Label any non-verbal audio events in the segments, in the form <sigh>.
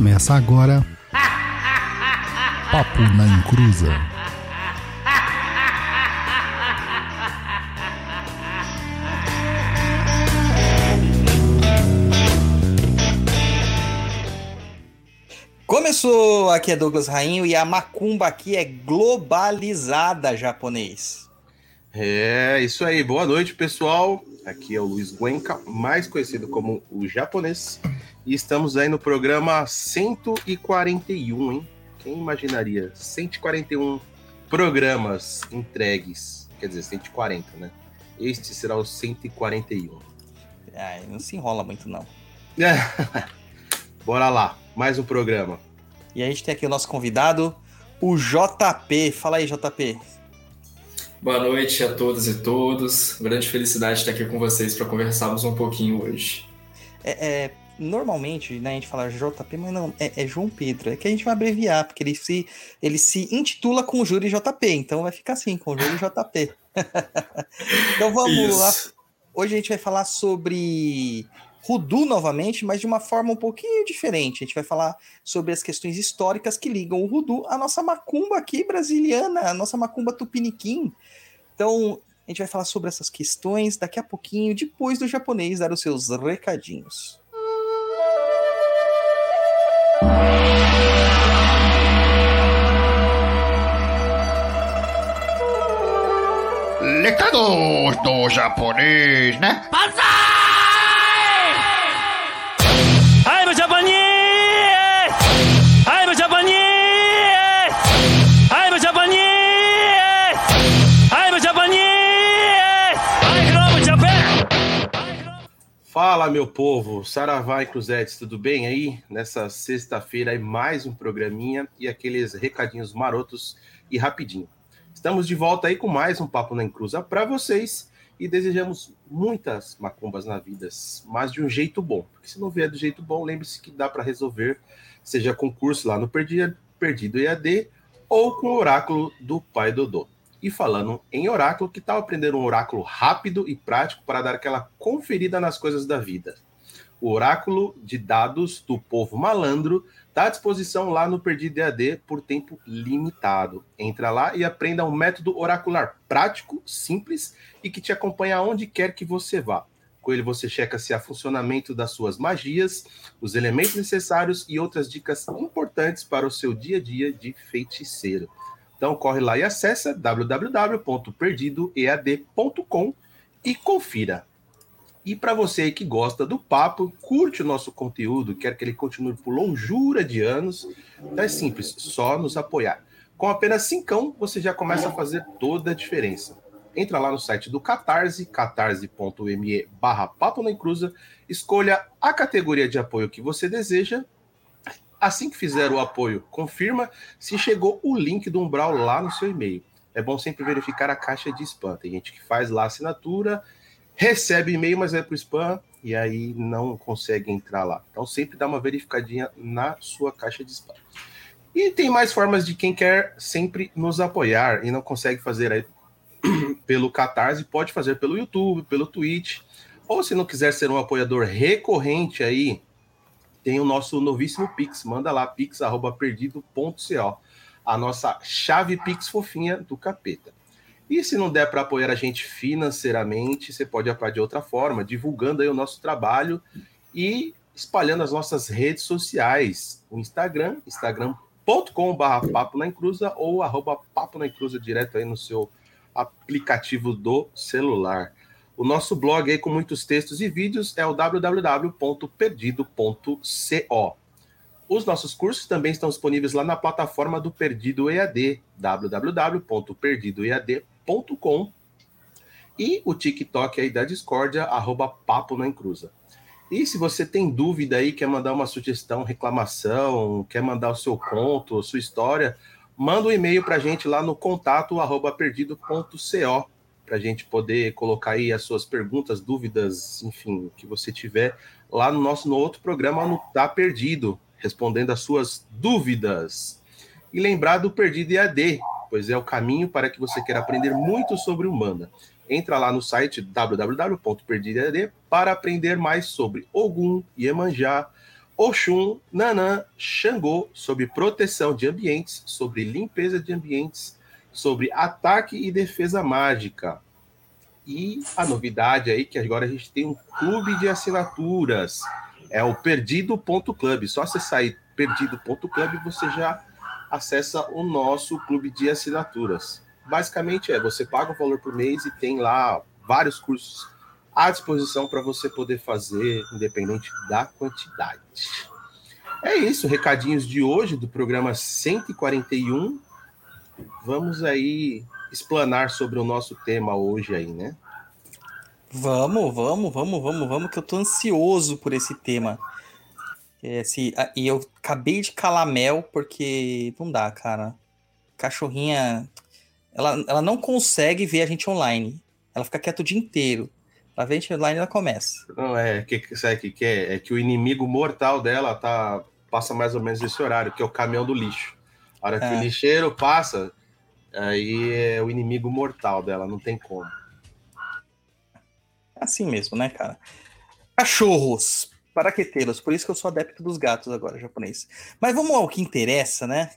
Começa agora. Papo na Encruza. Começou! Aqui é Douglas Rainho e a macumba aqui é globalizada, japonês. É, isso aí. Boa noite, pessoal. Aqui é o Luiz Guenca, mais conhecido como o japonês. E estamos aí no programa 141, hein? Quem imaginaria? 141 programas entregues. Quer dizer, 140, né? Este será o 141. Ai, não se enrola muito, não. <laughs> Bora lá, mais um programa. E a gente tem aqui o nosso convidado, o JP. Fala aí, JP. Boa noite a todas e todos. Grande felicidade estar aqui com vocês para conversarmos um pouquinho hoje. É, é, normalmente, né, a gente fala JP, mas não, é, é, João Pedro. É que a gente vai abreviar, porque ele se, ele se intitula Conjure JP, então vai ficar assim, Conjure JP. <laughs> então vamos Isso. lá. Hoje a gente vai falar sobre Rudu novamente, mas de uma forma um pouquinho diferente. A gente vai falar sobre as questões históricas que ligam o Rudu à nossa macumba aqui brasiliana, a nossa macumba tupiniquim. Então, a gente vai falar sobre essas questões daqui a pouquinho, depois do japonês dar os seus recadinhos. Recados do japonês, né? Passar! Fala, meu povo! Saravá e Cruzetes, tudo bem aí? Nessa sexta-feira, mais um programinha e aqueles recadinhos marotos e rapidinho. Estamos de volta aí com mais um Papo na Encruza para vocês e desejamos muitas macumbas na vida, mas de um jeito bom. Porque se não vier do jeito bom, lembre-se que dá para resolver, seja concurso lá no Perdido, Perdido EAD ou com o oráculo do Pai Dodô. E falando em oráculo, que tal aprender um oráculo rápido e prático para dar aquela conferida nas coisas da vida? O oráculo de dados do povo malandro está à disposição lá no Perdido EAD por tempo limitado. Entra lá e aprenda um método oracular prático, simples e que te acompanha aonde quer que você vá. Com ele você checa se há funcionamento das suas magias, os elementos necessários e outras dicas importantes para o seu dia a dia de feiticeiro. Então corre lá e acessa www.perdidoead.com e confira. E para você que gosta do papo, curte o nosso conteúdo, quer que ele continue por longura de anos, então é simples, só nos apoiar. Com apenas cincão, você já começa a fazer toda a diferença. Entra lá no site do Catarse, catarse.me barra Papo na Encruza, escolha a categoria de apoio que você deseja Assim que fizer o apoio, confirma se chegou o link do Umbral lá no seu e-mail. É bom sempre verificar a caixa de spam. Tem gente que faz lá a assinatura, recebe e-mail, mas vai para o spam e aí não consegue entrar lá. Então sempre dá uma verificadinha na sua caixa de spam. E tem mais formas de quem quer sempre nos apoiar e não consegue fazer aí <clears throat> pelo Catarse, pode fazer pelo YouTube, pelo Twitch, ou se não quiser ser um apoiador recorrente aí tem o nosso novíssimo Pix. Manda lá, pix.perdido.co. A nossa chave Pix fofinha do capeta. E se não der para apoiar a gente financeiramente, você pode apoiar de outra forma, divulgando aí o nosso trabalho e espalhando as nossas redes sociais. O Instagram, instagram.com.br papo na encruza ou arroba papo na encruza direto aí no seu aplicativo do celular. O nosso blog aí com muitos textos e vídeos é o www.perdido.co. Os nossos cursos também estão disponíveis lá na plataforma do Perdido EAD, www.perdidoead.com e o TikTok aí da Discordia, arroba Papo na Encruza. E se você tem dúvida aí, quer mandar uma sugestão, reclamação, quer mandar o seu conto, sua história, manda um e-mail para a gente lá no contato arroba perdido.co para a gente poder colocar aí as suas perguntas, dúvidas, enfim, que você tiver lá no nosso no outro programa no Tá Perdido, respondendo as suas dúvidas. E lembrar do Perdido EAD, pois é o caminho para que você queira aprender muito sobre Umbanda. Entra lá no site www.perdidoead para aprender mais sobre Ogum, Iemanjá, Oxum, Nanã, Xangô, sobre proteção de ambientes, sobre limpeza de ambientes, sobre ataque e defesa mágica. E a novidade aí que agora a gente tem um clube de assinaturas. É o perdido.club. Só você sair perdido.club você já acessa o nosso clube de assinaturas. Basicamente é, você paga o valor por mês e tem lá vários cursos à disposição para você poder fazer, independente da quantidade. É isso, recadinhos de hoje do programa 141. Vamos aí explanar sobre o nosso tema hoje aí, né? Vamos, vamos, vamos, vamos, vamos, que eu tô ansioso por esse tema. Esse, e eu acabei de calar mel, porque não dá, cara. Cachorrinha, ela, ela não consegue ver a gente online. Ela fica quieta o dia inteiro. Ela vem a gente online ela começa. Não, é, que, sabe o que, que é? É que o inimigo mortal dela tá, passa mais ou menos esse horário, que é o caminhão do lixo. A hora é. que o lixeiro passa, aí é o inimigo mortal dela, não tem como. Assim mesmo, né, cara? Cachorros, paraqueteiros, por isso que eu sou adepto dos gatos agora, japonês. Mas vamos ao que interessa, né?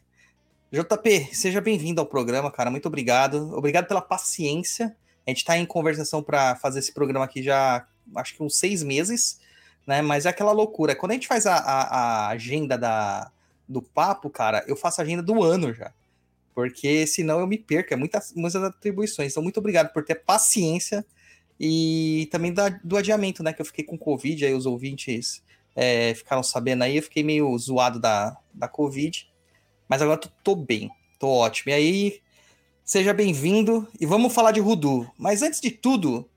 JP, seja bem-vindo ao programa, cara. Muito obrigado. Obrigado pela paciência. A gente está em conversação para fazer esse programa aqui já, acho que uns seis meses, né? Mas é aquela loucura. Quando a gente faz a, a, a agenda da, do papo, cara, eu faço a agenda do ano já. Porque senão eu me perco, é muitas, muitas atribuições. Então, muito obrigado por ter paciência e também da, do adiamento, né? Que eu fiquei com Covid, aí os ouvintes é, ficaram sabendo aí, eu fiquei meio zoado da, da Covid. Mas agora tô, tô bem, tô ótimo. E aí, seja bem-vindo e vamos falar de Rudu. Mas antes de tudo,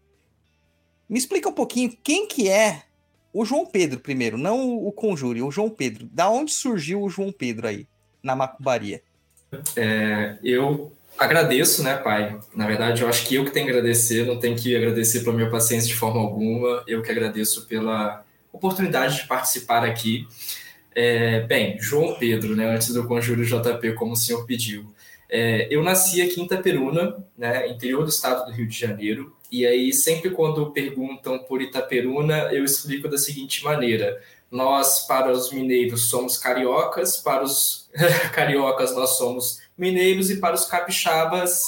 me explica um pouquinho quem que é o João Pedro primeiro, não o Conjure, o João Pedro. Da onde surgiu o João Pedro aí, na macumbaria? É, eu agradeço, né, pai? Na verdade, eu acho que eu que tenho que agradecer, não tenho que agradecer pela minha paciência de forma alguma. Eu que agradeço pela oportunidade de participar aqui. É, bem, João Pedro, né, antes do Conjuro JP, como o senhor pediu. É, eu nasci aqui em Itaperuna, né, interior do estado do Rio de Janeiro, e aí sempre quando perguntam por Itaperuna, eu explico da seguinte maneira: nós, para os mineiros, somos cariocas, para os <laughs> cariocas, nós somos mineiros, e para os capixabas,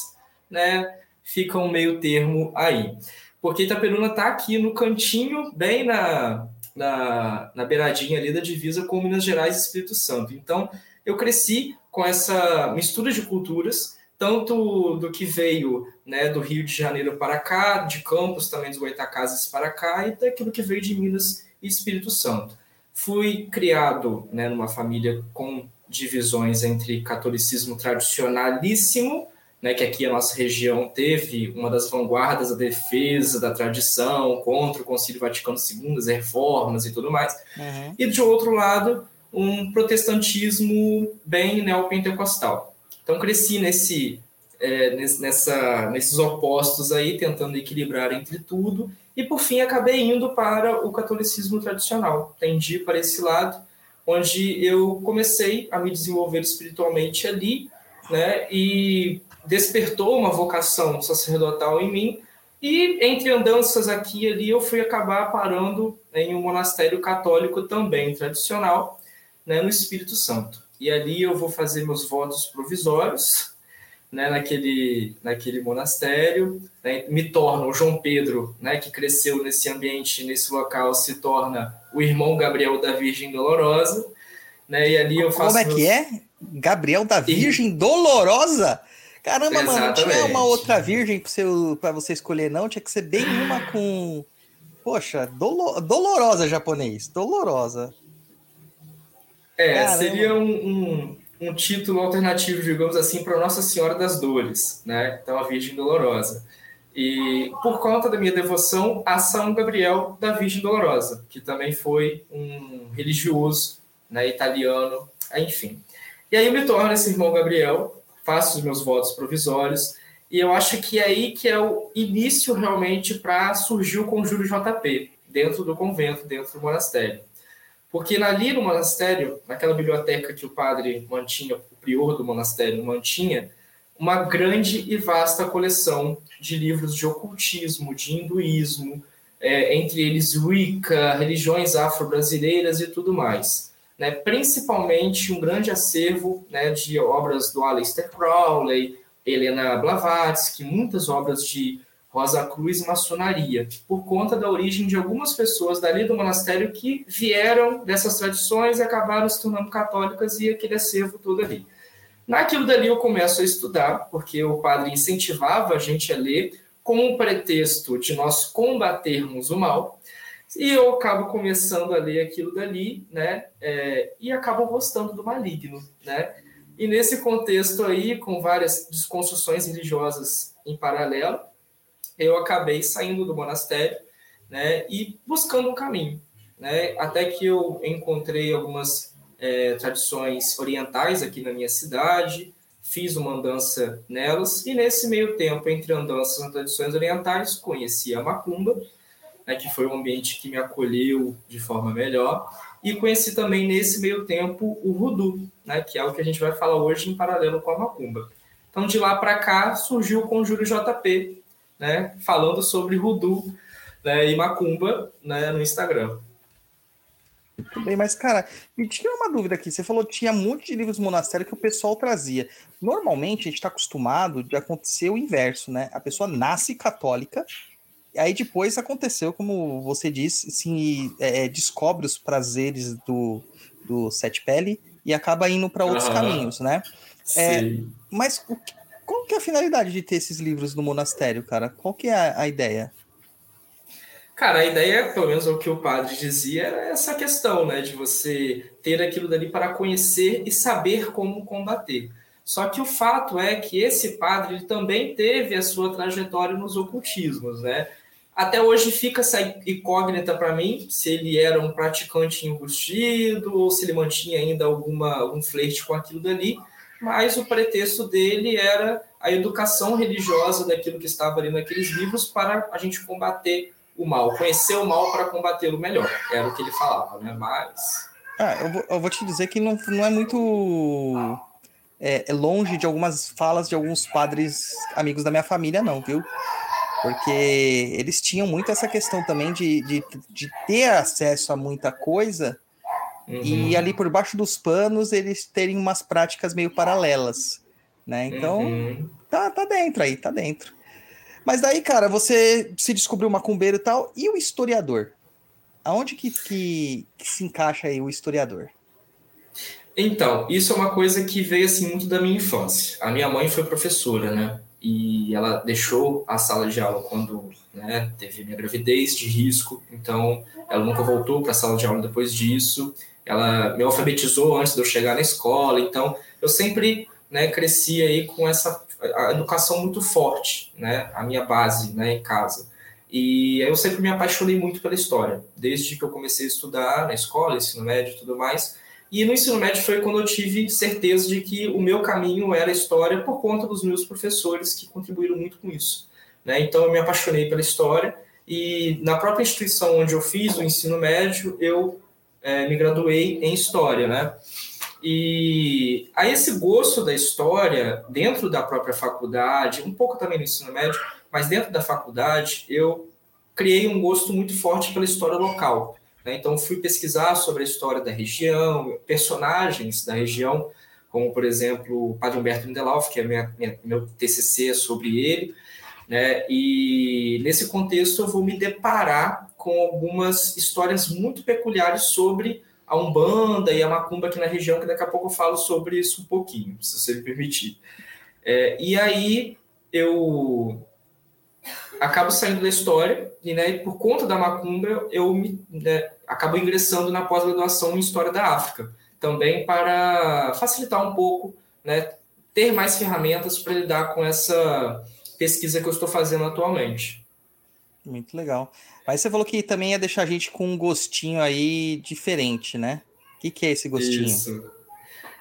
né, fica um meio termo aí. Porque Itaperuna está aqui no cantinho, bem na, na, na beiradinha ali da divisa com Minas Gerais e Espírito Santo. Então, eu cresci com essa mistura de culturas, tanto do que veio né, do Rio de Janeiro para cá, de Campos também dos Goitacazes para cá, e daquilo que veio de Minas e Espírito Santo. Fui criado né, numa família com divisões entre catolicismo tradicionalíssimo, né, que aqui a nossa região teve uma das vanguardas da defesa da tradição contra o Concílio Vaticano II, as reformas e tudo mais, uhum. e de outro lado, um protestantismo bem neopentecostal. Então, cresci nesse, é, nessa, nesses opostos aí, tentando equilibrar entre tudo, e por fim acabei indo para o catolicismo tradicional. Tendi para esse lado, onde eu comecei a me desenvolver espiritualmente ali, né, e despertou uma vocação sacerdotal em mim, e entre andanças aqui e ali eu fui acabar parando em um monastério católico também tradicional, né, no Espírito Santo. E ali eu vou fazer meus votos provisórios, né, naquele, naquele monastério, né, me torno o João Pedro, né, que cresceu nesse ambiente, nesse local, se torna o irmão Gabriel da Virgem Dolorosa, né, e ali eu faço... Como é que é? Gabriel da Virgem. Dolorosa? Caramba, Exatamente. mano, não tinha uma outra virgem para você, você escolher, não? Tinha que ser bem uma com... Poxa, dolo... dolorosa japonês, dolorosa. É, Caramba. seria um, um, um, título alternativo, digamos assim, para Nossa Senhora das Dores, né? Então, a Virgem Dolorosa. E por conta da minha devoção a São Gabriel da Virgem Dolorosa, que também foi um religioso né, italiano, enfim. E aí eu me torno esse irmão Gabriel, faço os meus votos provisórios, e eu acho que é aí que é o início realmente para surgir o Conjuro JP, dentro do convento, dentro do monastério. Porque ali no monastério, naquela biblioteca que o padre mantinha, o prior do monastério mantinha, uma grande e vasta coleção de livros de ocultismo, de hinduísmo, é, entre eles Wicca, religiões afro-brasileiras e tudo mais. Né? Principalmente um grande acervo né, de obras do Aleister Crowley, Helena Blavatsky, muitas obras de Rosa Cruz maçonaria, por conta da origem de algumas pessoas dali do monastério que vieram dessas tradições e acabaram se tornando católicas e aquele acervo todo ali. Naquilo dali eu começo a estudar, porque o padre incentivava a gente a ler com o pretexto de nós combatermos o mal, e eu acabo começando a ler aquilo dali, né, é, e acabo gostando do maligno, né, e nesse contexto aí, com várias desconstruções religiosas em paralelo, eu acabei saindo do monastério né, e buscando um caminho. Né, até que eu encontrei algumas é, tradições orientais aqui na minha cidade, fiz uma andança nelas, e nesse meio tempo, entre andanças e tradições orientais, conheci a Macumba, né, que foi um ambiente que me acolheu de forma melhor, e conheci também nesse meio tempo o Voodoo, né, que é o que a gente vai falar hoje em paralelo com a Macumba. Então, de lá para cá, surgiu o Conjuro JP, né, falando sobre Rudu né, e Macumba né, no Instagram. Muito bem, mas, cara, me tira uma dúvida aqui. Você falou que tinha um monte de livros monastério que o pessoal trazia. Normalmente, a gente está acostumado de acontecer o inverso, né? A pessoa nasce católica, aí depois aconteceu, como você disse, assim, é, é, descobre os prazeres do, do Sete Pele e acaba indo para outros caminhos, né? É, mas o que, qual que é a finalidade de ter esses livros no monastério, cara? Qual que é a, a ideia? Cara, a ideia, pelo menos o que o padre dizia, era essa questão, né, de você ter aquilo dali para conhecer e saber como combater. Só que o fato é que esse padre também teve a sua trajetória nos ocultismos, né? Até hoje fica essa incógnita para mim se ele era um praticante enrustido ou se ele mantinha ainda alguma algum flerte com aquilo dali mas o pretexto dele era a educação religiosa daquilo que estava ali naqueles livros para a gente combater o mal, conhecer o mal para combatê-lo melhor. Era o que ele falava, né? Mas. Ah, eu vou, eu vou te dizer que não, não é muito. É, é, longe de algumas falas de alguns padres amigos da minha família, não, viu? Porque eles tinham muito essa questão também de, de, de ter acesso a muita coisa Uhum. E ali por baixo dos panos eles terem umas práticas meio paralelas, né? Então, uhum. tá, tá dentro aí, tá dentro. Mas daí, cara, você se descobriu macumbeiro e tal, e o historiador? Aonde que, que, que se encaixa aí o historiador? Então, isso é uma coisa que veio assim muito da minha infância. A minha mãe foi professora, né? E ela deixou a sala de aula quando né, teve minha gravidez de risco, então ela nunca voltou para a sala de aula depois disso ela me alfabetizou antes de eu chegar na escola, então eu sempre né, cresci aí com essa educação muito forte, né, a minha base né, em casa. E eu sempre me apaixonei muito pela história, desde que eu comecei a estudar na escola, ensino médio e tudo mais. E no ensino médio foi quando eu tive certeza de que o meu caminho era história por conta dos meus professores que contribuíram muito com isso. Né? Então eu me apaixonei pela história e na própria instituição onde eu fiz o ensino médio, eu é, me graduei em História, né? E aí esse gosto da história, dentro da própria faculdade, um pouco também no ensino médio, mas dentro da faculdade, eu criei um gosto muito forte pela história local. Né? Então, fui pesquisar sobre a história da região, personagens da região, como, por exemplo, o Padre Humberto Lindelof, que é minha, minha, meu TCC sobre ele, né? E nesse contexto eu vou me deparar com algumas histórias muito peculiares sobre a Umbanda e a Macumba aqui na região, que daqui a pouco eu falo sobre isso um pouquinho, se você me permitir. É, e aí eu acabo saindo da história e, né, por conta da Macumba, eu me, né, acabo ingressando na pós-graduação em História da África, também para facilitar um pouco, né, ter mais ferramentas para lidar com essa pesquisa que eu estou fazendo atualmente. Muito legal. Mas você falou que também ia deixar a gente com um gostinho aí diferente, né? O que, que é esse gostinho? Isso.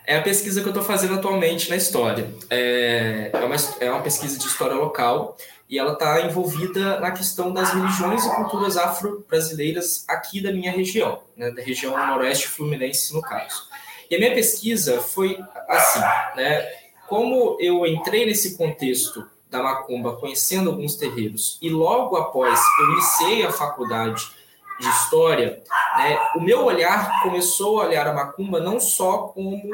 É a pesquisa que eu estou fazendo atualmente na história. É, é, uma, é uma pesquisa de história local e ela está envolvida na questão das religiões e culturas afro-brasileiras aqui da minha região, né, da região noroeste fluminense, no caso. E a minha pesquisa foi assim, né? Como eu entrei nesse contexto da macumba, conhecendo alguns terreiros, e logo após eu iniciei a faculdade de história, né, o meu olhar começou a olhar a macumba não só como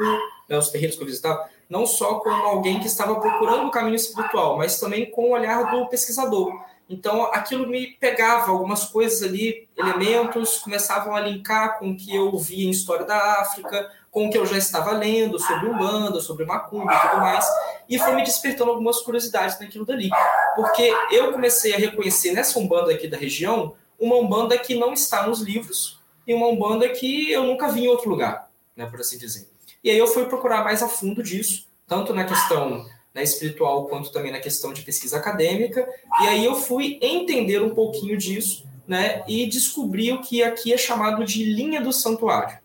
né, os terreiros que eu visitava, não só como alguém que estava procurando o caminho espiritual, mas também com o olhar do pesquisador. Então, aquilo me pegava, algumas coisas ali, elementos, começavam a linkar com o que eu via em História da África, com o que eu já estava lendo sobre Umbanda, sobre Macumba e tudo mais, e foi me despertando algumas curiosidades naquilo dali. Porque eu comecei a reconhecer nessa Umbanda aqui da região, uma Umbanda que não está nos livros, e uma Umbanda que eu nunca vi em outro lugar, né, por assim dizer. E aí eu fui procurar mais a fundo disso, tanto na questão né, espiritual quanto também na questão de pesquisa acadêmica. E aí eu fui entender um pouquinho disso, né, e descobri o que aqui é chamado de linha do santuário.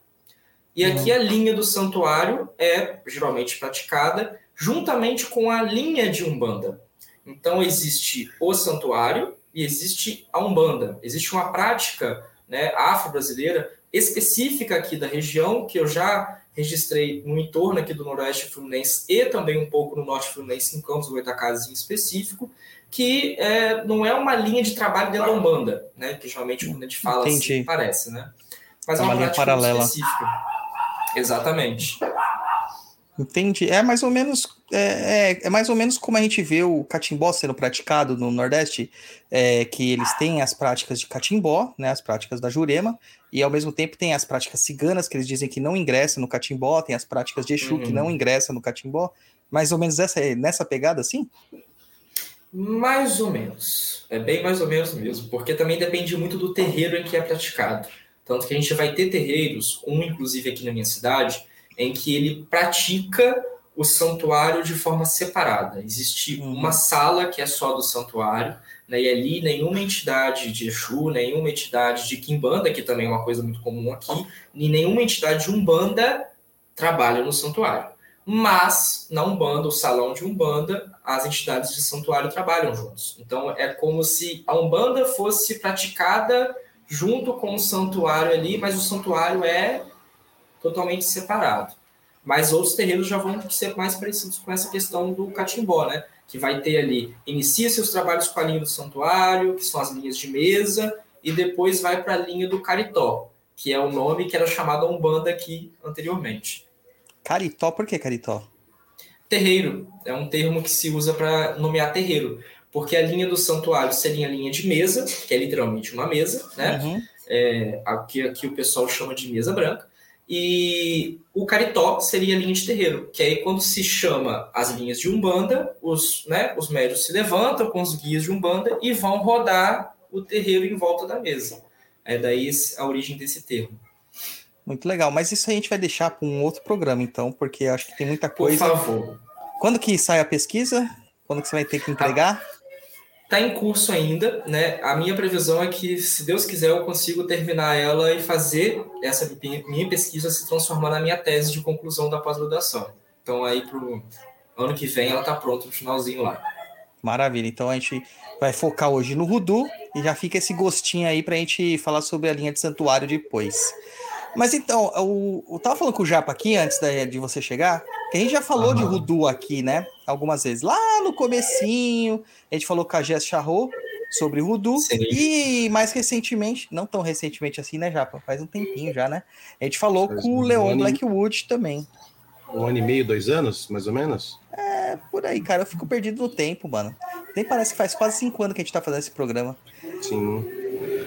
E aqui uhum. a linha do santuário é geralmente praticada juntamente com a linha de umbanda. Então existe o santuário e existe a umbanda. Existe uma prática, né, afro-brasileira específica aqui da região que eu já registrei no entorno aqui do Noroeste Fluminense e também um pouco no Norte Fluminense, em Campos Goitacazes em específico, que é, não é uma linha de trabalho dentro da Umbanda, né? Que geralmente quando a gente fala assim, Entendi. assim, parece, né? Mas é, é uma, uma linha paralela. específica. Exatamente. Entendi. É mais ou menos é, é, é, mais ou menos como a gente vê o catimbó sendo praticado no Nordeste, é, que eles têm as práticas de catimbó, né, as práticas da Jurema, e ao mesmo tempo tem as práticas ciganas, que eles dizem que não ingressam no catimbó, tem as práticas de Exu, uhum. que não ingressam no catimbó. Mais ou menos essa, nessa pegada, assim? Mais ou menos. É bem mais ou menos mesmo, porque também depende muito do terreiro em que é praticado. Tanto que a gente vai ter terreiros, um inclusive aqui na minha cidade, em que ele pratica o santuário de forma separada. Existe uhum. uma sala que é só do santuário, né, e ali nenhuma entidade de Exu, nenhuma entidade de Kimbanda, que também é uma coisa muito comum aqui, e nenhuma entidade de Umbanda trabalha no santuário. Mas, na Umbanda, o salão de Umbanda, as entidades de santuário trabalham juntos. Então, é como se a Umbanda fosse praticada junto com o santuário ali, mas o santuário é totalmente separado. Mas outros terreiros já vão ser mais parecidos com essa questão do catimbó, né? Que vai ter ali, inicia seus trabalhos com a linha do santuário, que são as linhas de mesa, e depois vai para a linha do caritó, que é o nome que era chamado Umbanda aqui anteriormente. Caritó, por que caritó? Terreiro, é um termo que se usa para nomear terreiro, porque a linha do santuário seria a linha de mesa, que é literalmente uma mesa, né? Uhum. É, aqui, aqui o pessoal chama de mesa branca, e o caritó seria a linha de terreiro, que aí quando se chama as linhas de Umbanda, os, né, os médios se levantam com os guias de Umbanda e vão rodar o terreiro em volta da mesa. É daí a origem desse termo. Muito legal, mas isso a gente vai deixar para um outro programa, então, porque acho que tem muita coisa. Por favor. Quando que sai a pesquisa? Quando que você vai ter que entregar? Está em curso ainda, né? A minha previsão é que, se Deus quiser, eu consigo terminar ela e fazer essa minha pesquisa se transformar na minha tese de conclusão da pós-graduação. Então, aí para o ano que vem, ela está pronta no finalzinho lá. Maravilha. Então, a gente vai focar hoje no Rudu e já fica esse gostinho aí para a gente falar sobre a linha de santuário depois. Mas então, eu, eu tava falando com o Japa aqui antes de, de você chegar, que a gente já falou uhum. de Rudu aqui, né? Algumas vezes. Lá no comecinho, a gente falou com a Jess Charrot sobre Rudu. E mais recentemente, não tão recentemente assim, né, Japa? Faz um tempinho já, né? A gente falou Faz com o Leon Blackwood também. Um ano e meio, dois anos, mais ou menos? É, por aí, cara. Eu fico perdido no tempo, mano. Nem parece que faz quase cinco anos que a gente tá fazendo esse programa. Sim.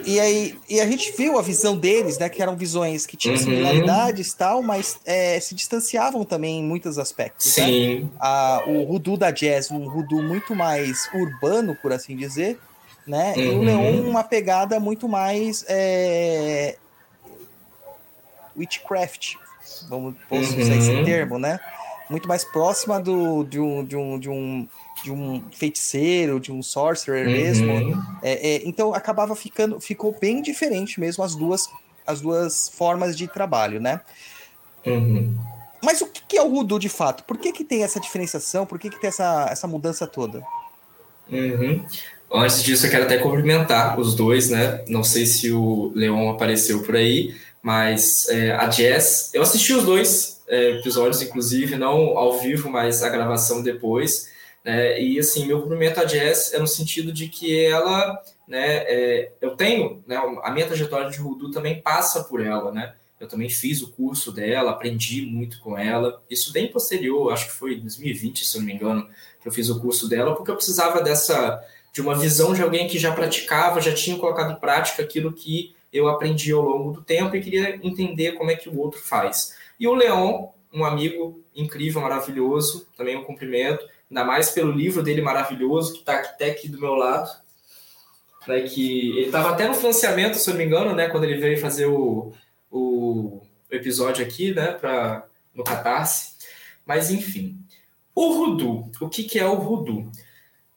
E aí e a gente viu a visão deles, né? Que eram visões que tinham uhum. similaridades tal, mas é, se distanciavam também em muitos aspectos. Né? Sim. Né? A, o Rudu da Jazz, um Rudu muito mais urbano, por assim dizer, né? Uhum. E o uhum. Leon, uma pegada muito mais é, witchcraft, vamos, posso uhum. usar esse uhum. termo, né? Muito mais próxima do, de, um, de, um, de um de um feiticeiro, de um sorcerer uhum. mesmo. É, é, então acabava ficando, ficou bem diferente mesmo as duas, as duas formas de trabalho, né? Uhum. Mas o que é o Voodoo de fato? Por que, que tem essa diferenciação? Por que, que tem essa, essa mudança toda? Uhum. Antes disso, eu quero até cumprimentar os dois, né? Não sei se o Leon apareceu por aí, mas é, a Jess, eu assisti os dois é, episódios, inclusive, não ao vivo, mas a gravação depois. Né? E assim, meu cumprimento à Jess é no sentido de que ela, né, é, eu tenho, né, a minha trajetória de Rudu também passa por ela, né? Eu também fiz o curso dela, aprendi muito com ela. Isso bem posterior, acho que foi em 2020, se eu não me engano, que eu fiz o curso dela, porque eu precisava dessa de uma visão de alguém que já praticava, já tinha colocado em prática aquilo que eu aprendi ao longo do tempo e queria entender como é que o outro faz. E o Leon, um amigo incrível, maravilhoso, também um cumprimento, ainda mais pelo livro dele maravilhoso, que está até aqui do meu lado, né, que ele estava até no financiamento, se eu não me engano, né, quando ele veio fazer o, o episódio aqui, né, pra, no Catarse. Mas, enfim. O Rudu. O que, que é o Rudu?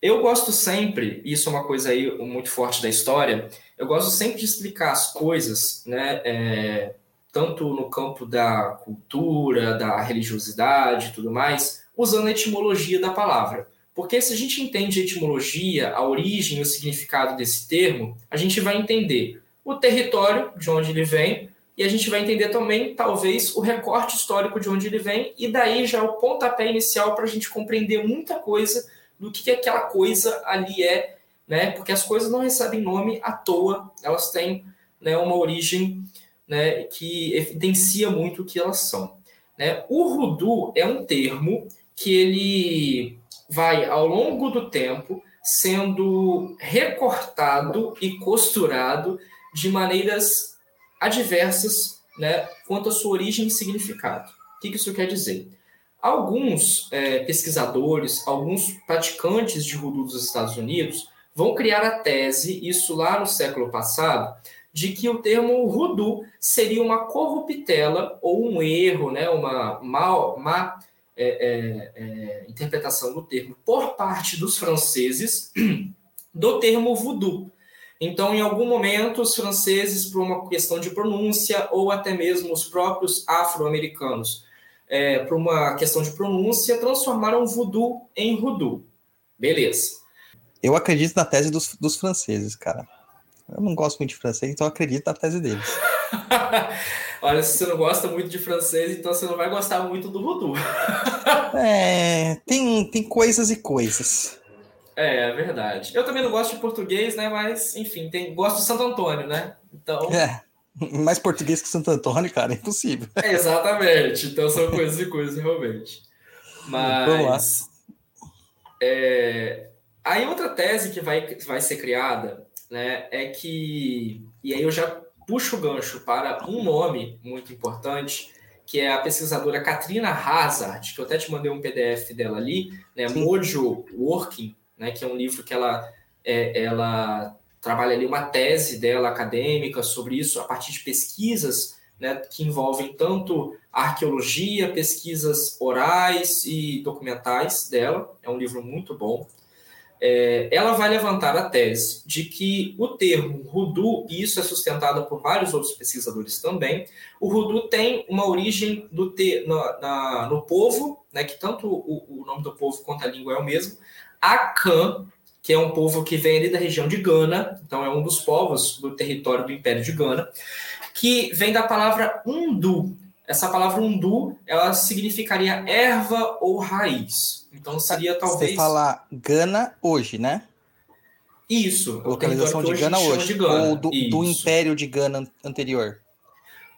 Eu gosto sempre, isso é uma coisa aí muito forte da história, eu gosto sempre de explicar as coisas, né, é, tanto no campo da cultura, da religiosidade e tudo mais, usando a etimologia da palavra. Porque se a gente entende a etimologia, a origem o significado desse termo, a gente vai entender o território de onde ele vem, e a gente vai entender também, talvez, o recorte histórico de onde ele vem, e daí já o pontapé inicial para a gente compreender muita coisa do que aquela coisa ali é, né? Porque as coisas não recebem nome à toa, elas têm né, uma origem né, que evidencia muito o que elas são. Né? O Rudu é um termo que ele vai, ao longo do tempo, sendo recortado e costurado de maneiras adversas né, quanto à sua origem e significado. O que isso quer dizer? Alguns é, pesquisadores, alguns praticantes de Rudu dos Estados Unidos vão criar a tese, isso lá no século passado, de que o termo Rudu seria uma corruptela ou um erro, né, uma mal, má é, é, é, interpretação do termo por parte dos franceses <clears throat> do termo voodoo. Então, em algum momento, os franceses, por uma questão de pronúncia, ou até mesmo os próprios afro-americanos, é, por uma questão de pronúncia, transformaram voodoo em rudu. Beleza. Eu acredito na tese dos, dos franceses, cara. Eu não gosto muito de francês, então acredito na tese deles. <laughs> Olha, se você não gosta muito de francês, então você não vai gostar muito do voodoo. é, tem, tem coisas e coisas. É, é verdade. Eu também não gosto de português, né? Mas, enfim, tem, gosto de Santo Antônio, né? Então. É. Mais português que Santo Antônio, cara, é impossível. É, <laughs> exatamente. Então são coisas e coisas, realmente. Mas. É, aí outra tese que vai, vai ser criada né, é que. E aí eu já puxo o gancho para um nome muito importante, que é a pesquisadora Katrina Hazard, que eu até te mandei um PDF dela ali, né? Mojo Working né, que é um livro que ela, é, ela trabalha ali uma tese dela acadêmica sobre isso a partir de pesquisas né, que envolvem tanto arqueologia, pesquisas orais e documentais dela. É um livro muito bom. É, ela vai levantar a tese de que o termo Rudu, e isso é sustentado por vários outros pesquisadores também, o Rudu tem uma origem do te, na, na, no povo, né, que tanto o, o nome do povo quanto a língua é o mesmo, Akan, que é um povo que vem ali da região de Gana, então é um dos povos do território do Império de Gana, que vem da palavra undu. Essa palavra undu, ela significaria erva ou raiz. Então seria talvez. Você fala Gana hoje, né? Isso. Localização de Gana hoje. De Gana. Ou do, do, Império de Gana anterior?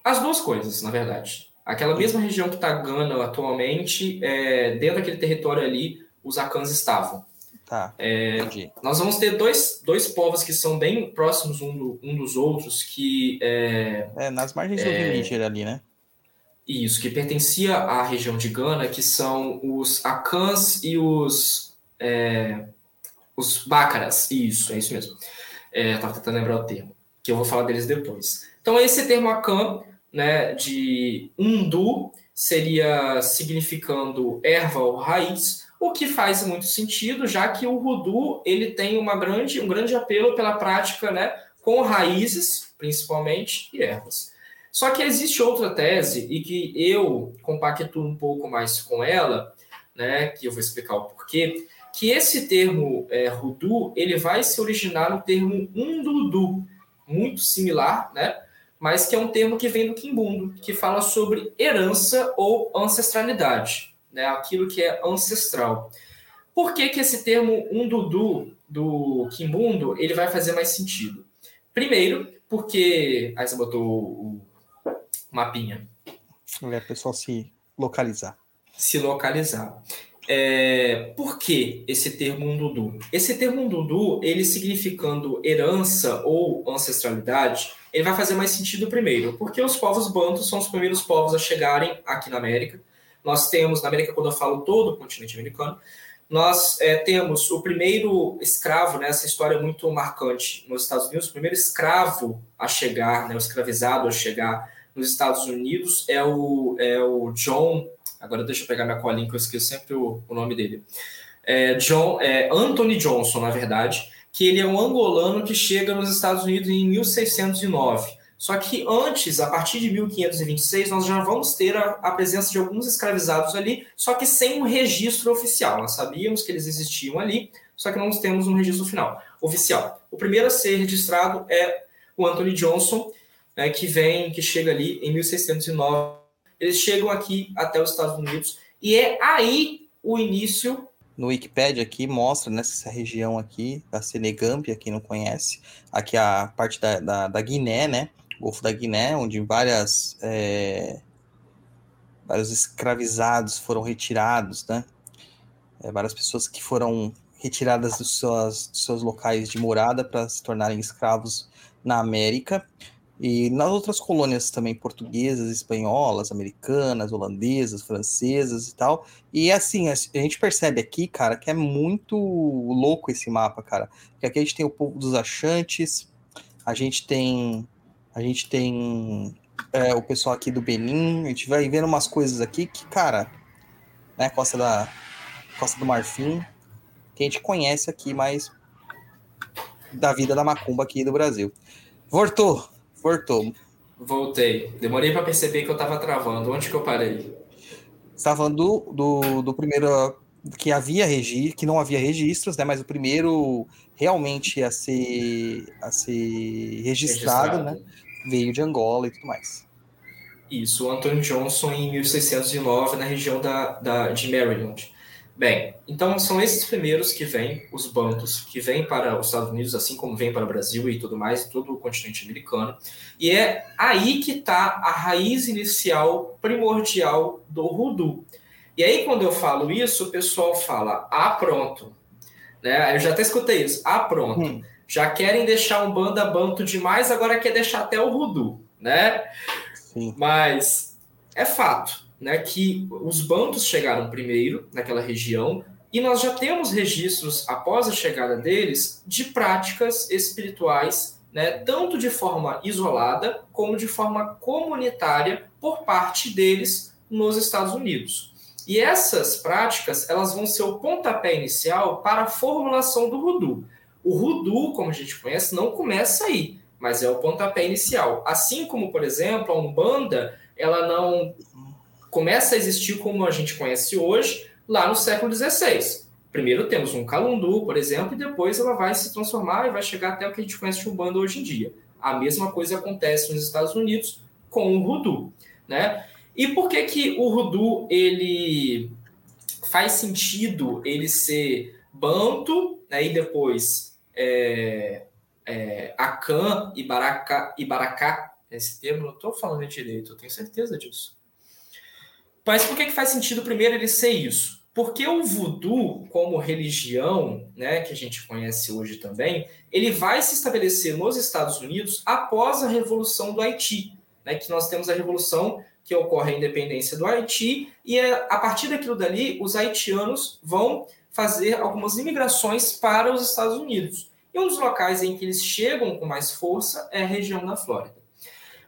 As duas coisas, na verdade. Aquela mesma região que está Gana atualmente, é, dentro daquele território ali, os Akans estavam. Tá. É, nós vamos ter dois, dois povos que são bem próximos um, do, um dos outros, que. É, é nas margens do Rio Níger ali, né? Isso, que pertencia à região de Gana, que são os Akans e os. É, os Bácaras. Isso, é isso mesmo. É, Estava tentando lembrar o termo, que eu vou falar deles depois. Então, esse termo Akan, né, de Undu, seria significando erva ou raiz o que faz muito sentido, já que o Rudu ele tem uma grande, um grande apelo pela prática né, com raízes, principalmente, e ervas. Só que existe outra tese, e que eu compacto um pouco mais com ela, né, que eu vou explicar o porquê, que esse termo é, Rudu ele vai se originar no termo Undudu, muito similar, né? mas que é um termo que vem do Quimbundo, que fala sobre herança ou ancestralidade né, aquilo que é ancestral. Por que, que esse termo um Dudu do Kimbundo ele vai fazer mais sentido? Primeiro, porque. Aí você botou o mapinha. É, pessoal se localizar. Se localizar. É, por que esse termo Undudu? Esse termo Undudu, ele significando herança ou ancestralidade, ele vai fazer mais sentido primeiro, porque os povos bantos são os primeiros povos a chegarem aqui na América. Nós temos, na América, quando eu falo todo o continente americano, nós é, temos o primeiro escravo, né, essa história é muito marcante nos Estados Unidos, o primeiro escravo a chegar, né, o escravizado a chegar nos Estados Unidos é o, é o John Agora deixa eu pegar minha colinha que eu esqueço sempre o, o nome dele. É, John, é, Anthony Johnson, na verdade, que ele é um angolano que chega nos Estados Unidos em 1609. Só que antes, a partir de 1526, nós já vamos ter a, a, presença de alguns escravizados ali, só que sem um registro oficial. Nós sabíamos que eles existiam ali, só que não temos um registro final oficial. O primeiro a ser registrado é o Anthony Johnson, né, que vem, que chega ali em 1609 eles chegam aqui até os Estados Unidos e é aí o início. No Wikipedia aqui mostra nessa região aqui da Senegambia, quem não conhece, aqui a parte da, da, da Guiné, né? Golfo da Guiné, onde várias é, vários escravizados foram retirados, né? É, várias pessoas que foram retiradas dos seus, dos seus locais de morada para se tornarem escravos na América. E nas outras colônias também, portuguesas, espanholas, americanas, holandesas, francesas e tal. E assim, a gente percebe aqui, cara, que é muito louco esse mapa, cara. Porque aqui a gente tem o povo dos Achantes, a gente tem. A gente tem é, o pessoal aqui do Benin, a gente vai vendo umas coisas aqui que, cara, né, Costa da. Costa do Marfim, que a gente conhece aqui mais da vida da macumba aqui do Brasil. Voltou! Cortou. Voltei. Demorei para perceber que eu estava travando. Onde que eu parei? Você falando do, do, do, primeiro que havia registro, que não havia registros, né? Mas o primeiro realmente a ser, a ser registrado, registrado. né? Veio de Angola e tudo mais. Isso, o Anthony Johnson em 1609 na região da, da, de Maryland. Bem, então são esses primeiros que vêm, os bantos, que vêm para os Estados Unidos, assim como vêm para o Brasil e tudo mais, todo o continente americano. E é aí que está a raiz inicial, primordial do Rudu. E aí, quando eu falo isso, o pessoal fala, ah, pronto. Né? Eu já até escutei isso, ah, pronto. Hum. Já querem deixar um banda banto demais, agora quer deixar até o Rudu, né? Sim. Mas é fato né, que os bantos chegaram primeiro naquela região e nós já temos registros após a chegada deles de práticas espirituais, né, tanto de forma isolada como de forma comunitária por parte deles nos Estados Unidos. E essas práticas, elas vão ser o pontapé inicial para a formulação do Rudu. O Rudu, como a gente conhece, não começa aí, mas é o pontapé inicial. Assim como, por exemplo, a Umbanda, ela não começa a existir como a gente conhece hoje, lá no século XVI. Primeiro temos um calundu, por exemplo, e depois ela vai se transformar e vai chegar até o que a gente conhece de Umbanda hoje em dia. A mesma coisa acontece nos Estados Unidos com o Rudu, né? E por que que o Rudu, ele faz sentido ele ser banto, né, e depois é, é, e Baracá, e Baracá, esse termo, não estou falando direito, eu tenho certeza disso. Mas por que, que faz sentido primeiro ele ser isso? Porque o voodoo, como religião, né, que a gente conhece hoje também, ele vai se estabelecer nos Estados Unidos após a Revolução do Haiti, né, que nós temos a Revolução que ocorre a independência do Haiti, e é, a partir daquilo dali, os haitianos vão fazer algumas imigrações para os Estados Unidos. E um dos locais em que eles chegam com mais força é a região da Flórida.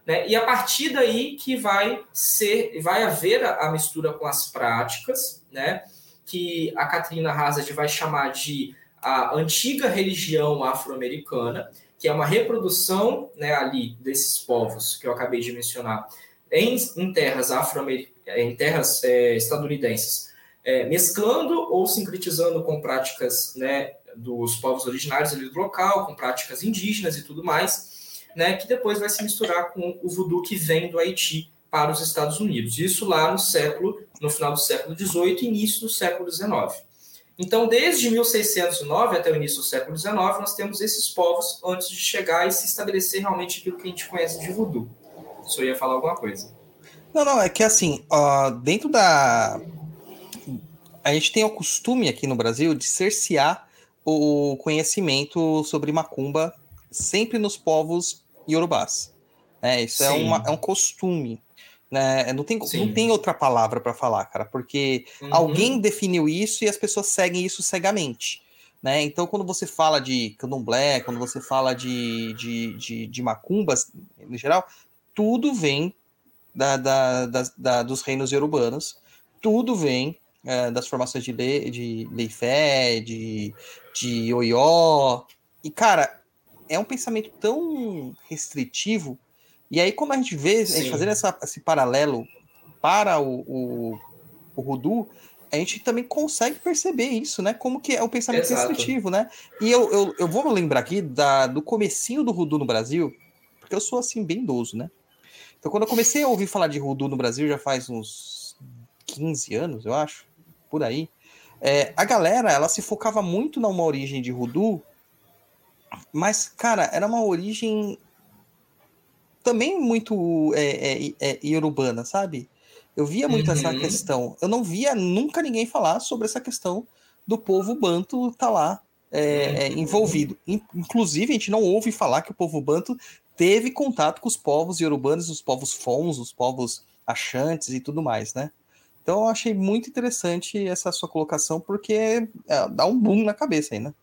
Né? E a partir daí que vai ser, vai haver a, mistura com as práticas, né? que a Katrina Hazard vai chamar de a antiga religião afro-americana, que é uma reprodução né, ali desses povos que eu acabei de mencionar em, em terras afro em terras é, estadunidenses, é, mesclando ou sincretizando com práticas né, dos povos originários ali do local, com práticas indígenas e tudo mais né, que depois vai se misturar com o voodoo que vem do Haiti para os Estados Unidos. Isso lá no século, no final do século XVIII início do século XIX. Então, desde 1609 até o início do século XIX, nós temos esses povos antes de chegar e se estabelecer realmente aquilo que a gente conhece de voodoo. Só ia falar alguma coisa. Não, não, é que assim, ó, dentro da. A gente tem o costume aqui no Brasil de cercear o conhecimento sobre macumba sempre nos povos iorubás. É, isso é, uma, é um costume. Né? Não, tem, não tem outra palavra para falar, cara, porque uhum. alguém definiu isso e as pessoas seguem isso cegamente. Né? Então, quando você fala de candomblé, quando você fala de, de, de, de macumbas, em geral, tudo vem da, da, da, dos reinos urbanos, tudo vem é, das formações de, lei, de Leifé, de, de Oió. E, cara, é um pensamento tão restritivo e aí, como a gente vê, a gente fazendo essa, esse paralelo para o, o, o Rudu, a gente também consegue perceber isso, né? Como que é o pensamento Exato. restritivo, né? E eu, eu, eu vou lembrar aqui da, do comecinho do Rudu no Brasil, porque eu sou, assim, bem idoso, né? Então, quando eu comecei a ouvir falar de Rudu no Brasil, já faz uns 15 anos, eu acho, por aí, é, a galera, ela se focava muito numa origem de Rudu, mas, cara, era uma origem também muito é, é, é, iorubana, sabe? Eu via muito uhum. essa questão. Eu não via nunca ninguém falar sobre essa questão do povo banto tá lá é, é, uhum. envolvido. Inclusive, a gente não ouve falar que o povo banto teve contato com os povos iorubanos, os povos fons, os povos achantes e tudo mais, né? Então eu achei muito interessante essa sua colocação, porque é, dá um boom na cabeça aí, né?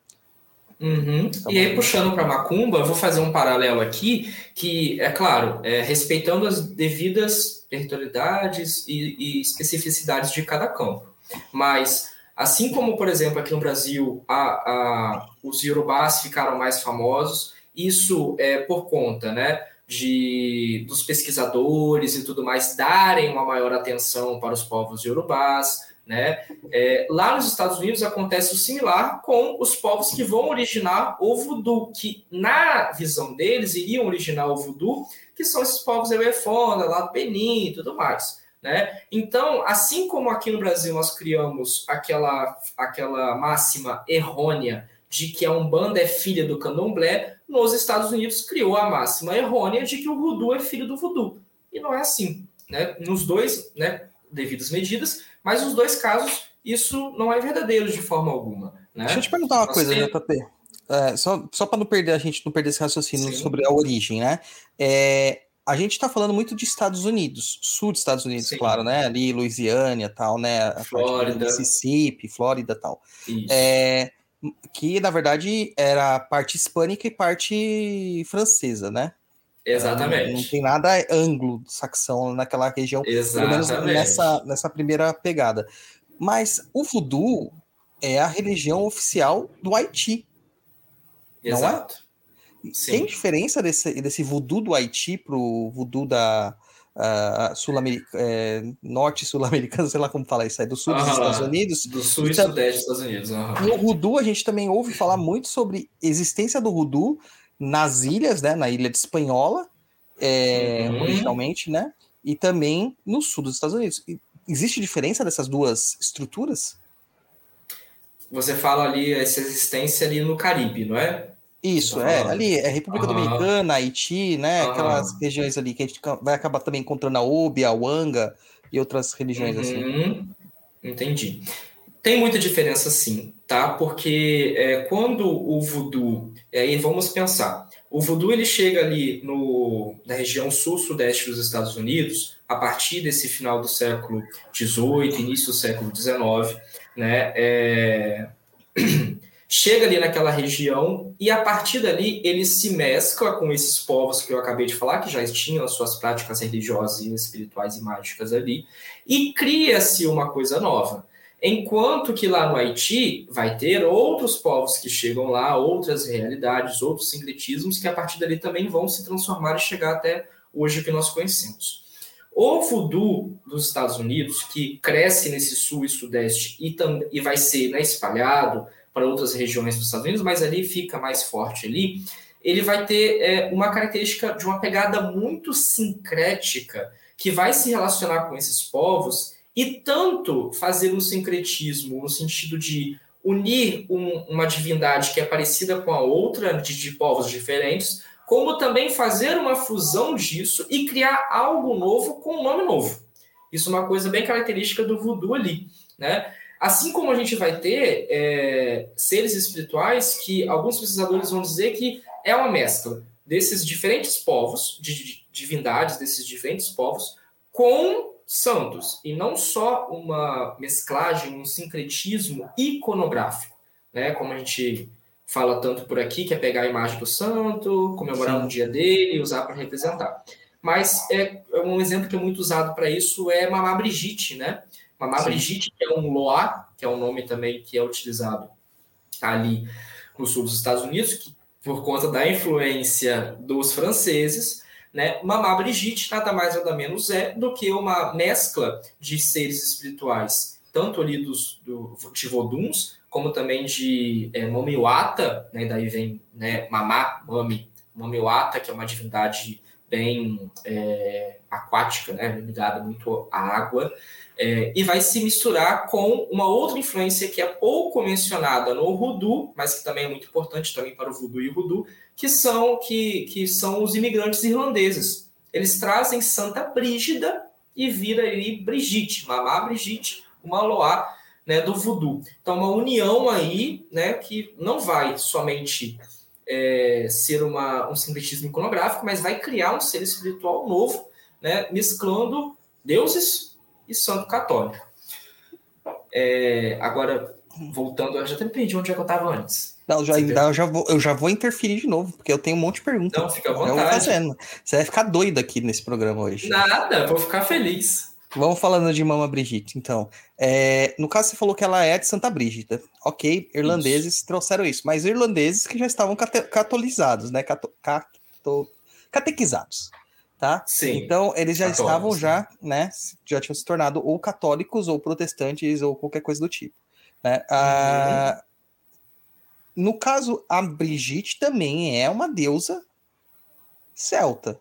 Uhum. Tá e aí, puxando para Macumba, eu vou fazer um paralelo aqui, que, é claro, é, respeitando as devidas territorialidades e, e, especificidades de cada campo. Mas, assim como, por exemplo, aqui no Brasil, a, a, os iorubás ficaram mais famosos, isso é por conta né, de, dos pesquisadores e tudo mais darem uma maior atenção para os povos iorubás, né? É, lá nos Estados Unidos acontece o similar com os povos que vão originar o voodoo, que na visão deles iriam originar o voodoo, que são esses povos euefona, lá do Benin e tudo mais. Né? Então, assim como aqui no Brasil nós criamos aquela, aquela máxima errônea de que a Umbanda é filha do candomblé, nos Estados Unidos criou a máxima errônea de que o voodoo é filho do voodoo. E não é assim. Né? Nos dois, né, devidas medidas, mas nos dois casos isso não é verdadeiro de forma alguma. Né? Deixa eu te perguntar uma Nós coisa. JP. É, só só para não perder a gente não perder esse raciocínio Sim. sobre a origem, né? É, a gente está falando muito de Estados Unidos, sul dos Estados Unidos, Sim. claro, né? Ali, Louisiana, tal, né? A Flórida, Mississippi, Flórida, tal. É, que na verdade era parte hispânica e parte francesa, né? Exatamente. Não, não tem nada anglo-saxão naquela região, Exatamente. pelo menos nessa, nessa primeira pegada. Mas o voodoo é a religião oficial do Haiti. Exato. Não é? Sim. Tem diferença desse, desse voodoo do Haiti pro voodoo da uh, sul é, norte sul-americano, <laughs> sei lá como falar isso, é do sul dos Estados Unidos. Do sul e, e sudeste dos Estados Unidos. E o voodoo, a gente também ouve falar muito sobre existência do voodoo nas ilhas, né, na ilha de Espanhola, é, uhum. originalmente, né, e também no sul dos Estados Unidos. Existe diferença dessas duas estruturas? Você fala ali essa existência ali no Caribe, não é? Isso, é, ali é República uhum. Dominicana, Haiti, né, uhum. aquelas regiões ali que a gente vai acabar também encontrando a Obi, a Wanga e outras religiões assim. Uhum. Entendi. Tem muita diferença sim, tá? Porque é, quando o voodoo, aí vamos pensar, o voodoo ele chega ali no, na região sul-sudeste dos Estados Unidos, a partir desse final do século XVIII, início do século XIX, né? É... <clears throat> chega ali naquela região e a partir dali ele se mescla com esses povos que eu acabei de falar, que já tinham as suas práticas religiosas e espirituais e mágicas ali, e cria-se uma coisa nova. Enquanto que lá no Haiti vai ter outros povos que chegam lá, outras realidades, outros sincretismos que a partir dali também vão se transformar e chegar até hoje que nós conhecemos. O voodoo dos Estados Unidos, que cresce nesse sul e sudeste e, e vai ser né, espalhado para outras regiões dos Estados Unidos, mas ali fica mais forte ali, ele vai ter é, uma característica de uma pegada muito sincrética que vai se relacionar com esses povos e tanto fazer um sincretismo no sentido de unir um, uma divindade que é parecida com a outra, de, de povos diferentes, como também fazer uma fusão disso e criar algo novo com um nome novo. Isso é uma coisa bem característica do voodoo ali, né? Assim como a gente vai ter é, seres espirituais que alguns pesquisadores vão dizer que é uma mescla desses diferentes povos, de divindades desses diferentes povos, com santos, e não só uma mesclagem, um sincretismo iconográfico, né? Como a gente fala tanto por aqui, que é pegar a imagem do santo, comemorar Sim. um dia dele e usar para representar. Mas é, é, um exemplo que é muito usado para isso é Mamá Brigitte, né? Mamá Sim. Brigitte, que é um loa, que é um nome também que é utilizado ali no sul dos Estados Unidos, que por conta da influência dos franceses, né? Mamá Brigitte nada mais nada menos é do que uma mescla de seres espirituais, tanto ali dos do, de Voduns, como também de é, Momiwata, né? daí vem né, Mamá, Mami, Momiwata, que é uma divindade bem é, aquática, né? ligada muito à água, é, e vai se misturar com uma outra influência que é pouco mencionada no Voodoo, mas que também é muito importante também para o Voodoo e o Voodoo, que são, que, que são os imigrantes irlandeses. Eles trazem Santa Brígida e vira aí Brigitte, Mamá Brigitte, uma Loá né, do Voodoo. Então, uma união aí né, que não vai somente é, ser uma, um sincretismo iconográfico, mas vai criar um ser espiritual novo, né, mesclando deuses e santo católico. É, agora, voltando, eu já até me perdi onde é que eu estava antes. Não, já, eu, já vou, eu já vou interferir de novo, porque eu tenho um monte de perguntas. Não, fica à vontade. Eu vou fazendo. Você vai ficar doido aqui nesse programa hoje. Nada, vou ficar feliz. Vamos falando de Mama Brigitte, então. É, no caso, você falou que ela é de Santa Brígida. Ok, irlandeses isso. trouxeram isso, mas irlandeses que já estavam catolizados, né? Cato, cato, catequizados tá? Sim. Então, eles já católicos, estavam já, né, já tinham se tornado ou católicos ou protestantes ou qualquer coisa do tipo, né? Ah, uhum. No caso, a Brigitte também é uma deusa celta.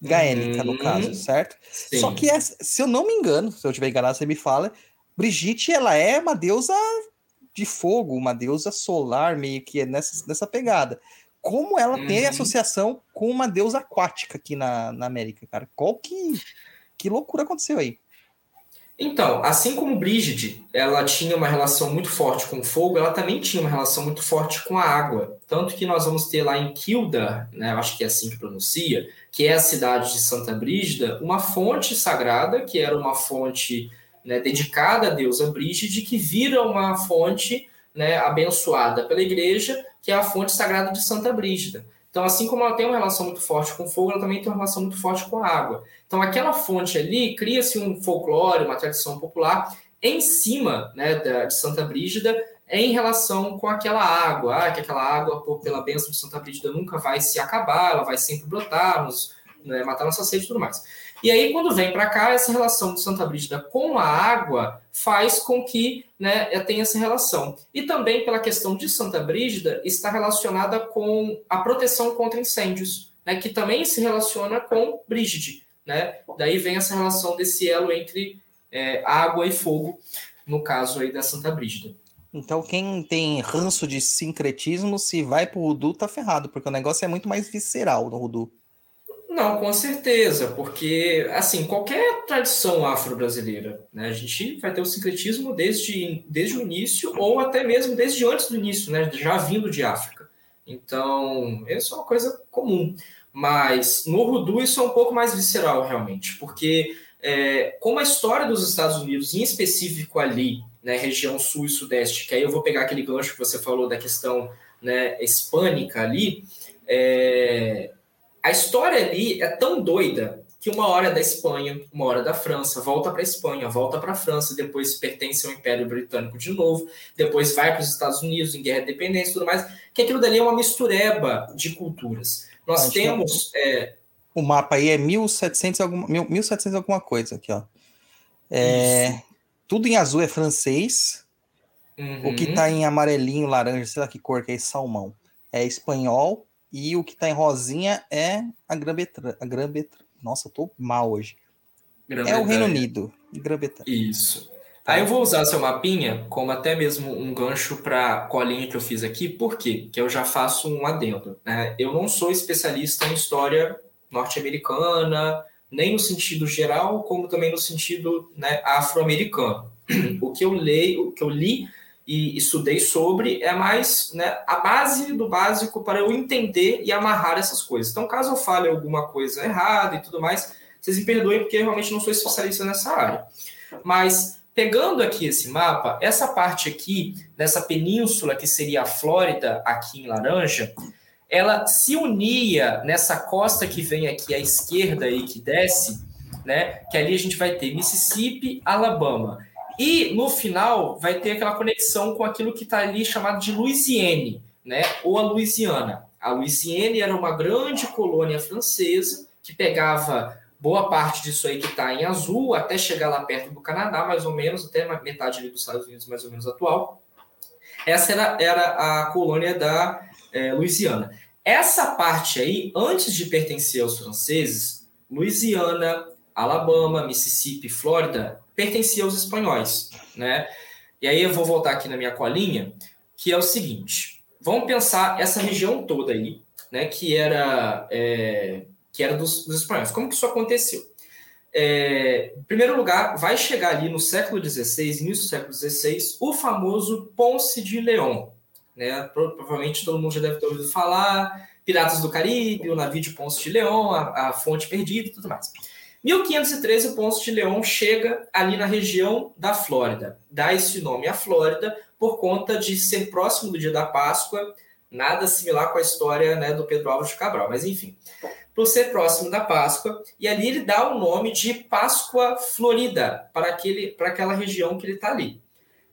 Gaélica, uhum. no caso, certo? Sim. Só que, é, se eu não me engano, se eu tiver enganado, você me fala, Brigitte, ela é uma deusa de fogo, uma deusa solar, meio que é nessa, nessa pegada como ela uhum. tem associação com uma deusa aquática aqui na, na América, cara. Qual que, que loucura aconteceu aí? Então, assim como Brígide, ela tinha uma relação muito forte com o fogo, ela também tinha uma relação muito forte com a água. Tanto que nós vamos ter lá em Kilda, né, acho que é assim que pronuncia, que é a cidade de Santa Brígida, uma fonte sagrada, que era uma fonte né, dedicada à deusa Brígide, que vira uma fonte né, abençoada pela igreja, que é a fonte sagrada de Santa Brígida. Então, assim como ela tem uma relação muito forte com o fogo, ela também tem uma relação muito forte com a água. Então, aquela fonte ali cria-se um folclore, uma tradição popular em cima né, da, de Santa Brígida em relação com aquela água, ah, que aquela água, por, pela bênção de Santa Brígida, nunca vai se acabar, ela vai sempre brotar, nos, né, matar nossa sede e tudo mais. E aí, quando vem para cá, essa relação de Santa Brígida com a água faz com que né, tenha essa relação. E também pela questão de Santa Brígida, está relacionada com a proteção contra incêndios, né, que também se relaciona com Brígide. Né? Daí vem essa relação desse elo entre é, água e fogo, no caso aí da Santa Brígida. Então, quem tem ranço de sincretismo, se vai pro Rudu, tá ferrado, porque o negócio é muito mais visceral no Rudu. Não, com certeza, porque assim, qualquer tradição afro-brasileira, né, a gente vai ter o sincretismo desde, desde o início ou até mesmo desde antes do início, né, já vindo de África. Então, isso é uma coisa comum. Mas no Rudu isso é um pouco mais visceral, realmente, porque é, como a história dos Estados Unidos, em específico ali, né, região sul e sudeste, que aí eu vou pegar aquele gancho que você falou da questão né, hispânica ali, é, a história ali é tão doida que uma hora é da Espanha, uma hora é da França, volta para a Espanha, volta para a França, depois pertence ao Império Britânico de novo, depois vai para os Estados Unidos em guerra de dependência e tudo mais, que aquilo dali é uma mistureba de culturas. Nós temos... É... O mapa aí é 1700 alguma, 1700 alguma coisa aqui, ó. É, tudo em azul é francês, uhum. o que está em amarelinho, laranja, sei lá que cor que é salmão, é espanhol, e o que está em rosinha é a Grã-Bretanha. Grã Nossa, eu tô mal hoje. É o Reino Unido. Isso. Aí eu vou usar seu mapinha como até mesmo um gancho para a colinha que eu fiz aqui, por quê? Que eu já faço um adendo. Né? Eu não sou especialista em história norte-americana, nem no sentido geral, como também no sentido né, afro-americano. <clears throat> O que eu leio, o que eu li e estudei sobre é mais né, a base do básico para eu entender e amarrar essas coisas. Então, caso eu fale alguma coisa errada e tudo mais, vocês me perdoem porque eu realmente não sou especialista nessa área. Mas pegando aqui esse mapa, essa parte aqui, dessa península que seria a Flórida, aqui em laranja, ela se unia nessa costa que vem aqui à esquerda e que desce, né? Que ali a gente vai ter Mississippi, Alabama. E no final vai ter aquela conexão com aquilo que está ali chamado de Louisiane, né? Ou a Louisiana. A Louisiane era uma grande colônia francesa que pegava boa parte disso aí que está em azul até chegar lá perto do Canadá, mais ou menos, até metade ali dos Estados Unidos, mais ou menos atual. Essa era, era a colônia da é, Louisiana. Essa parte aí, antes de pertencer aos franceses, Louisiana, Alabama, Mississippi, Flórida, pertencia aos espanhóis, né? E aí eu vou voltar aqui na minha colinha, que é o seguinte: vamos pensar essa região toda aí, né? Que era é, que era dos, dos, espanhóis. Como que isso aconteceu? É, em primeiro lugar, vai chegar ali no século XVI, início do século XVI, o famoso Ponce de León, né? Provavelmente todo mundo já deve ter ouvido falar, Piratas do Caribe, o navio de Ponce de León, a, a fonte perdida e tudo mais. 1513, o Ponce de León chega ali na região da Flórida. Dá esse nome à Flórida por conta de ser próximo do dia da Páscoa, nada similar com a história né, do Pedro Álvares de Cabral, mas enfim, por ser próximo da Páscoa, e ali ele dá o nome de Páscoa Florida para, aquele, para aquela região que ele está ali.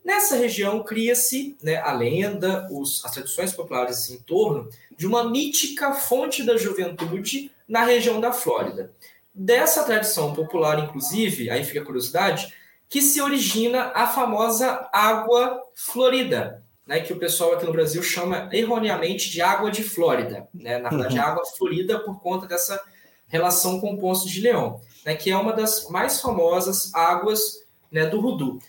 Nessa região cria-se né, a lenda, os, as tradições populares em torno de uma mítica fonte da juventude na região da Flórida. Dessa tradição popular, inclusive, aí fica a curiosidade, que se origina a famosa água florida, né, que o pessoal aqui no Brasil chama erroneamente de água de Flórida. Né? Na verdade, uhum. água florida por conta dessa relação com o Ponce de Leão, né, que é uma das mais famosas águas né, do Rudu.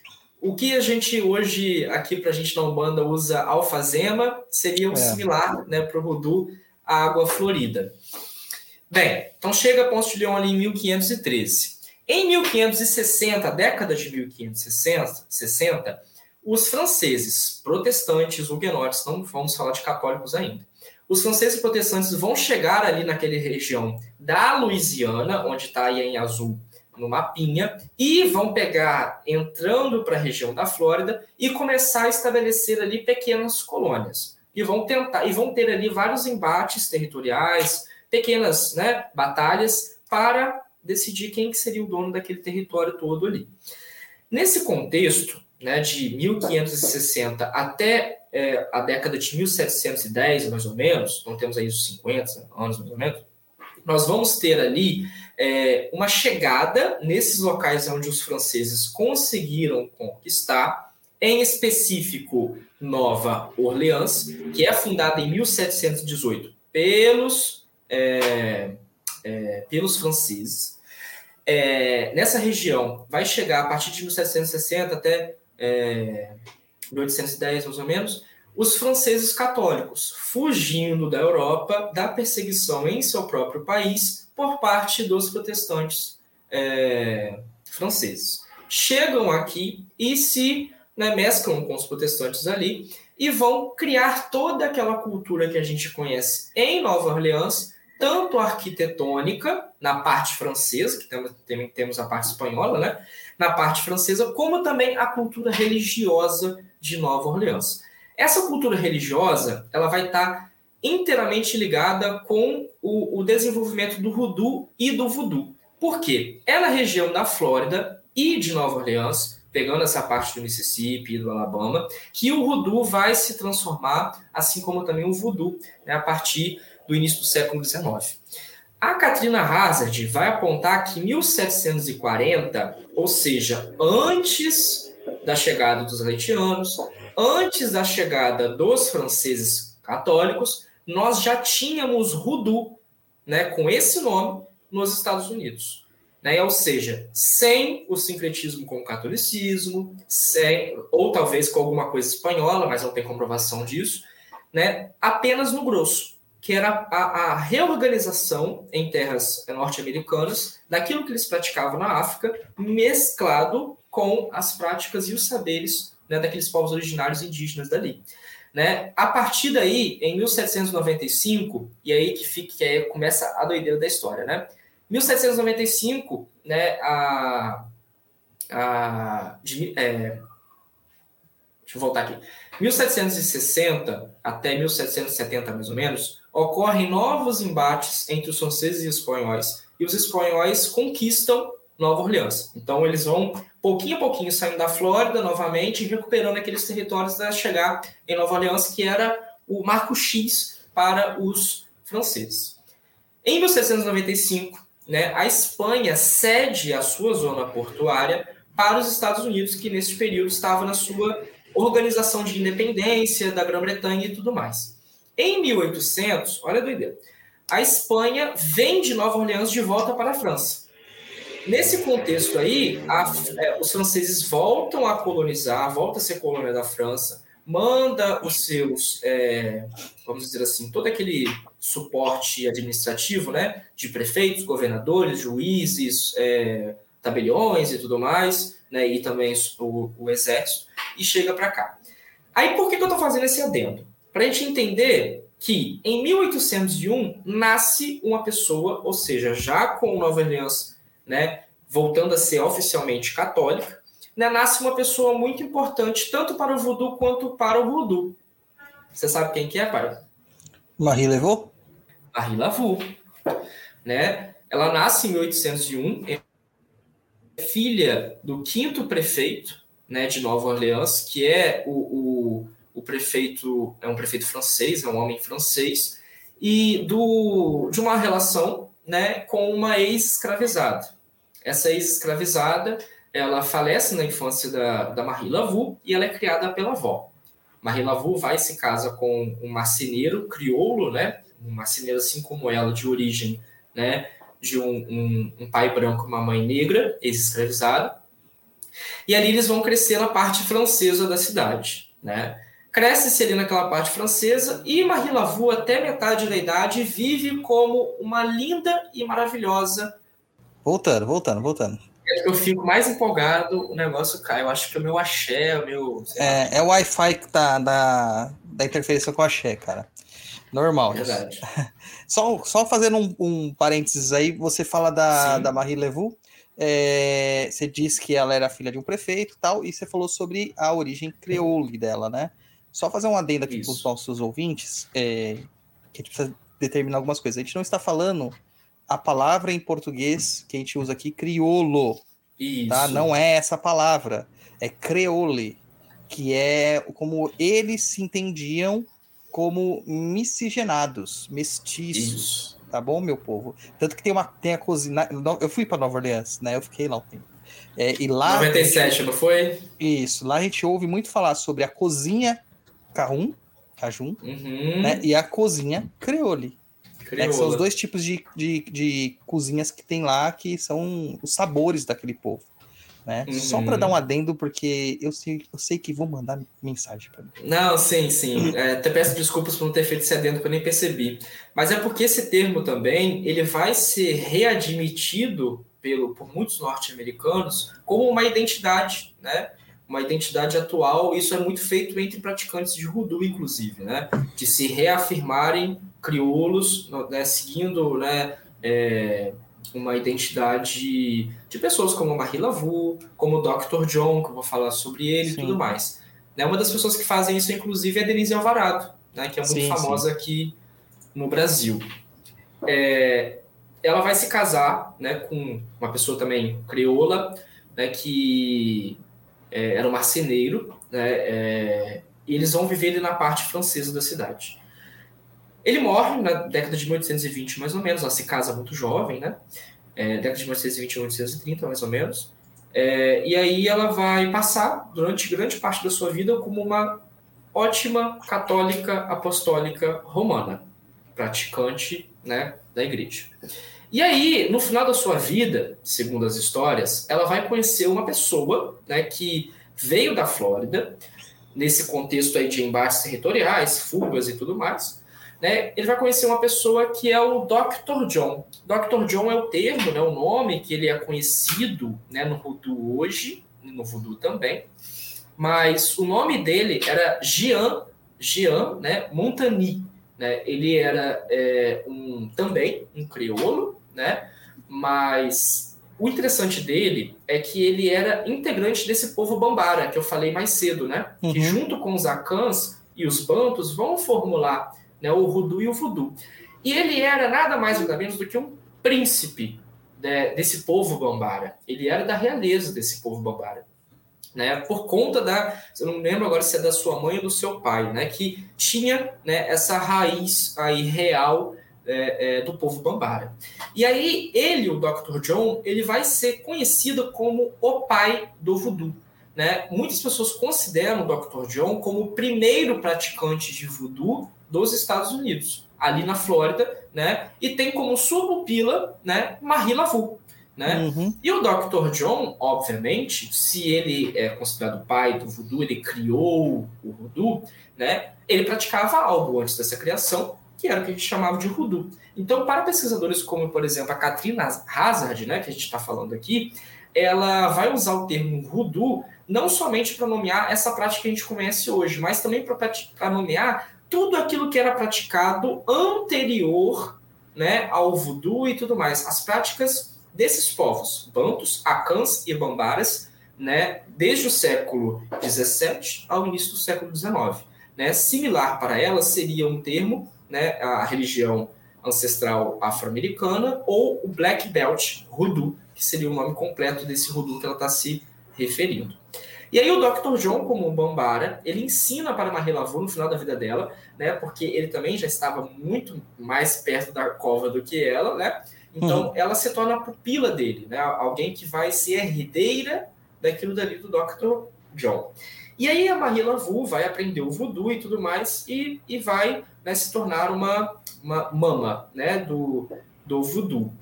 O que a gente hoje, aqui para a gente na Umbanda, usa alfazema, seria um é. similar né, para o Rudu, a água florida. Bem, então chega a Ponce de Leão ali em 1513. Em 1560, década de 1560, 60, os franceses, protestantes, huguenotes, não vamos falar de católicos ainda, os franceses protestantes vão chegar ali naquela região da Louisiana, onde está aí em azul no mapinha e vão pegar entrando para a região da Flórida e começar a estabelecer ali pequenas colônias e vão tentar e vão ter ali vários embates territoriais, pequenas, né, batalhas para decidir quem que seria o dono daquele território todo ali. Nesse contexto, né, de 1560 até é, a década de 1710, mais ou menos, então temos aí os 50 anos mais ou menos, nós vamos ter ali é, uma chegada nesses locais onde os franceses conseguiram conquistar, em específico Nova Orleans, que é fundada em 1718 pelos, é, é, pelos franceses. É, nessa região vai chegar a partir de 1760 até 1810, é, mais ou menos, os franceses católicos, fugindo da Europa da perseguição em seu próprio país por parte dos protestantes é, franceses. Chegam aqui e se né, mesclam com os protestantes ali e vão criar toda aquela cultura que a gente conhece em Nova Orleans, tanto arquitetônica, na parte francesa, que também temos a parte espanhola, né? Na parte francesa, como também a cultura religiosa de Nova Orleans. Essa cultura religiosa, ela vai estar inteiramente ligada com o, o desenvolvimento do Rudu e do Voodoo. Por quê? É na região da Flórida e de Nova Orleans, pegando essa parte do Mississippi e do Alabama, que o Rudu vai se transformar, assim como também o Voodoo, né, a partir do início do século XIX. A Katrina Hazard vai apontar que em 1740, ou seja, antes da chegada dos haitianos, antes da chegada dos franceses católicos, nós já tínhamos Rudu, né, com esse nome, nos Estados Unidos. né? ou seja, sem o sincretismo com o catolicismo, sem, ou talvez com alguma coisa espanhola, mas não tem comprovação disso, né? apenas no grosso, que era a, a reorganização em terras norte-americanas daquilo que eles praticavam na África, mesclado com as práticas e os saberes né, daqueles povos originários indígenas dali. Né? A partir daí, em 1795, e aí que, fica, que aí começa a doideira da história, né? 1795, né, a, a, de, é, deixa eu voltar aqui. 1760 até 1770, mais ou menos, ocorrem novos embates entre os franceses e os espanhóis, e os espanhóis conquistam Nova Orleans. Então, eles vão, pouquinho a pouquinho, saindo da Flórida novamente e recuperando aqueles territórios até chegar em Nova Orleans, que era o marco X para os franceses. Em 1795, né, a Espanha cede a sua zona portuária para os Estados Unidos, que nesse período estava na sua organização de independência da Grã-Bretanha e tudo mais. Em 1800, olha a doideira, a Espanha vende Nova Orleans de volta para a França. Nesse contexto aí, a, é, os franceses voltam a colonizar, volta a ser colônia da França, manda os seus, é, vamos dizer assim, todo aquele suporte administrativo, né, de prefeitos, governadores, juízes, é, tabeliões e tudo mais, né, e também o, o exército, e chega para cá. Aí por que, que eu estou fazendo esse adendo? Para a gente entender que em 1801 nasce uma pessoa, ou seja, já com Nova Orleans, né, voltando a ser oficialmente católica, né, nasce uma pessoa muito importante, tanto para o voodoo quanto para o voodoo. Você sabe quem que é, pai? Marie Levaux? Marie Laveau. Né? Ela nasce em 1801, é filha do quinto prefeito né, de Nova Orleans, que é o, o, o prefeito, é um prefeito francês, é um homem francês, e do, de uma relação né, com uma ex-escravizada. Essa ex-escravizada ela falece na infância da, da Marie Laveau e ela é criada pela avó. Marie Laveau vai se casa com um marceneiro crioulo, né? Um marceneiro assim como ela, de origem, né? De um, um, um pai branco e uma mãe negra, ex-escravizada. E ali eles vão crescer na parte francesa da cidade, né? Cresce-se ali naquela parte francesa e Marie Laveau, até metade da idade, vive como uma linda e maravilhosa. Voltando, voltando, voltando eu fico mais empolgado, o negócio cai. Eu acho que o meu axé, o meu. É, é o Wi-Fi que tá da, da interferência com o axé, cara. Normal. Verdade. <laughs> Só, só fazendo um, um parênteses aí, você fala da, da Marie Levu. É, você disse que ela era filha de um prefeito e tal, e você falou sobre a origem creole dela, né? Só fazer um adendo aqui para os nossos ouvintes, é, que a gente precisa determinar algumas coisas. A gente não está falando a palavra em português que a gente usa aqui, criolo. Tá? Isso. Tá? Não é essa palavra. É creole, que é como eles se entendiam como miscigenados, mestiços. Isso. Tá bom, meu povo? Tanto que tem uma tem a cozinha. Eu fui para Nova Orleans, né? Eu fiquei lá um tempo. É, e lá 97, gente, não foi? Isso. Lá a gente ouve muito falar sobre a cozinha Cajun, Cajun uhum. né? E a cozinha Creole. Né, são os dois tipos de, de, de, cozinhas que tem lá, que são os sabores daquele povo. Né? Uhum. Só para dar um adendo, porque eu sei, eu sei que vão mandar mensagem para mim. Não, sim, sim. É, até peço desculpas por não ter feito esse adendo, que eu nem percebi. Mas é porque esse termo também ele vai ser readmitido pelo, por muitos norte-americanos como uma identidade, né? Uma identidade atual. Isso é muito feito entre praticantes de Rudu, inclusive, né? de se reafirmarem crioulos, né, seguindo né, é, uma identidade de pessoas como Marie Lavu, como o Dr. John, que eu vou falar sobre ele e tudo mais. Né, uma das pessoas que fazem isso, inclusive, é a Denise Alvarado, né, que é muito sim, famosa sim. aqui no Brasil. É, ela vai se casar né, com uma pessoa também crioula, né, que é, era um marceneiro, né, é, e eles vão viver na parte francesa da cidade. Ele morre na década de 1820, mais ou menos. Ela se casa muito jovem, né? É, década de 1820 a 1830, mais ou menos. É, e aí ela vai passar, durante grande parte da sua vida, como uma ótima católica apostólica romana, praticante né, da igreja. E aí, no final da sua vida, segundo as histórias, ela vai conhecer uma pessoa né, que veio da Flórida, nesse contexto aí de embates territoriais, fugas e tudo mais. Né, ele vai conhecer uma pessoa que é o Dr. John. Dr. John é o termo, né, o nome que ele é conhecido né, no Voodoo hoje, no Voodoo também. Mas o nome dele era Jean, Jean né, Montani. Né? Ele era é, um, também um crioulo, né? Mas o interessante dele é que ele era integrante desse povo bambara, que eu falei mais cedo, né? Uhum. Que junto com os acãs e os bantos vão formular né, o rudu e o voodoo. E ele era nada mais nada menos do que um príncipe né, desse povo bambara. Ele era da realeza desse povo bambara. Né, por conta da, eu não lembro agora se é da sua mãe ou do seu pai, né, que tinha né, essa raiz aí real é, é, do povo Bambara. E aí ele, o Dr. John, ele vai ser conhecido como o pai do voodoo. Né? Muitas pessoas consideram o Dr. John como o primeiro praticante de voodoo dos Estados Unidos, ali na Flórida, né? E tem como sua pupila, né, Marie. Né? Uhum. E o Dr. John, obviamente, se ele é considerado pai do voodoo, ele criou o voodoo, né? Ele praticava algo antes dessa criação, que era o que a gente chamava de Hoodoo. Então, para pesquisadores como, por exemplo, a Katrina Hazard, né, que a gente está falando aqui, ela vai usar o termo Hoodoo não somente para nomear essa prática que a gente conhece hoje, mas também para nomear tudo aquilo que era praticado anterior né, ao voodoo e tudo mais. As práticas desses povos, bantos, acãs e bambaras, né, desde o século XVII ao início do século XIX. Né? Similar para elas seria um termo né, a religião ancestral afro-americana, ou o Black Belt Hoodoo, que seria o nome completo desse Hoodoo que ela está se referindo. E aí o Dr. John, como Bambara, ele ensina para Marie Laveau no final da vida dela, né, porque ele também já estava muito mais perto da cova do que ela, né? Então uhum. ela se torna a pupila dele, né? Alguém que vai ser herdeira daquilo dali do Dr. John. E aí a Marie Laveau vai aprender o voodoo e tudo mais e, e vai né, se tornar uma, uma mama né, do, do voodoo.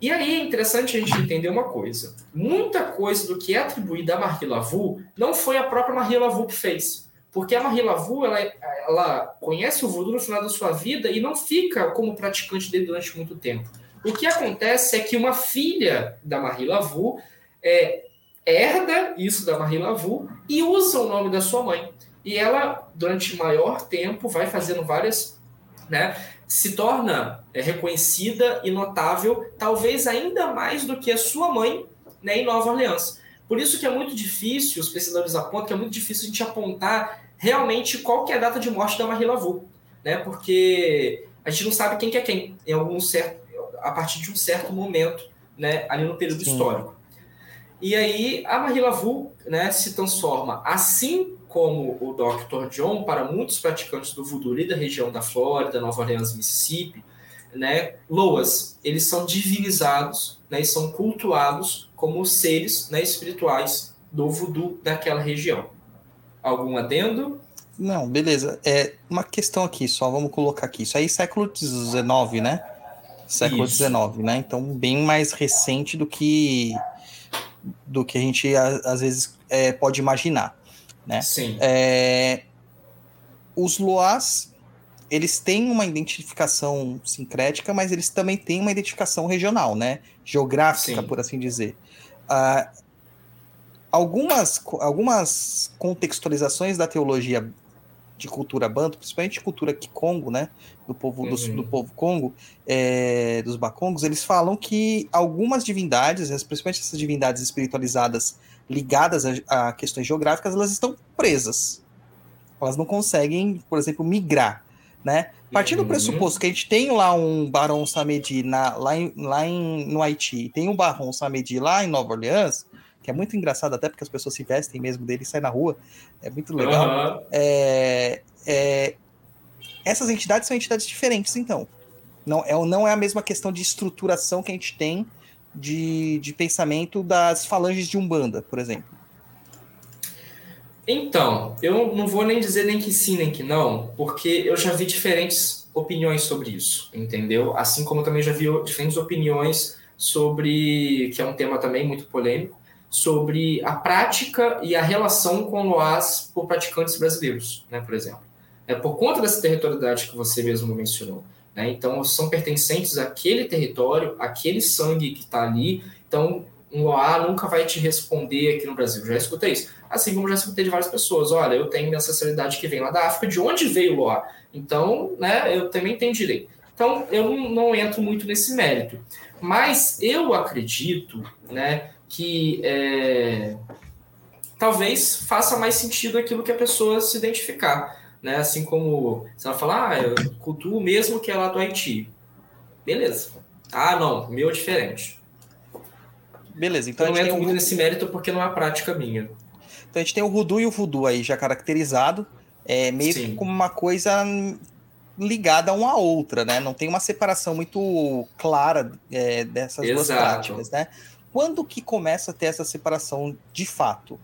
E aí é interessante a gente entender uma coisa. Muita coisa do que é atribuída a Marie Laveau não foi a própria Marie Laveau que fez. Porque a Marie Laveau, ela, ela conhece o voodoo no final da sua vida e não fica como praticante dele durante muito tempo. O que acontece é que uma filha da Marie Laveau é, herda isso da Marie Laveau e usa o nome da sua mãe. E ela, durante maior tempo, vai fazendo várias. Né, se torna é, reconhecida e notável, talvez ainda mais do que a sua mãe né, em Nova Orleans. Por isso que é muito difícil, os pesquisadores apontam que é muito difícil a gente apontar realmente qual que é a data de morte da Marie Laveau, né? Porque a gente não sabe quem que é quem em algum certo, a partir de um certo momento, né, ali no período Sim. histórico. E aí a Marie Laveau, né, se transforma assim como o Dr. John, para muitos praticantes do voodoo da região da Flórida, Nova Orleans, Mississippi, né, Loas, eles são divinizados né, e são cultuados como seres né, espirituais do voodoo daquela região. Algum adendo? Não, beleza. É uma questão aqui, só vamos colocar aqui. Isso aí século XIX, né? Século XIX, né? Então, bem mais recente do que do que a gente às vezes é, pode imaginar. Né? Sim. É, os Loas, eles têm uma identificação sincrética, mas eles também têm uma identificação regional, né? Geográfica, Sim. por assim dizer. Uh, algumas, algumas contextualizações da teologia de cultura banto, principalmente cultura Kikongo, né, do povo do, uhum. do povo Congo, é, dos Bakongos, eles falam que algumas divindades, principalmente essas divindades espiritualizadas ligadas a, a, questões geográficas, elas estão presas. Elas não conseguem, por exemplo, migrar, né? Partindo uhum. do pressuposto que a gente tem lá um Barão Samedi na, lá, em, lá em, no Haiti, tem um Barão Samedi lá em Nova Orleans, que é muito engraçado até porque as pessoas se vestem mesmo dele e saem na rua, é muito legal. Uhum. É, é, essas entidades são entidades diferentes, então. Não é, não é a mesma questão de estruturação que a gente tem de, de pensamento das falanges de Umbanda, por exemplo? Então, eu não vou nem dizer nem que sim, nem que não, porque eu já vi diferentes opiniões sobre isso, entendeu? Assim como também já vi diferentes opiniões sobre, que é um tema também muito polêmico, sobre a prática e a relação com loas por praticantes brasileiros, né, por exemplo. É por conta dessa territorialidade que você mesmo mencionou. Né? Então, são pertencentes àquele território, aquele sangue que está ali. Então, um loa nunca vai te responder aqui no Brasil. Já escutei isso. Assim como já escutei de várias pessoas. Olha, eu tenho minha ancestralidade que vem lá da África. De onde veio o loa? Então, né, eu também tenho direito. Então, eu não, não entro muito nesse mérito. Mas eu acredito né, que é, talvez faça mais sentido aquilo que a pessoa se identificar. Né? Assim como se ela falar, ah, eu cultuo mesmo que é lá do Haiti. Beleza. Ah, não, meu é diferente. Beleza, então eu não entro muito um... nesse mérito porque não é a prática minha. Então a gente tem o Rudu e o Voodoo aí já caracterizado, é, meio Sim. que como uma coisa ligada uma à outra, né? Não tem uma separação muito clara é, dessas Exato. duas práticas, né? Quando que começa a ter essa separação de fato?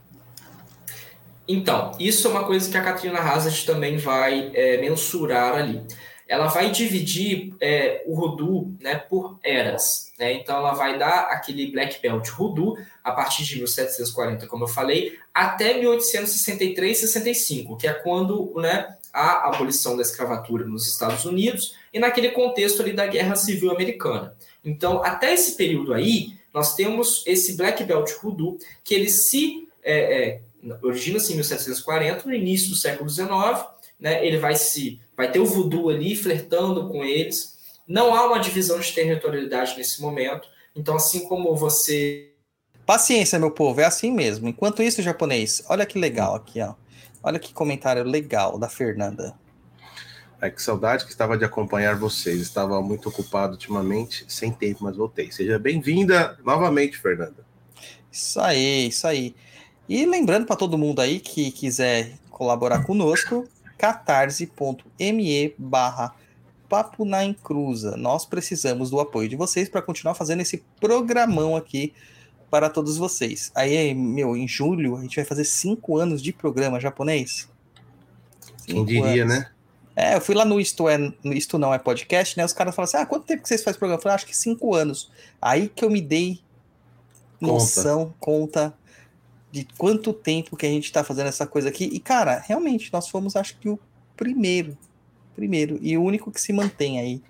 Então, isso é uma coisa que a Katrina Hazard também vai é, mensurar ali. Ela vai dividir é, o Rudu né, por eras. Né? Então, ela vai dar aquele Black Belt Rudu a partir de 1740, como eu falei, até 1863 65, que é quando né, a abolição da escravatura nos Estados Unidos e naquele contexto ali da Guerra Civil Americana. Então, até esse período aí, nós temos esse Black Belt Hoodoo, que ele se é, é, origina-se em 1740, no início do século XIX, né, ele vai se vai ter o voodoo ali flertando com eles. Não há uma divisão de territorialidade nesse momento. Então, assim como você Paciência, meu povo, é assim mesmo. Enquanto isso, japonês, olha que legal aqui, ó. Olha que comentário legal da Fernanda. É que saudade que estava de acompanhar vocês. Estava muito ocupado ultimamente, sem tempo, mas voltei. Seja bem-vinda novamente, Fernanda. Isso aí, isso aí. E lembrando para todo mundo aí que quiser colaborar conosco, catarse.me barra Papo na Encruza. Nós precisamos do apoio de vocês para continuar fazendo esse programão aqui para todos vocês. Aí, meu, em julho a gente vai fazer cinco anos de programa japonês. Quem diria, anos. né? É, eu fui lá no Isto, é, no Isto Não É Podcast, né? Os caras falaram assim: ah, quanto tempo que vocês fazem programa? Eu falei, acho que cinco anos. Aí que eu me dei noção, conta, conta de quanto tempo que a gente tá fazendo essa coisa aqui. E, cara, realmente, nós fomos, acho que, o primeiro. Primeiro. E o único que se mantém aí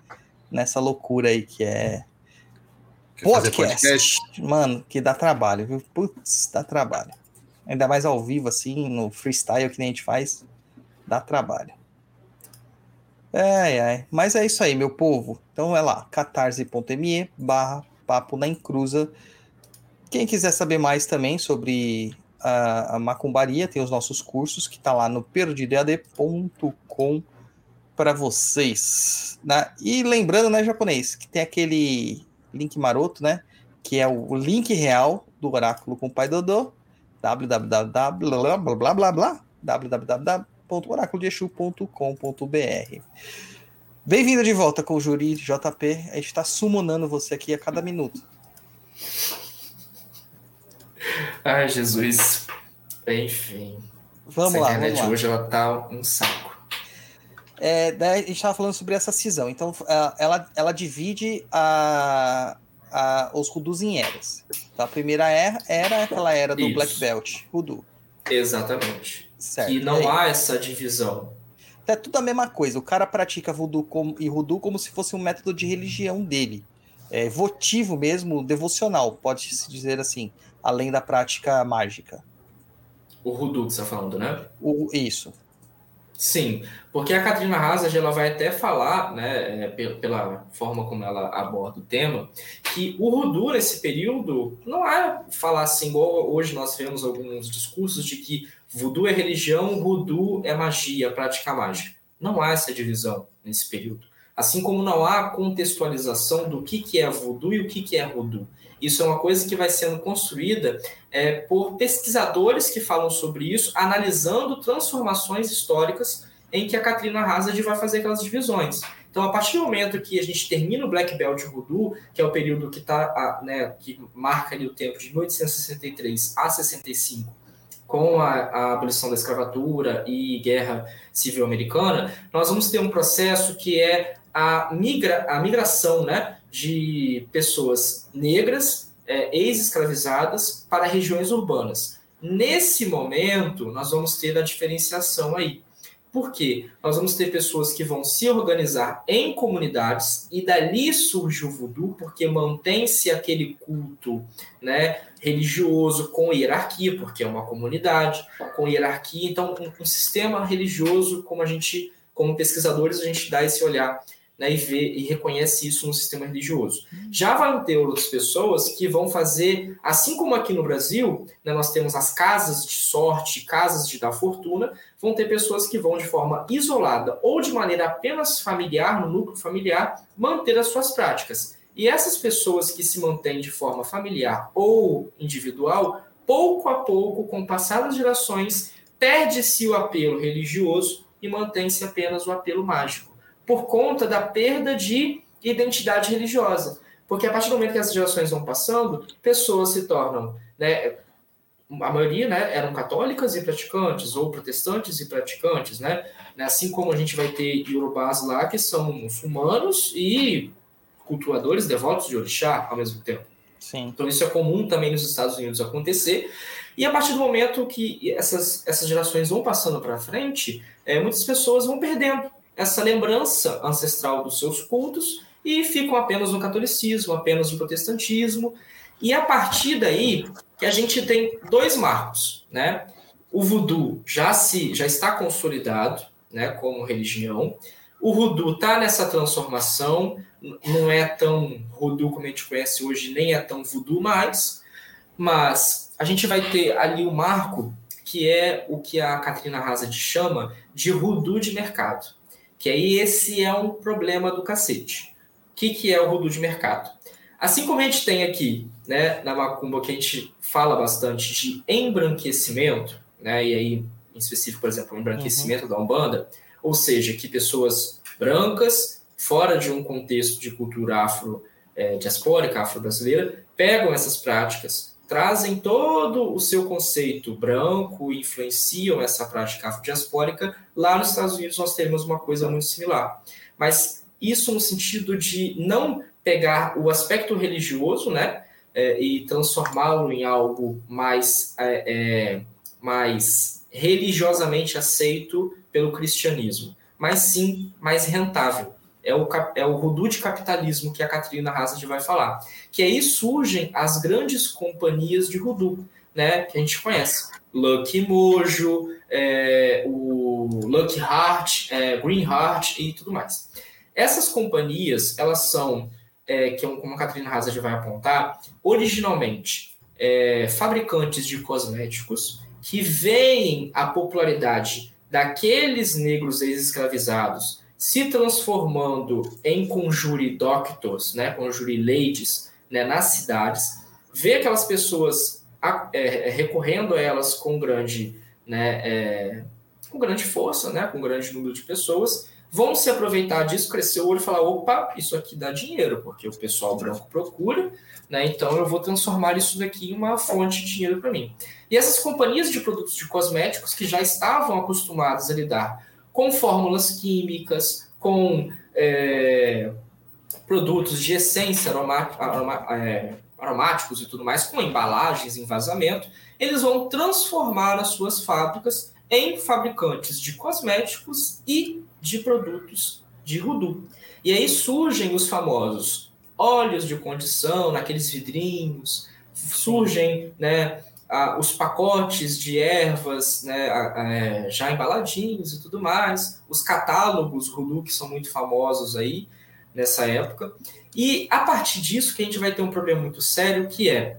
nessa loucura aí que é. Podcast. podcast. Mano, que dá trabalho, viu? Putz, dá trabalho. Ainda mais ao vivo, assim, no freestyle que nem a gente faz, dá trabalho. É, é. Mas é isso aí, meu povo. Então é lá, catarse.me barra papo na encruza. Quem quiser saber mais também sobre a, a macumbaria, tem os nossos cursos que tá lá no perdidead.com para vocês. Né? E lembrando, né, japonês, que tem aquele link maroto, né? Que é o link real do oráculo com o pai Dodô, www.oraculodeexu.com.br. Bem-vindo de volta com o Juri JP. A gente está sumonando você aqui a cada minuto. Ai, Jesus. Enfim. Vamos essa lá. A internet hoje ela tá um saco. É, daí a gente estava falando sobre essa cisão. Então, ela, ela divide a, a, os Rudus em eras. Então, a primeira era, era aquela era do Isso. Black Belt, Rudu. Exatamente. Certo. Que não há essa divisão. É tudo a mesma coisa. O cara pratica voodoo como, e voodoo como se fosse um método de religião dele. É votivo mesmo, devocional, pode-se dizer assim, além da prática mágica. O voodoo que você está falando, né? O, isso. Sim, porque a Katrina Hazard ela vai até falar, né, é, pela forma como ela aborda o tema, que o Rudu nesse período não é falar assim, igual hoje nós vemos alguns discursos de que voodoo é religião, voodoo é magia, prática mágica. Não há essa divisão nesse período. Assim como não há contextualização do que, que é voodoo e o que, que é voodoo. Isso é uma coisa que vai sendo construída é, por pesquisadores que falam sobre isso, analisando transformações históricas em que a Katrina Hazard vai fazer aquelas divisões. Então, a partir do momento que a gente termina o Black Belt Voodoo, que é o período que, tá, né, que marca ali o tempo de 1863 a 65, com a, a, abolição da escravatura e guerra civil americana, nós vamos ter um processo que é a, migra, a migração né, de pessoas negras, é, ex-escravizadas, para regiões urbanas. Nesse momento, nós vamos ter a diferenciação aí. Por quê? Nós vamos ter pessoas que vão se organizar em comunidades e dali surge o voodoo, porque mantém-se aquele culto né, religioso com hierarquia, porque é uma comunidade, com hierarquia. Então, um, um sistema religioso, como a gente, como pesquisadores, a gente dá esse olhar né, e vê e reconhece isso no sistema religioso. Já vão ter outras pessoas que vão fazer, assim como aqui no Brasil, né, nós temos as casas de sorte, casas de dar fortuna, vão ter pessoas que vão de forma isolada ou de maneira apenas familiar, no núcleo familiar, manter as suas práticas. E essas pessoas que se mantêm de forma familiar ou individual, pouco a pouco, com o passar das gerações, perde-se o apelo religioso e mantém-se apenas o apelo mágico por conta da perda de identidade religiosa. Porque a partir do momento que as gerações vão passando, pessoas se tornam, né, a maioria né, eram católicas e praticantes, ou protestantes e praticantes, né? Assim como a gente vai ter iorubás lá que são muçulmanos e cultuadores devotos de orixá ao mesmo tempo. Sim. Então isso é comum também nos Estados Unidos acontecer. E a partir do momento que essas, essas gerações vão passando para frente, é, muitas pessoas vão perdendo essa lembrança ancestral dos seus cultos e ficam apenas no catolicismo, apenas no protestantismo. E a partir daí que a gente tem dois marcos, né? O voodoo já se já está consolidado, né, como religião. O voodoo está nessa transformação, não é tão voodoo como a gente conhece hoje, nem é tão voodoo mais, mas a gente vai ter ali o marco que é o que a Katrina Hazard chama de voodoo de mercado. Que aí esse é um problema do cacete. O que, que é o voodoo de mercado? Assim como a gente tem aqui, né, na macumba, que a gente fala bastante de embranquecimento, né, e aí, em específico, por exemplo, o embranquecimento uhum. da Umbanda, ou seja, que pessoas brancas, fora de um contexto de cultura afro-diaspórica, é, afro-brasileira, pegam essas práticas, trazem todo o seu conceito branco, influenciam essa prática afrodiaspórica. Lá nos Estados Unidos nós temos uma coisa muito similar. Mas isso no sentido de não pegar o aspecto religioso, né, é, e transformá-lo em algo mais, é, é, mais religiosamente aceito pelo cristianismo, mas sim mais rentável é o, é o Rudu de capitalismo que a Catrina Hazard vai falar. Que aí surgem as grandes companhias de Rudu, né, que a gente conhece. Lucky Mojo, é, o Lucky Heart, é, Green Heart e tudo mais. Essas companhias, elas são, é, que é como a Catrina Hazard vai apontar, originalmente é, fabricantes de cosméticos que veem a popularidade daqueles negros ex-escravizados se transformando em conjure doctors, né, conjure ladies, né, nas cidades, vê aquelas pessoas é, recorrendo a elas com grande, né, é, com grande força, né, com grande número de pessoas, vão se aproveitar disso, crescer o olho e falar, opa, isso aqui dá dinheiro, porque o pessoal branco procura, né, então eu vou transformar isso daqui em uma fonte de dinheiro para mim. E essas companhias de produtos de cosméticos que já estavam acostumadas a lidar com fórmulas químicas, com é, produtos de essência aroma, é, aromáticos e tudo mais, com embalagens em vazamento, eles vão transformar as suas fábricas em fabricantes de cosméticos e de produtos de rudu. E aí surgem os famosos óleos de condição, naqueles vidrinhos, surgem né, os pacotes de ervas né, é, já embaladinhos e tudo mais, os catálogos Hulu, que são muito famosos aí nessa época. E a partir disso que a gente vai ter um problema muito sério, que é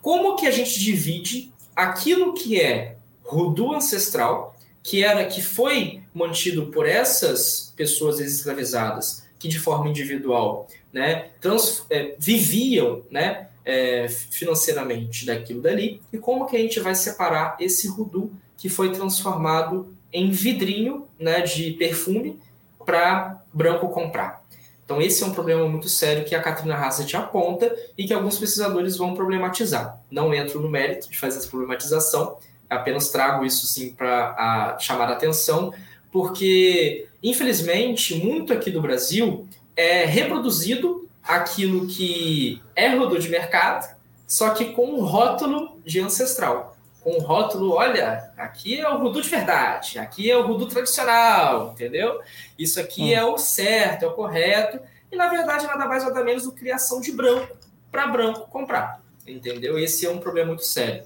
como que a gente divide aquilo que é Rudu ancestral, que era que foi mantido por essas pessoas escravizadas que de forma individual né, trans, é, viviam né, é, financeiramente daquilo dali e como que a gente vai separar esse rudu que foi transformado em vidrinho né, de perfume para branco comprar. Então esse é um problema muito sério que a Katrina Hassett aponta e que alguns pesquisadores vão problematizar. Não entro no mérito de fazer essa problematização, Apenas trago isso sim para chamar a atenção, porque infelizmente muito aqui do Brasil é reproduzido aquilo que é rodô de mercado, só que com um rótulo de ancestral. Com um rótulo, olha, aqui é o rudu de verdade, aqui é o rudu tradicional, entendeu? Isso aqui hum. é o certo, é o correto, e na verdade nada mais nada menos do que criação de branco para branco comprar, entendeu? Esse é um problema muito sério.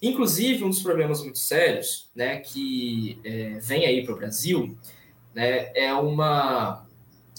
Inclusive, um dos problemas muito sérios né, que é, vem aí para o Brasil né, é uma.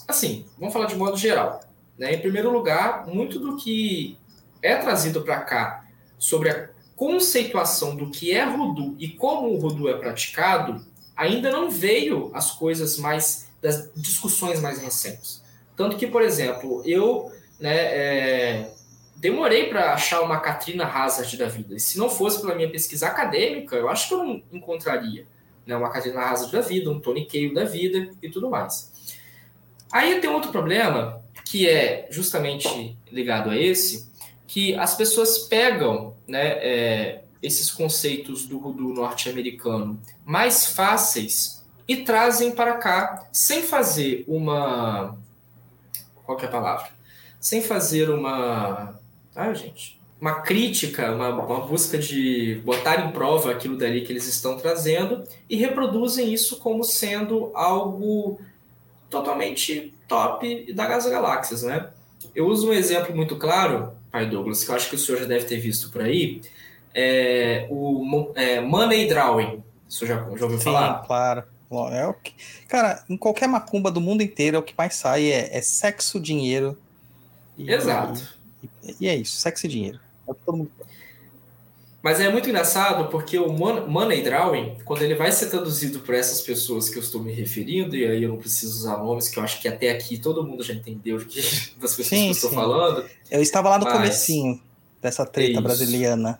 Assim, vamos falar de modo geral. Né? Em primeiro lugar, muito do que é trazido para cá sobre a conceituação do que é Rudu e como o Rudu é praticado, ainda não veio as coisas mais. das discussões mais recentes. Tanto que, por exemplo, eu né, é, demorei para achar uma Katrina Hazard da vida. E se não fosse pela minha pesquisa acadêmica, eu acho que eu não encontraria né, uma Katrina Hazard da vida, um Tony Cale da vida e tudo mais. Aí tem outro problema que é justamente ligado a esse, que as pessoas pegam né, é, esses conceitos do norte-americano mais fáceis e trazem para cá sem fazer uma qual é a palavra? Sem fazer uma ah, gente, uma crítica, uma, uma, busca de botar em prova aquilo dali que eles estão trazendo e reproduzem isso como sendo algo totalmente top da das galáxias, né? Eu uso um exemplo muito claro, pai Douglas, que eu acho que o senhor já deve ter visto por aí, é o é, Money Drawing. O senhor já, já ouviu Sim, falar? claro. É o que, cara, em qualquer macumba do mundo inteiro, é o que mais sai é, é sexo, dinheiro. E, Exato. E é isso, sexo e dinheiro. É todo mundo mas é muito engraçado porque o money drawing, quando ele vai ser traduzido por essas pessoas que eu estou me referindo, e aí eu não preciso usar nomes, que eu acho que até aqui todo mundo já entendeu que, <laughs> das pessoas sim, que eu estou falando. Eu estava lá no mas... comecinho dessa treta brasiliana.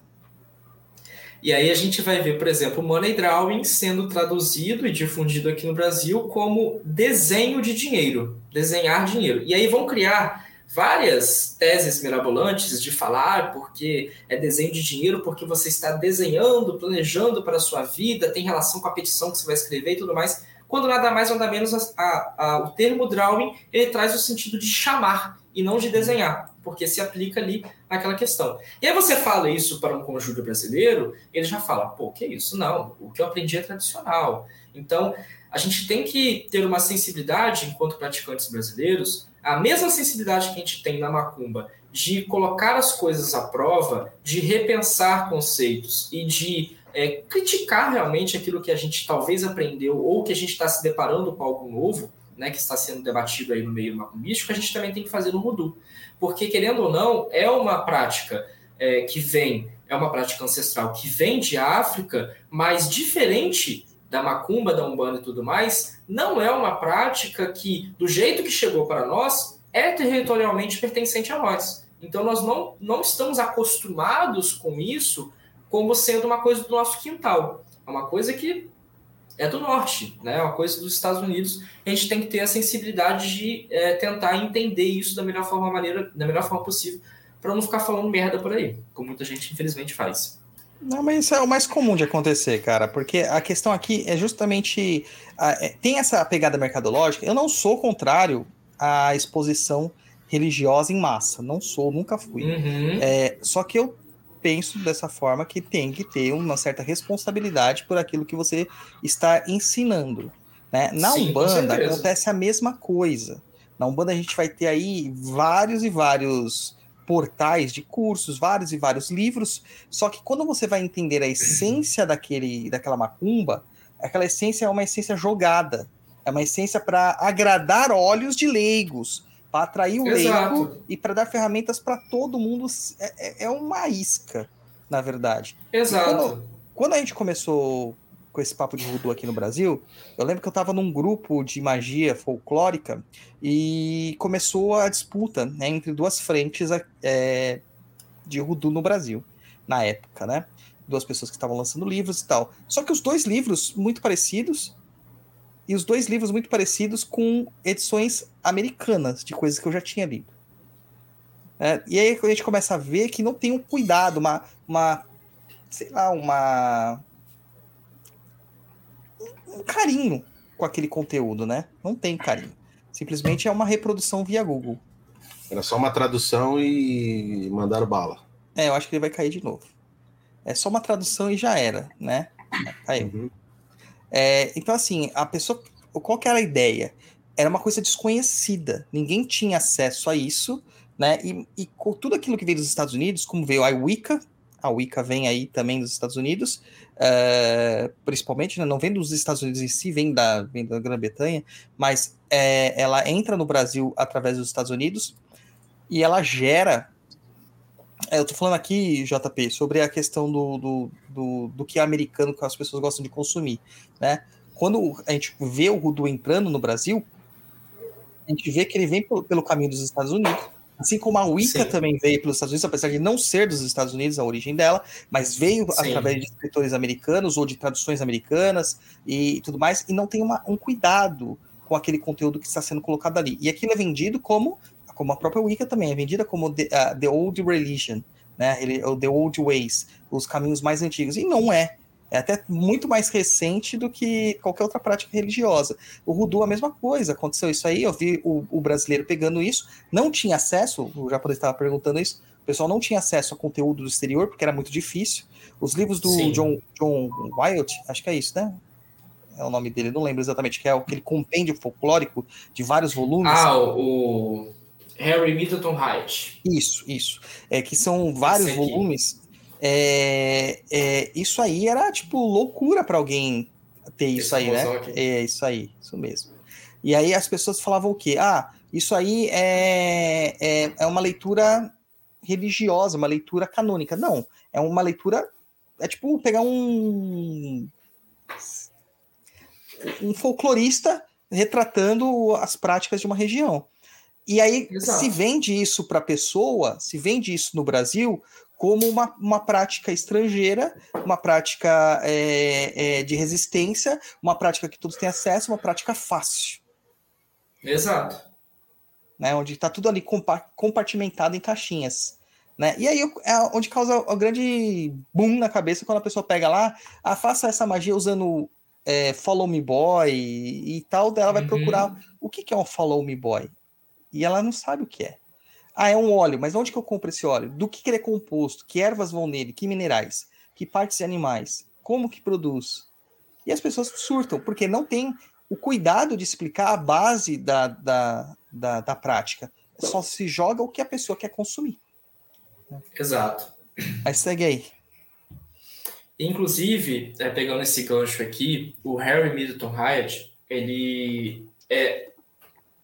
E aí a gente vai ver, por exemplo, money drawing sendo traduzido e difundido aqui no Brasil como desenho de dinheiro, desenhar dinheiro. E aí vão criar várias teses mirabolantes de falar porque é desenho de dinheiro, porque você está desenhando, planejando para a sua vida, tem relação com a petição que você vai escrever e tudo mais, quando nada mais nada menos a, a, a, o termo drawing ele traz o sentido de chamar e não de desenhar, porque se aplica ali naquela questão. E aí você fala isso para um conjunto brasileiro, ele já fala, pô, que isso? Não, o que eu aprendi é tradicional. Então, a gente tem que ter uma sensibilidade, enquanto praticantes brasileiros, a mesma sensibilidade que a gente tem na macumba de colocar as coisas à prova, de repensar conceitos e de é, criticar realmente aquilo que a gente talvez aprendeu ou que a gente está se deparando com algo novo, né, que está sendo debatido aí no meio macumbístico, a gente também tem que fazer no Rudu. Porque, querendo ou não, é uma prática é, que vem, é uma prática ancestral que vem de África, mas diferente da macumba, da umbanda e tudo mais, não é uma prática que, do jeito que chegou para nós, é territorialmente pertencente a nós. Então, nós não, não estamos acostumados com isso como sendo uma coisa do nosso quintal. É uma coisa que é do norte, né? é uma coisa dos Estados Unidos. A gente tem que ter a sensibilidade de é, tentar entender isso da melhor forma, maneira, da melhor forma possível, para não ficar falando merda por aí, como muita gente infelizmente faz. Não, mas isso é o mais comum de acontecer, cara, porque a questão aqui é justamente. é, tem essa pegada mercadológica. Eu não sou contrário à exposição religiosa em massa. Não sou, nunca fui. Uhum. É, só que eu penso dessa forma que tem que ter uma certa responsabilidade por aquilo que você está ensinando. Né? Na Sim, Umbanda acontece a mesma coisa. Na Umbanda a gente vai ter aí vários e vários portais de cursos, vários e vários livros, só que quando você vai entender a essência daquele, daquela macumba, aquela essência é uma essência jogada, é uma essência para agradar olhos de leigos, para atrair o Exato. leigo e para dar ferramentas para todo mundo. É, é, é, uma isca, na verdade. Exato. Quando, quando, a gente começou com esse papo de voodoo aqui no Brasil, eu lembro que eu estava num grupo de magia folclórica e começou a disputa né, entre duas frentes é, de voodoo no Brasil, na época, né? Duas pessoas que estavam lançando livros e tal. Só que os dois livros muito parecidos, e os dois livros muito parecidos com edições americanas de coisas que eu já tinha lido. É, e aí a gente começa a ver que não tem um cuidado, uma, uma sei lá, uma um carinho com aquele conteúdo, né? Não tem carinho. Simplesmente é uma reprodução via Google. Era só uma tradução e mandaram bala. É, eu acho que ele vai cair de novo. É só uma tradução e já era, né? Caiu. Uhum. É, então, assim, a pessoa. Qual que era a ideia? Era uma coisa desconhecida. Ninguém tinha acesso a isso, né? E, e com tudo aquilo que veio dos Estados Unidos, como veio a Wicca, a Wicca vem aí também dos Estados Unidos, uh, principalmente, né? não vem dos Estados Unidos em si, vem da, vem da Grã-Bretanha, mas é, ela entra no Brasil através dos Estados Unidos e ela gera. É, eu tô falando aqui, JP, sobre a questão do, do, do, do que é americano que as pessoas gostam de consumir, né? Quando a gente vê o Rudu entrando no Brasil, a gente vê que ele vem pelo caminho dos Estados Unidos, Assim como a Wicca Sim. também veio pelos Estados Unidos, apesar de não ser dos Estados Unidos a origem dela, mas veio Sim. através de escritores americanos ou de traduções americanas e tudo mais, e não tem uma, um cuidado com aquele conteúdo que está sendo colocado ali. E aquilo é vendido como, como a própria Wicca também, é vendida como The, uh, the Old Religion, né? Ele, The Old Ways, os caminhos mais antigos. E não é. É até muito mais recente do que qualquer outra prática religiosa. O Rudu, a mesma coisa, aconteceu isso aí, eu vi o, o brasileiro pegando isso, não tinha acesso, o japonês estava perguntando isso, o pessoal não tinha acesso a conteúdo do exterior, porque era muito difícil. Os livros do John, John Wild, acho que é isso, né? É o nome dele, não lembro exatamente, que é aquele compêndio folclórico de vários volumes. Ah, o Harry Middleton Hyde. Isso, isso. É que são vários volumes é, é, isso aí era tipo loucura para alguém ter isso aí, né? É isso aí, isso mesmo. E aí as pessoas falavam o quê? Ah, isso aí é, é, é uma leitura religiosa, uma leitura canônica. Não, é uma leitura. É tipo pegar um. Um folclorista retratando as práticas de uma região. E aí Exato. se vende isso para a pessoa, se vende isso no Brasil como uma, uma prática estrangeira, uma prática é, é, de resistência, uma prática que todos têm acesso, uma prática fácil. Exato. Né, onde está tudo ali compartimentado em caixinhas. Né? E aí é onde causa o grande boom na cabeça quando a pessoa pega lá, ah, faça essa magia usando é, Follow Me Boy e, e tal, daí ela vai uhum. procurar o que, que é um Follow Me Boy. E ela não sabe o que é. Ah, é um óleo, mas onde que eu compro esse óleo? Do que, que ele é composto? Que ervas vão nele? Que minerais? Que partes de animais? Como que produz? E as pessoas surtam, porque não tem o cuidado de explicar a base da, da, da, da prática. Só se joga o que a pessoa quer consumir. Exato. Mas segue aí. Inclusive, é, pegando esse gancho aqui, o Harry Middleton Hyatt, ele é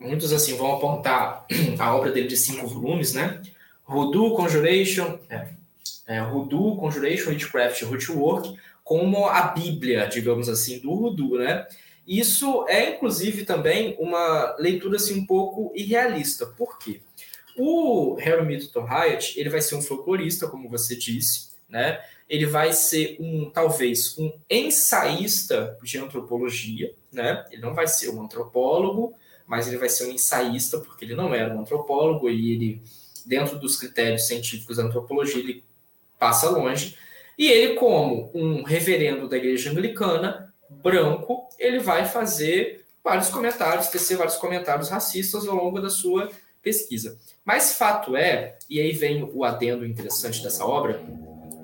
muitos assim vão apontar <clears throat> a obra dele de cinco volumes, né? Hoodoo, Conjuration, é, é, Conjuration, Witchcraft Rootwork, como a Bíblia, digamos assim, do Hoodoo, né? Isso é, inclusive, também uma leitura assim, um pouco irrealista. Por quê? O Harry Middleton Hyatt, ele vai ser um folclorista, como você disse, né? Ele vai ser um, talvez, um ensaísta de antropologia, né? Ele não vai ser um antropólogo, mas ele vai ser um ensaísta, porque ele não era um antropólogo e ele, dentro dos critérios científicos da antropologia, ele passa longe. E ele, como um reverendo da igreja anglicana, branco, ele vai fazer vários comentários, tecer vários comentários racistas ao longo da sua pesquisa. Mas fato é, e aí vem o adendo interessante dessa obra,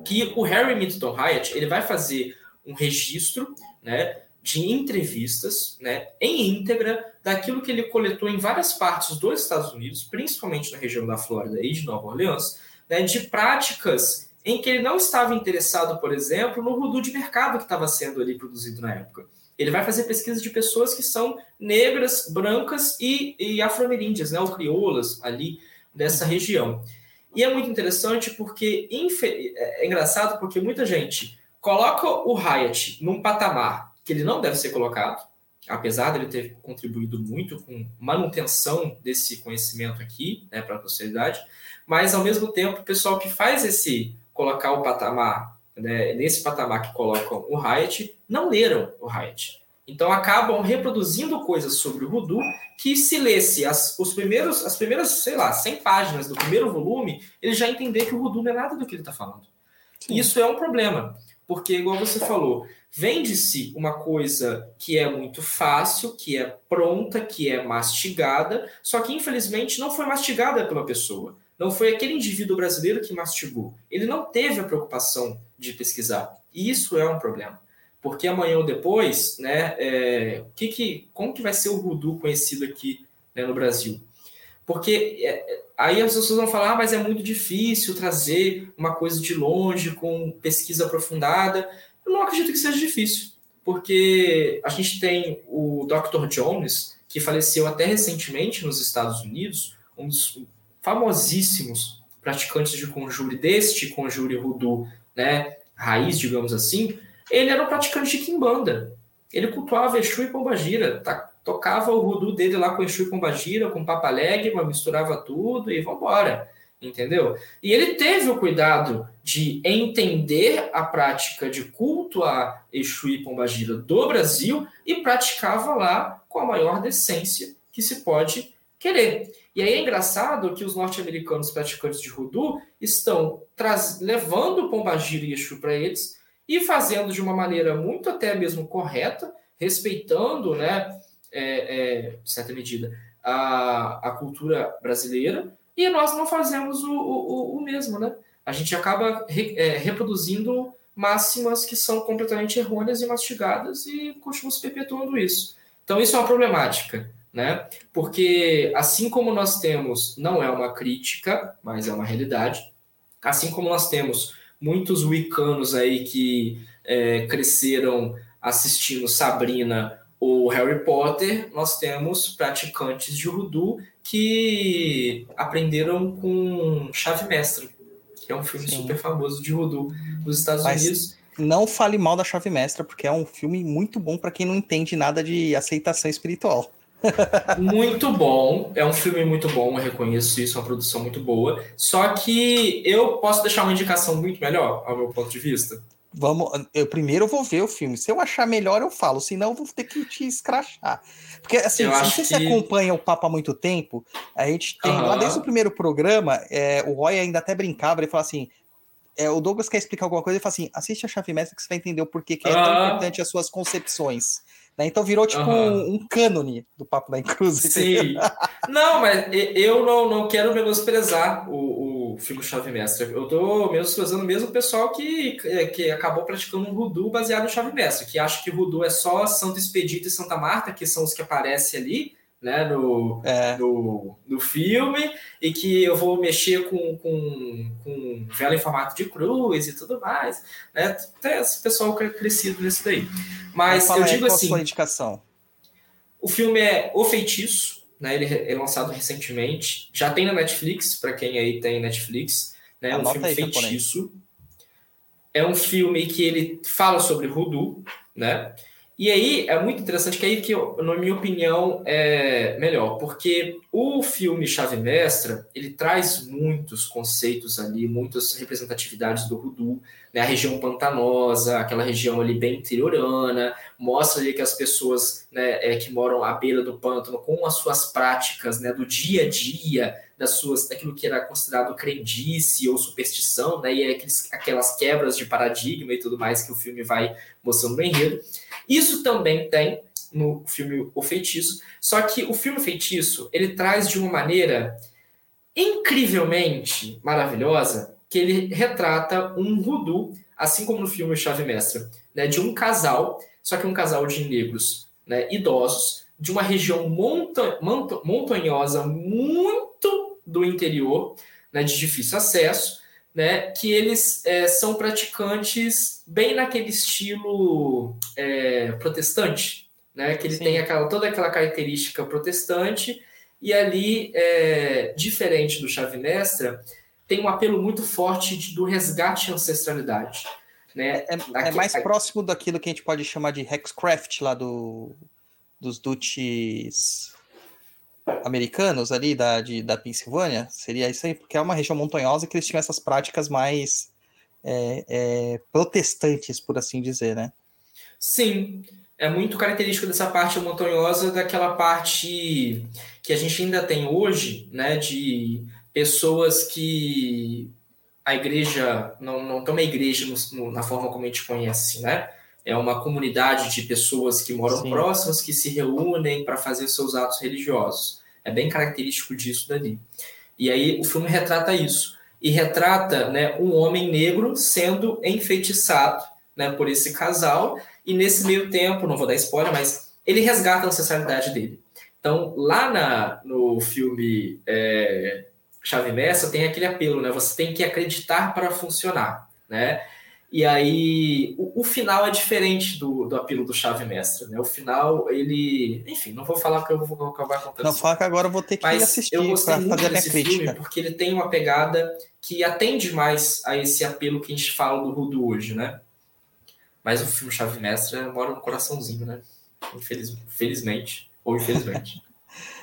que o Harry Middleton Hyatt ele vai fazer um registro né, de entrevistas né, em íntegra daquilo que ele coletou em várias partes dos Estados Unidos, principalmente na região da Flórida e de Nova Orleans, né, de práticas em que ele não estava interessado, por exemplo, no rudu de mercado que estava sendo ali produzido na época. Ele vai fazer pesquisa de pessoas que são negras, brancas e, e afro-ameríndias, né, ou crioulas ali dessa região. E é muito interessante porque é, é engraçado porque muita gente coloca o Hyatt num patamar que ele não deve ser colocado, apesar dele ter contribuído muito com manutenção desse conhecimento aqui, né, para a posteridade, mas ao mesmo tempo o pessoal que faz esse colocar o patamar, né, nesse patamar que colocam o Hyatt, não leram o Hyatt. Então acabam reproduzindo coisas sobre o Rudu que se lesse as, os primeiros, as primeiras, sei lá, 100 páginas do primeiro volume, ele já entender que o Rudu não é nada do que ele está falando. Sim. Isso é um problema. Porque, igual você falou, vende-se uma coisa que é muito fácil, que é pronta, que é mastigada, só que infelizmente não foi mastigada pela pessoa. Não foi aquele indivíduo brasileiro que mastigou. Ele não teve a preocupação de pesquisar. E isso é um problema. Porque amanhã ou depois, né, é, que que, como que vai ser o voodoo conhecido aqui né, no Brasil? Porque é, aí as pessoas vão falar, ah, mas é muito difícil trazer uma coisa de longe com pesquisa aprofundada. Eu não acredito que seja difícil, porque a gente tem o Dr. Jones, que faleceu até recentemente nos Estados Unidos, um dos famosíssimos praticantes de conjure, deste conjure voodoo, né, raiz, digamos assim, ele era um praticante de quimbanda. Ele cultuava Exu e Pombagira, tá, tocava o voodoo dele lá com Exu e Pombagira, com papalegma, misturava tudo e vambora, entendeu? E ele teve o cuidado de entender a prática de culto a Exu e Pombagira do Brasil e praticava lá com a maior decência que se pode querer. E aí é engraçado que os norte-americanos praticantes de voodoo estão levando Pombagira e Exu para eles e fazendo de uma maneira muito até mesmo correta, respeitando, né, é, é, certa medida, a, a cultura brasileira, e nós não fazemos o, o, o mesmo, né? A gente acaba re, é, reproduzindo máximas que são completamente errôneas e mastigadas e continuamos perpetuando isso. Então, isso é uma problemática né? Porque assim como nós temos, não é uma crítica, mas é uma realidade, assim como nós temos muitos wicanos aí que é, cresceram assistindo Sabrina ou Harry Potter, nós temos praticantes de Voodoo que aprenderam com Chave Mestra, que é um filme Sim. super famoso de Voodoo nos Estados Mas... Unidos não fale mal da Chave Mestra, porque é um filme muito bom para quem não entende nada de aceitação espiritual <laughs> muito bom, é um filme muito bom, eu reconheço isso, é uma produção muito boa. Só que eu posso deixar uma indicação muito melhor, ao meu ponto de vista. Vamos, eu primeiro vou ver o filme. Se eu achar melhor, eu falo, senão eu vou ter que te escrachar. Porque assim, eu se você que... acompanha o Papo há muito tempo, a gente tem, uhum. lá desde o primeiro programa, é, o Roy ainda até brincava, ele fala assim: é, o Douglas quer explicar alguma coisa, ele fala assim: assiste a chave mestra que você vai entender o porquê que é tão importante as suas concepções. Né? Então virou tipo uhum. um, cânone do Papo da Cruz. Sim. <laughs> não, mas eu não, não quero menosprezar o, o filme Chave Mestra. Eu estou menosprezando mesmo o pessoal que, que acabou praticando um voodoo baseado em Chave Mestra, que acha que voodoo é só Santo Expedito e Santa Marta, que são os que aparecem ali né, no, é. no, no filme, e que eu vou mexer com, com, com vela em formato de cruz e tudo mais. Né? Tem esse pessoal crescido nisso daí. Mas eu digo assim. Sua indicação? O filme é O Feitiço, né? Ele é lançado recentemente. Já tem na Netflix, para quem aí tem Netflix. Né? É um filme aí, feitiço. É um filme que ele fala sobre Voodoo, né? E aí é muito interessante que aí que, na minha opinião, é melhor, porque o filme Chave Mestra, ele traz muitos conceitos ali, muitas representatividades do Voodoo, né? a região pantanosa, aquela região ali bem interiorana, mostra ali que as pessoas né, é, que moram à beira do pântano, com as suas práticas né, do dia a dia, das suas, daquilo que era considerado crendice ou superstição, né, e é aqueles, aquelas quebras de paradigma e tudo mais que o filme vai mostrando no enredo. Isso também tem no filme O Feitiço, só que o filme Feitiço, ele traz de uma maneira incrivelmente maravilhosa que ele retrata um voodoo, assim como no filme Chave Mestra, né, de um casal, só que um casal de negros né, idosos, de uma região monta montanhosa muito do interior, né, de difícil acesso, né, que eles é, são praticantes bem naquele estilo é, protestante, né, que ele Sim. tem aquela, toda aquela característica protestante, e ali, é, diferente do Chave Mestra, tem um apelo muito forte de, do resgate e ancestralidade. Né? É, é, é mais próximo daquilo que a gente pode chamar de Hexcraft lá do, dos Dutches americanos ali da, de, da Pensilvânia, seria isso aí, porque é uma região montanhosa que eles tinham essas práticas mais é, é, protestantes, por assim dizer, né? Sim, é muito característico dessa parte montanhosa, daquela parte que a gente ainda tem hoje, né, de pessoas que a igreja não, não tem uma igreja no, no, na forma como a gente conhece, né? É uma comunidade de pessoas que moram Sim. próximas, que se reúnem para fazer seus atos religiosos. É bem característico disso dali. E aí o filme retrata isso. E retrata né, um homem negro sendo enfeitiçado né, por esse casal. E nesse meio tempo, não vou dar spoiler, mas ele resgata a ancestralidade dele. Então, lá na, no filme é, Chave Mestra, tem aquele apelo, né? Você tem que acreditar para funcionar, né? E aí, o, o, final é diferente do, do apelo do Chave Mestra, né? O final, ele... Enfim, não vou falar que eu vou acabar contando. Não, fala que agora eu vou ter que Mas assistir eu gostei muito fazer desse filme porque ele tem uma pegada que atende mais a esse apelo que a gente fala do Rudo hoje, né? Mas o filme Chave Mestra mora no coraçãozinho, né? Infeliz, felizmente. Ou infelizmente. <laughs>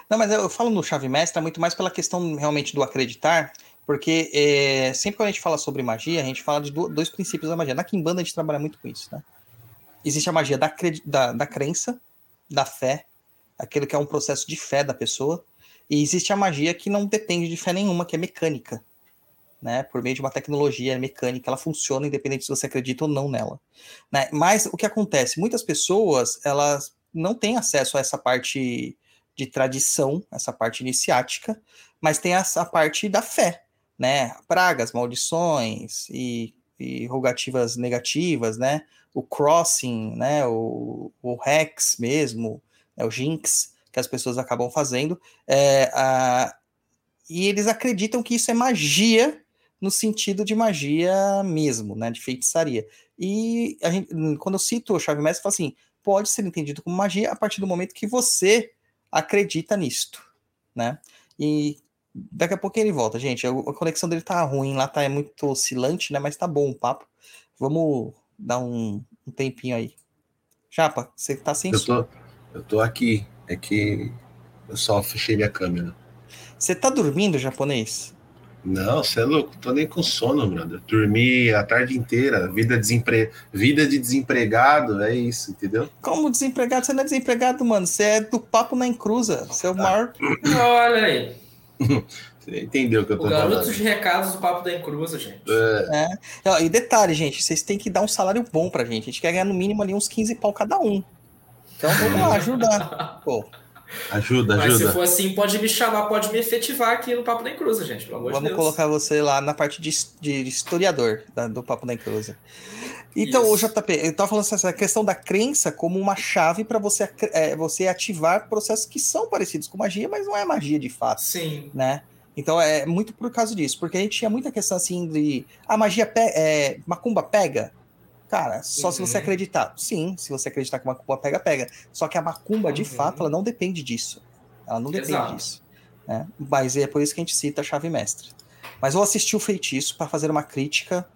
Não, mas eu falo no chave mestra muito mais pela questão realmente do acreditar, porque é, sempre quando a gente fala sobre magia, a gente fala de dois princípios da magia. Na Kimbanda a gente trabalha muito com isso, né? Existe a magia da, da, da crença, da fé, aquilo que é um processo de fé da pessoa, e existe a magia que não depende de fé nenhuma, que é mecânica. Né, por meio de uma tecnologia mecânica, ela funciona independente se você acredita ou não nela. Né? Mas o que acontece? Muitas pessoas elas não têm acesso a essa parte de tradição, essa parte iniciática, mas tem essa parte da fé, né? Pragas, maldições e, e rogativas negativas, né? O crossing, né? O, o hex mesmo, né? o jinx, que as pessoas acabam fazendo. É, a, e eles acreditam que isso é magia no sentido de magia mesmo, né? De feitiçaria. E gente, quando eu cito o chave mestre, eu falo assim, pode ser entendido como magia a partir do momento que você acredita nisto, né? E daqui a pouco ele volta, gente. A, conexão dele tá ruim, lá tá é muito oscilante, né? Mas tá bom o papo. Vamos dar um, um tempinho aí. Japa, você tá sem eu tô, eu tô aqui. É que eu só fechei minha câmera. Você tá dormindo, japonês? Não, você é louco, tô nem com sono, brother. Dormi a tarde inteira, vida, desempre... vida de desempregado, é isso, entendeu? Como desempregado? Você não é desempregado, mano. Você é do papo na encruza. Você é o ah. maior. Olha aí. Você entendeu o que eu tô o garoto falando. de recados do papo da encruza, gente. É. é. E detalhe, gente, vocês têm que dar um salário bom pra gente. A gente quer ganhar no mínimo ali uns 15 pau cada um. Então vamos lá ajudar. Pô. Ajuda, Mas ajuda. se for assim, pode me chamar, pode me efetivar aqui no Papo da Encruza, gente, pelo amor Vamos de Deus. colocar você lá na parte de, de historiador da, do Papo da Encruza. Então, o JP, eu estava falando essa questão da crença como uma chave para você, é, você ativar processos que são parecidos com magia, mas não é magia de fato. Sim. Né? Então é muito por causa disso, porque a gente tinha muita questão assim de a ah, magia pe é, macumba pega. Cara, só uhum. se você uhum. acreditar. Sim, se você acreditar que a macumba pega, pega. Só que a macumba, uhum. de fato, ela não depende disso. Ela não depende Exato. disso. Né? Mas é por isso que a gente cita a chave mestre. Mas eu assisti o feitiço para fazer uma crítica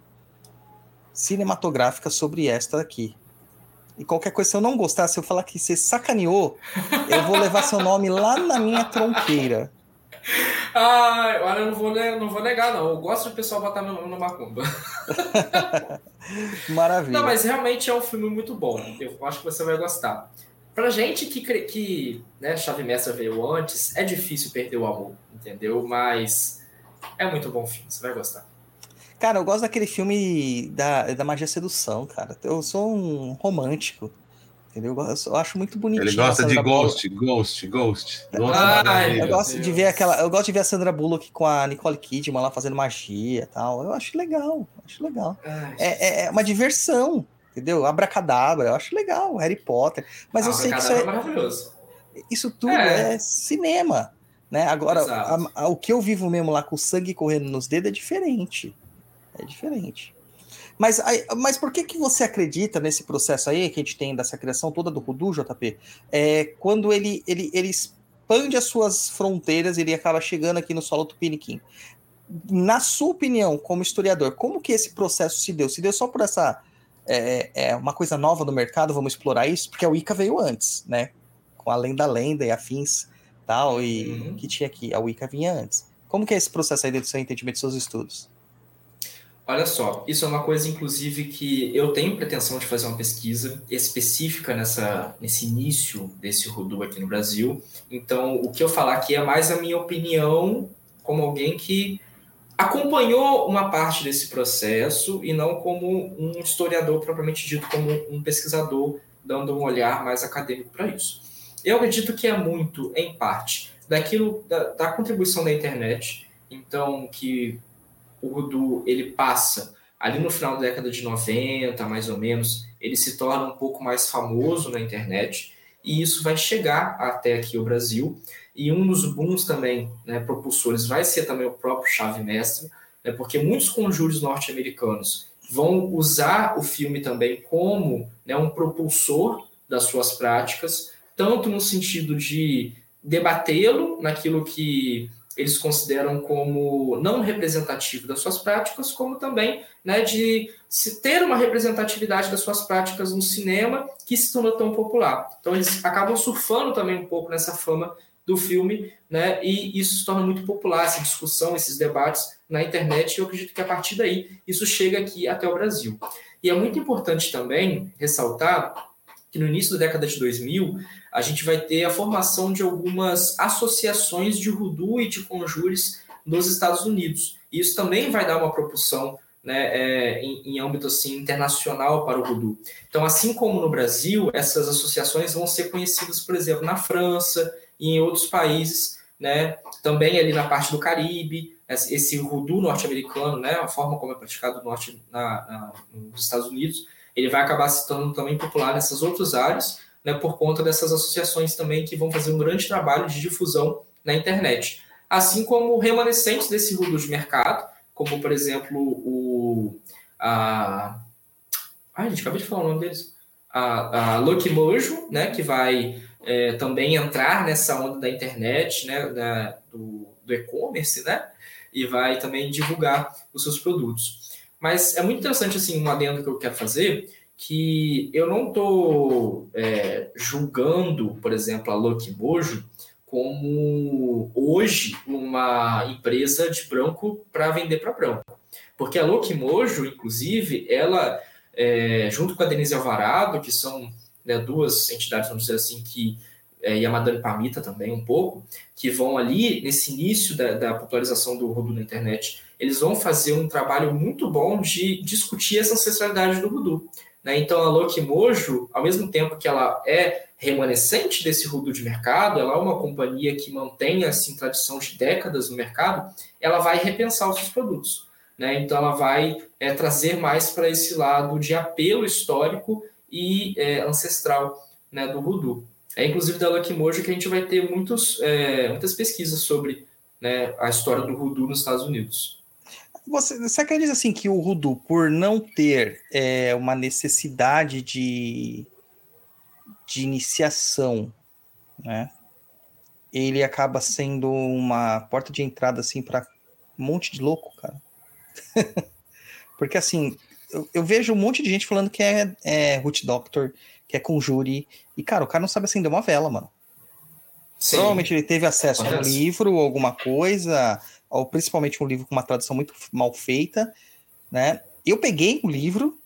cinematográfica sobre esta aqui. E qualquer coisa, se eu não gostar, se eu falar que você sacaneou, eu vou levar seu nome lá na minha tronqueira. Ah, olha, eu não vou, não vou negar, não. Eu gosto do pessoal botar meu nome no Macumba. <laughs> Maravilha. Não, mas realmente é um filme muito bom. Eu acho que você vai gostar. Pra gente que, que né, Chave Mestra veio antes, é difícil perder o amor, entendeu? Mas é muito bom filme, você vai gostar. Cara, eu gosto daquele filme da, da magia sedução, cara. Eu sou um romântico. Entendeu? Eu acho muito bonitinho. Ele gosta de Ghost, Ghost, Ghost, Ghost. eu gosto Deus. de ver aquela. Eu gosto de ver a Sandra Bullock com a Nicole Kidman lá fazendo magia e tal. Eu acho legal, acho legal. Ai, é, é, uma diversão, entendeu? Abracadabra, eu acho legal, Harry Potter. Mas eu sei que isso é. Maravilhoso. Isso tudo é, é cinema. Né? Agora, a, a, o que eu vivo mesmo lá com sangue correndo nos dedos é diferente. É diferente. Mas, mas por que, que você acredita nesse processo aí que a gente tem dessa criação toda do Rudu, JP? É, quando ele, ele, ele expande as suas fronteiras, ele acaba chegando aqui no solo tupiniquim. Na sua opinião, como historiador, como que esse processo se deu? Se deu só por essa é, é uma coisa nova no mercado, vamos explorar isso? Porque a Wicca veio antes, né? Com a lenda lenda e afins tal, e uhum. que tinha aqui, a Wicca vinha antes. Como que é esse processo aí dentro do seu entendimento dos seus estudos? Olha só, isso é uma coisa, inclusive, que eu tenho pretensão de fazer uma pesquisa específica nessa, nesse início desse Rudu aqui no Brasil. Então, o que eu falar aqui é mais a minha opinião como alguém que acompanhou uma parte desse processo e não como um historiador propriamente dito, como um pesquisador dando um olhar mais acadêmico para isso. Eu acredito que é muito, em parte, daquilo da, da contribuição da internet, então que o Rudu ele passa ali no final da década de 90, mais ou menos, ele se torna um pouco mais famoso na internet e isso vai chegar até aqui o Brasil. E um dos booms também, né, propulsores, vai ser também o próprio chave mestre, né, porque muitos conjuros norte-americanos vão usar o filme também como né, um propulsor das suas práticas, tanto no sentido de debatê-lo naquilo que eles consideram como não representativo das suas práticas, como também né, de se ter uma representatividade das suas práticas no cinema que se tornou tão popular. Então eles acabam surfando também um pouco nessa fama do filme, né, e isso se torna muito popular, essa discussão, esses debates na internet, e eu acredito que a partir daí isso chega aqui até o Brasil. E é muito importante também ressaltar que no início da década de 2000, a gente vai ter a formação de algumas associações de Rudu e de conjures nos Estados Unidos. Isso também vai dar uma propulsão né, é, em, em, âmbito assim, internacional para o Rudu. Então, assim como no Brasil, essas associações vão ser conhecidas, por exemplo, na França e em outros países, né, também ali na parte do Caribe, esse Rudu norte-americano, né, a forma como é praticado no norte, na, na, nos Estados Unidos, ele vai acabar se tornando também popular nessas outras áreas, né, por conta dessas associações também que vão fazer um grande trabalho de difusão na internet. Assim como remanescentes desse rudo de mercado, como, por exemplo, o... A... Ai, gente, acabei de falar o nome deles. A, a Lucky Mojo, né, que vai é, também entrar nessa onda da internet, né, da, do, do e-commerce, né, e vai também divulgar os seus produtos. Mas é muito interessante, assim, um adendo que eu quero fazer, que eu não estou é, julgando, por exemplo, a Lucky Mojo como hoje uma empresa de branco para vender para branco. Porque a Lucky Mojo, inclusive, ela, é, junto com a Denise Alvarado, que são né, duas entidades, vamos dizer assim, que é, e a Madame Pamita também um pouco, que vão ali, nesse início da, da popularização do Rudu na internet, eles vão fazer um trabalho muito bom de discutir essa ancestralidade do Rudu. Né? Então, a Loki Mojo, ao mesmo tempo que ela é remanescente desse Rudu de mercado, ela é uma companhia que mantém assim, tradição de décadas no mercado, ela vai repensar os seus produtos. Né? Então, ela vai é, trazer mais para esse lado de apelo histórico e é, ancestral né, do Rudu. É inclusive da Lucky Mojo que a gente vai ter muitos, é, muitas pesquisas sobre né, a história do Rudu nos Estados Unidos. Você, você acredita assim que o Rudu, por não ter é, uma necessidade de, de iniciação, né, ele acaba sendo uma porta de entrada assim para um monte de louco, cara? <laughs> Porque assim, eu, eu, vejo um monte de gente falando que é, é Root Doctor, que é Conjure, e cara, o cara não sabe acender uma vela, mano. Sim. Provavelmente ele teve acesso Parece. a um livro ou alguma coisa, ou principalmente um livro com uma tradução muito mal feita, né? Eu peguei o um livro,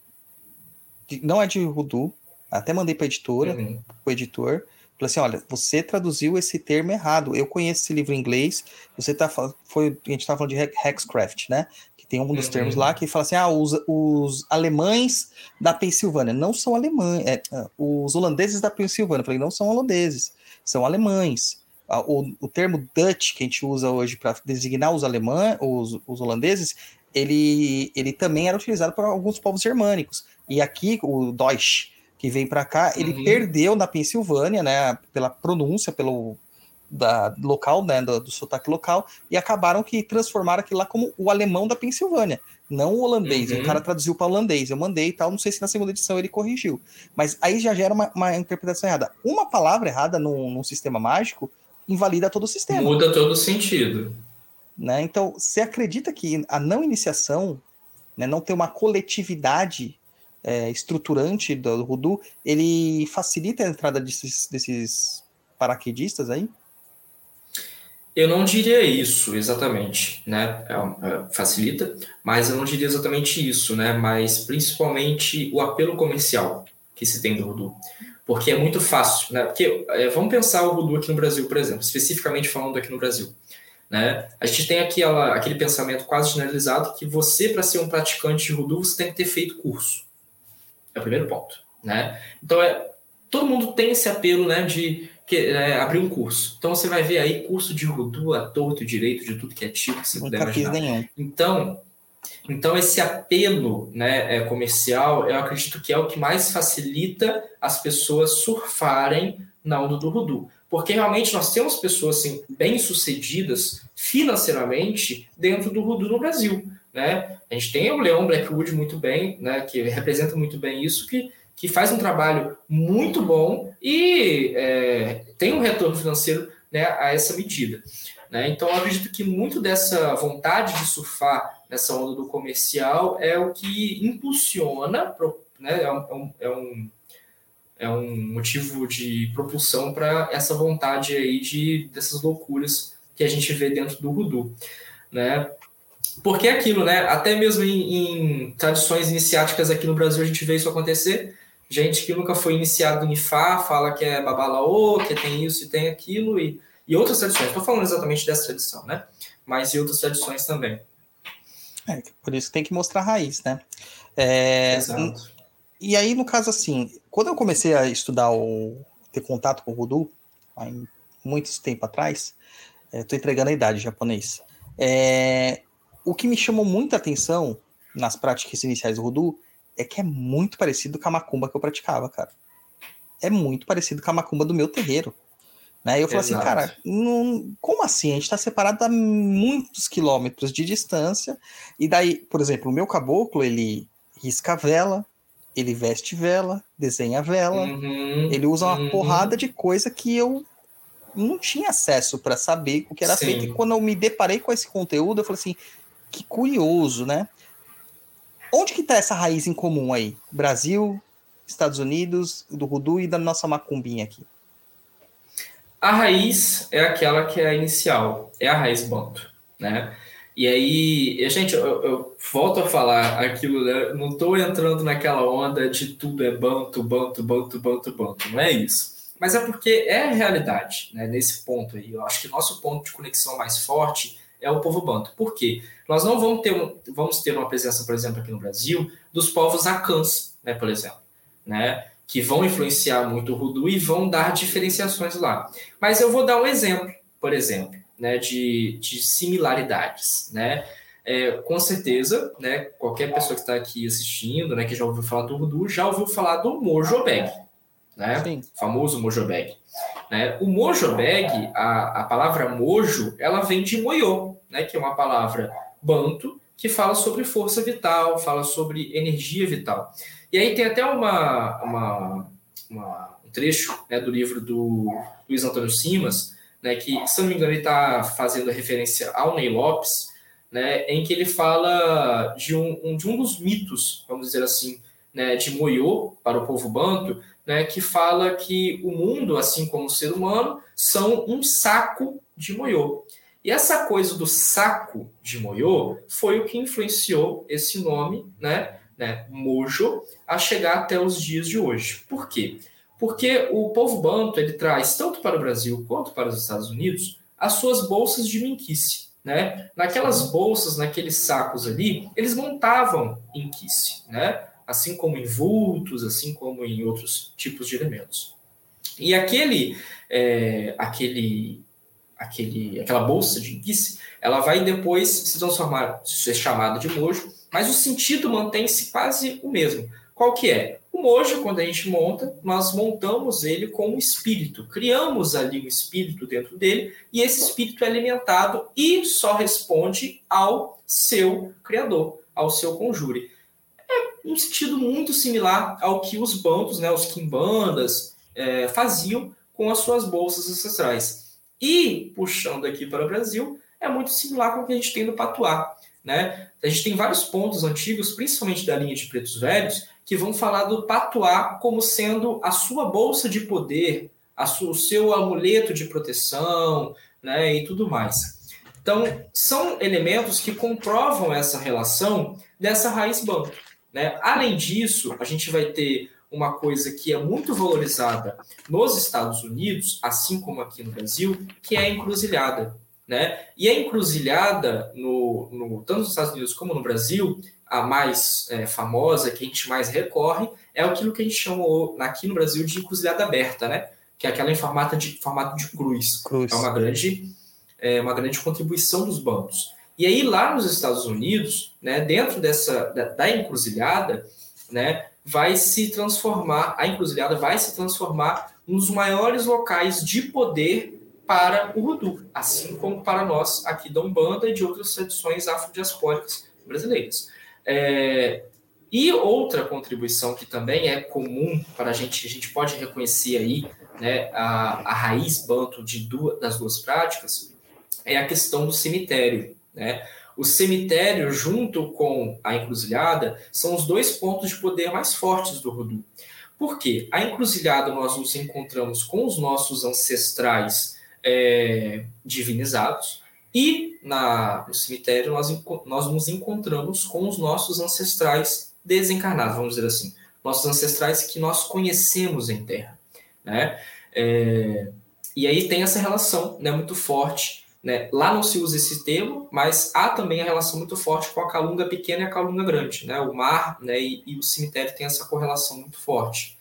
não é de Rudu, até mandei para editora, uhum. o editor, falei assim, olha, você traduziu esse termo errado. Eu conheço esse livro em inglês. Você tá foi a gente estava falando de Hexcraft, né? Que tem um dos uhum. termos lá que fala assim, ah, os, os alemães da Pensilvânia não são alemães, é, ah, os holandeses da Pensilvânia. Eu falei, não são holandeses, são alemães. O, o termo Dutch que a gente usa hoje para designar os alemães, os, os holandeses, ele, ele também era utilizado por alguns povos germânicos. E aqui o Deutsch, que vem para cá, ele uhum. perdeu na Pensilvânia, né, pela pronúncia, pelo da, local, né, do, do sotaque local, e acabaram que transformaram aquilo lá como o alemão da Pensilvânia, não o holandês. Uhum. O cara traduziu para holandês, eu mandei e tal, não sei se na segunda edição ele corrigiu. Mas aí já gera uma, uma interpretação errada. Uma palavra errada num, num sistema mágico invalida todo o sistema. Muda todo o sentido. Né? Então, você acredita que a não iniciação, né, não ter uma coletividade é, estruturante do, Rudu, ele facilita a entrada desses, desses paraquedistas aí? Eu não diria isso exatamente, né? É, é, facilita, mas eu não diria exatamente isso, né? Mas principalmente o apelo comercial que se tem do Rudu porque é muito fácil, né? Porque é, vamos pensar o Rudu aqui no Brasil, por exemplo, especificamente falando aqui no Brasil. Né? A gente tem aquela, aquele pensamento quase generalizado que você, para ser um praticante de Rudu, você tem que ter feito curso. É o primeiro ponto. Né? Então, é, todo mundo tem esse apelo né, de que, é, abrir um curso. Então, você vai ver aí curso de Rudu a torto direito, de tudo que é tipo que você Nunca puder imaginar. Então, então, esse apelo né, é, comercial, eu acredito que é o que mais facilita as pessoas surfarem na onda do Rudu. Porque realmente nós temos pessoas assim, bem-sucedidas financeiramente dentro do Rudu no Brasil. Né? A gente tem o Leão Blackwood muito bem, né, que representa muito bem isso, que, que faz um trabalho muito bom e é, tem um retorno financeiro né, a essa medida. Né? Então, eu acredito que muito dessa vontade de surfar nessa onda do comercial é o que impulsiona, né, é, um, é, um, é um é motivo de propulsão para essa vontade aí de dessas loucuras que a gente vê dentro do Rudu, né? Porque é aquilo, né? Até mesmo em, em, tradições iniciáticas aqui no Brasil a gente vê isso acontecer. Gente que nunca foi iniciado em Ifá fala que é babalaô, que tem isso e tem aquilo, e, e outras tradições. Estou falando exatamente dessa tradição, né? Mas e outras tradições também. É, por isso tem que mostrar a raiz, né? É, Exato. E aí, no caso, assim, quando eu comecei a estudar o ter contato com o Voodoo, há muito tempo atrás, estou é, entregando a idade japonês. É, o que me chamou muita atenção nas práticas iniciais do Voodoo é que é muito parecido com a macumba que eu praticava, cara. É muito parecido com a macumba do meu terreiro. Né? E eu falei assim, cara, não, como assim? A gente está separado a muitos quilômetros de distância. E daí, por exemplo, o meu caboclo, ele risca vela, ele veste vela, desenha vela, uhum, ele usa uma uhum. porrada de coisa que eu não tinha acesso para saber o que era Sim. feito. E quando eu me deparei com esse conteúdo, eu falei assim, que curioso, né? Onde que tá essa raiz em comum aí? Brasil, Estados Unidos, do Rudu e da nossa macumbinha aqui. A raiz é aquela que é a inicial, é a raiz banto, né? E aí, gente, eu, eu volto a falar aquilo, né? não estou entrando naquela onda de tudo é banto, banto, banto, banto, banto, não é isso. Mas é porque é a realidade, né? Nesse ponto aí, eu acho que nosso ponto de conexão mais forte é o povo banto. Por quê? Nós não vamos ter, vamos ter uma presença, por exemplo, aqui no Brasil, dos povos acãs, né, por exemplo, né? Que vão influenciar muito o Rudu e vão dar diferenciações lá. Mas eu vou dar um exemplo, por exemplo, né, de, de similaridades, né? É, com certeza, né, qualquer pessoa que está aqui assistindo, né, que já ouviu falar do Rudu, já ouviu falar do Mojobeg, né? Sim. O famoso Mojobeg. Né? O Mojobeg, a, a palavra mojo, ela vem de moyo, né, que é uma palavra banto que fala sobre força vital, fala sobre energia vital. E aí tem até uma, uma, uma um trecho né, do livro do Luiz Antônio Simas, né, que, se não me engano, ele está fazendo referência ao Ney Lopes, né, em que ele fala de um, de um dos mitos, vamos dizer assim, né, de Moyo para o povo banto, né, que fala que o mundo, assim como o ser humano, são um saco de Moyo. E essa coisa do saco de Moyo foi o que influenciou esse nome, né, né, Mojo, a chegar até os dias de hoje. Por quê? Porque o povo banto ele traz tanto para o Brasil quanto para os Estados Unidos as suas bolsas de minquice. Né? Naquelas bolsas, naqueles sacos ali, eles montavam inquice, né? assim como em vultos, assim como em outros tipos de elementos. E aquele, é, aquele, aquele, aquela bolsa de inquice, ela vai depois se transformar, ser chamada de mojo, mas o sentido mantém-se quase o mesmo. Qual que é? O mojo, quando a gente monta, nós montamos ele com um espírito, criamos ali um espírito dentro dele, e esse espírito é alimentado e só responde ao seu criador, ao seu conjure. É um sentido muito similar ao que os bancos, né, os quimbandas, é, faziam com as suas bolsas ancestrais. E, puxando aqui para o Brasil, é muito similar com o que a gente tem no Patuá. Né? A gente tem vários pontos antigos, principalmente da linha de pretos velhos, que vão falar do patuá como sendo a sua bolsa de poder, sua, o seu amuleto de proteção né, e tudo mais. Então, são elementos que comprovam essa relação dessa raiz banco. Né? Além disso, a gente vai ter uma coisa que é muito valorizada nos Estados Unidos, assim como aqui no Brasil, que é a encruzilhada. Né? E a encruzilhada, no, no, tanto nos Estados Unidos como no Brasil, a mais é, famosa, que a gente mais recorre, é aquilo que a gente chamou aqui no Brasil de encruzilhada aberta, né? que é aquela em formato de, formato de cruz. cruz. É uma grande, é uma grande contribuição dos bancos. E aí, lá nos Estados Unidos, né, dentro dessa da, da encruzilhada, né, vai se transformar, a encruzilhada vai se transformar nos maiores locais de poder para o Rudu, assim como para nós aqui da Umbanda e de outras tradições afrodiaspóricas brasileiras. É, e outra contribuição que também é comum para a gente, a gente pode reconhecer aí né, a, a raiz banto de duas, das duas práticas, é a questão do cemitério. Né? O cemitério, junto com a encruzilhada, são os dois pontos de poder mais fortes do Rudu. Por quê? A encruzilhada nós nos encontramos com os nossos ancestrais é, divinizados, e na, no cemitério nós, nós nos encontramos com os nossos ancestrais desencarnados, vamos dizer assim. Nossos ancestrais que nós conhecemos em terra. Né? É, e aí tem essa relação né, muito forte né? Lá não se usa esse termo, mas há também a relação muito forte com a calunga pequena e a calunga grande. Né? O mar né, e, e o cemitério têm essa correlação muito forte.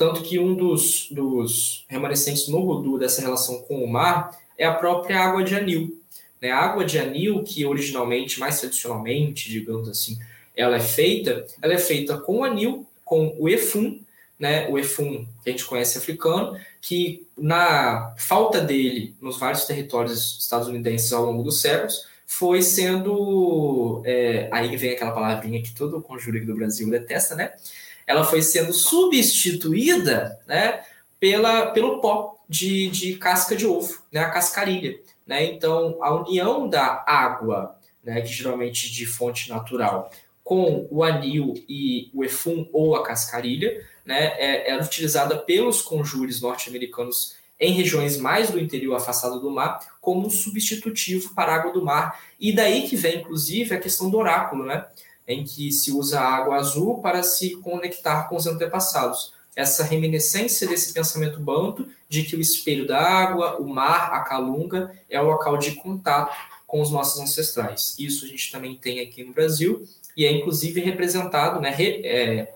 Tanto que um dos, dos remanescentes no Rudu dessa relação com o mar é a própria água de anil. Né? A água de anil, que originalmente, mais tradicionalmente, digamos assim, ela é feita, ela é feita com anil, com o efum, né, o efum que a gente conhece africano, que na falta dele nos vários territórios estadunidenses ao longo dos séculos, foi sendo. É, aí vem aquela palavrinha que todo o conjuro do Brasil detesta, né? Ela foi sendo substituída né, pela, pelo pó de, de casca de ovo, né, a cascarilha. Né? Então, a união da água, né, que geralmente de fonte natural, com o anil e o efum ou a cascarilha, né, é, era utilizada pelos conjures norte-americanos em regiões mais do interior afastado do mar como um substitutivo para a água do mar. E daí que vem, inclusive, a questão do oráculo, né, em que se usa a água azul para se conectar com os antepassados. Essa reminiscência desse pensamento banto de que o espelho da água, o mar, a calunga, é o local de contato com os nossos ancestrais. Isso a gente também tem aqui no Brasil e é inclusive representado, né, re, é,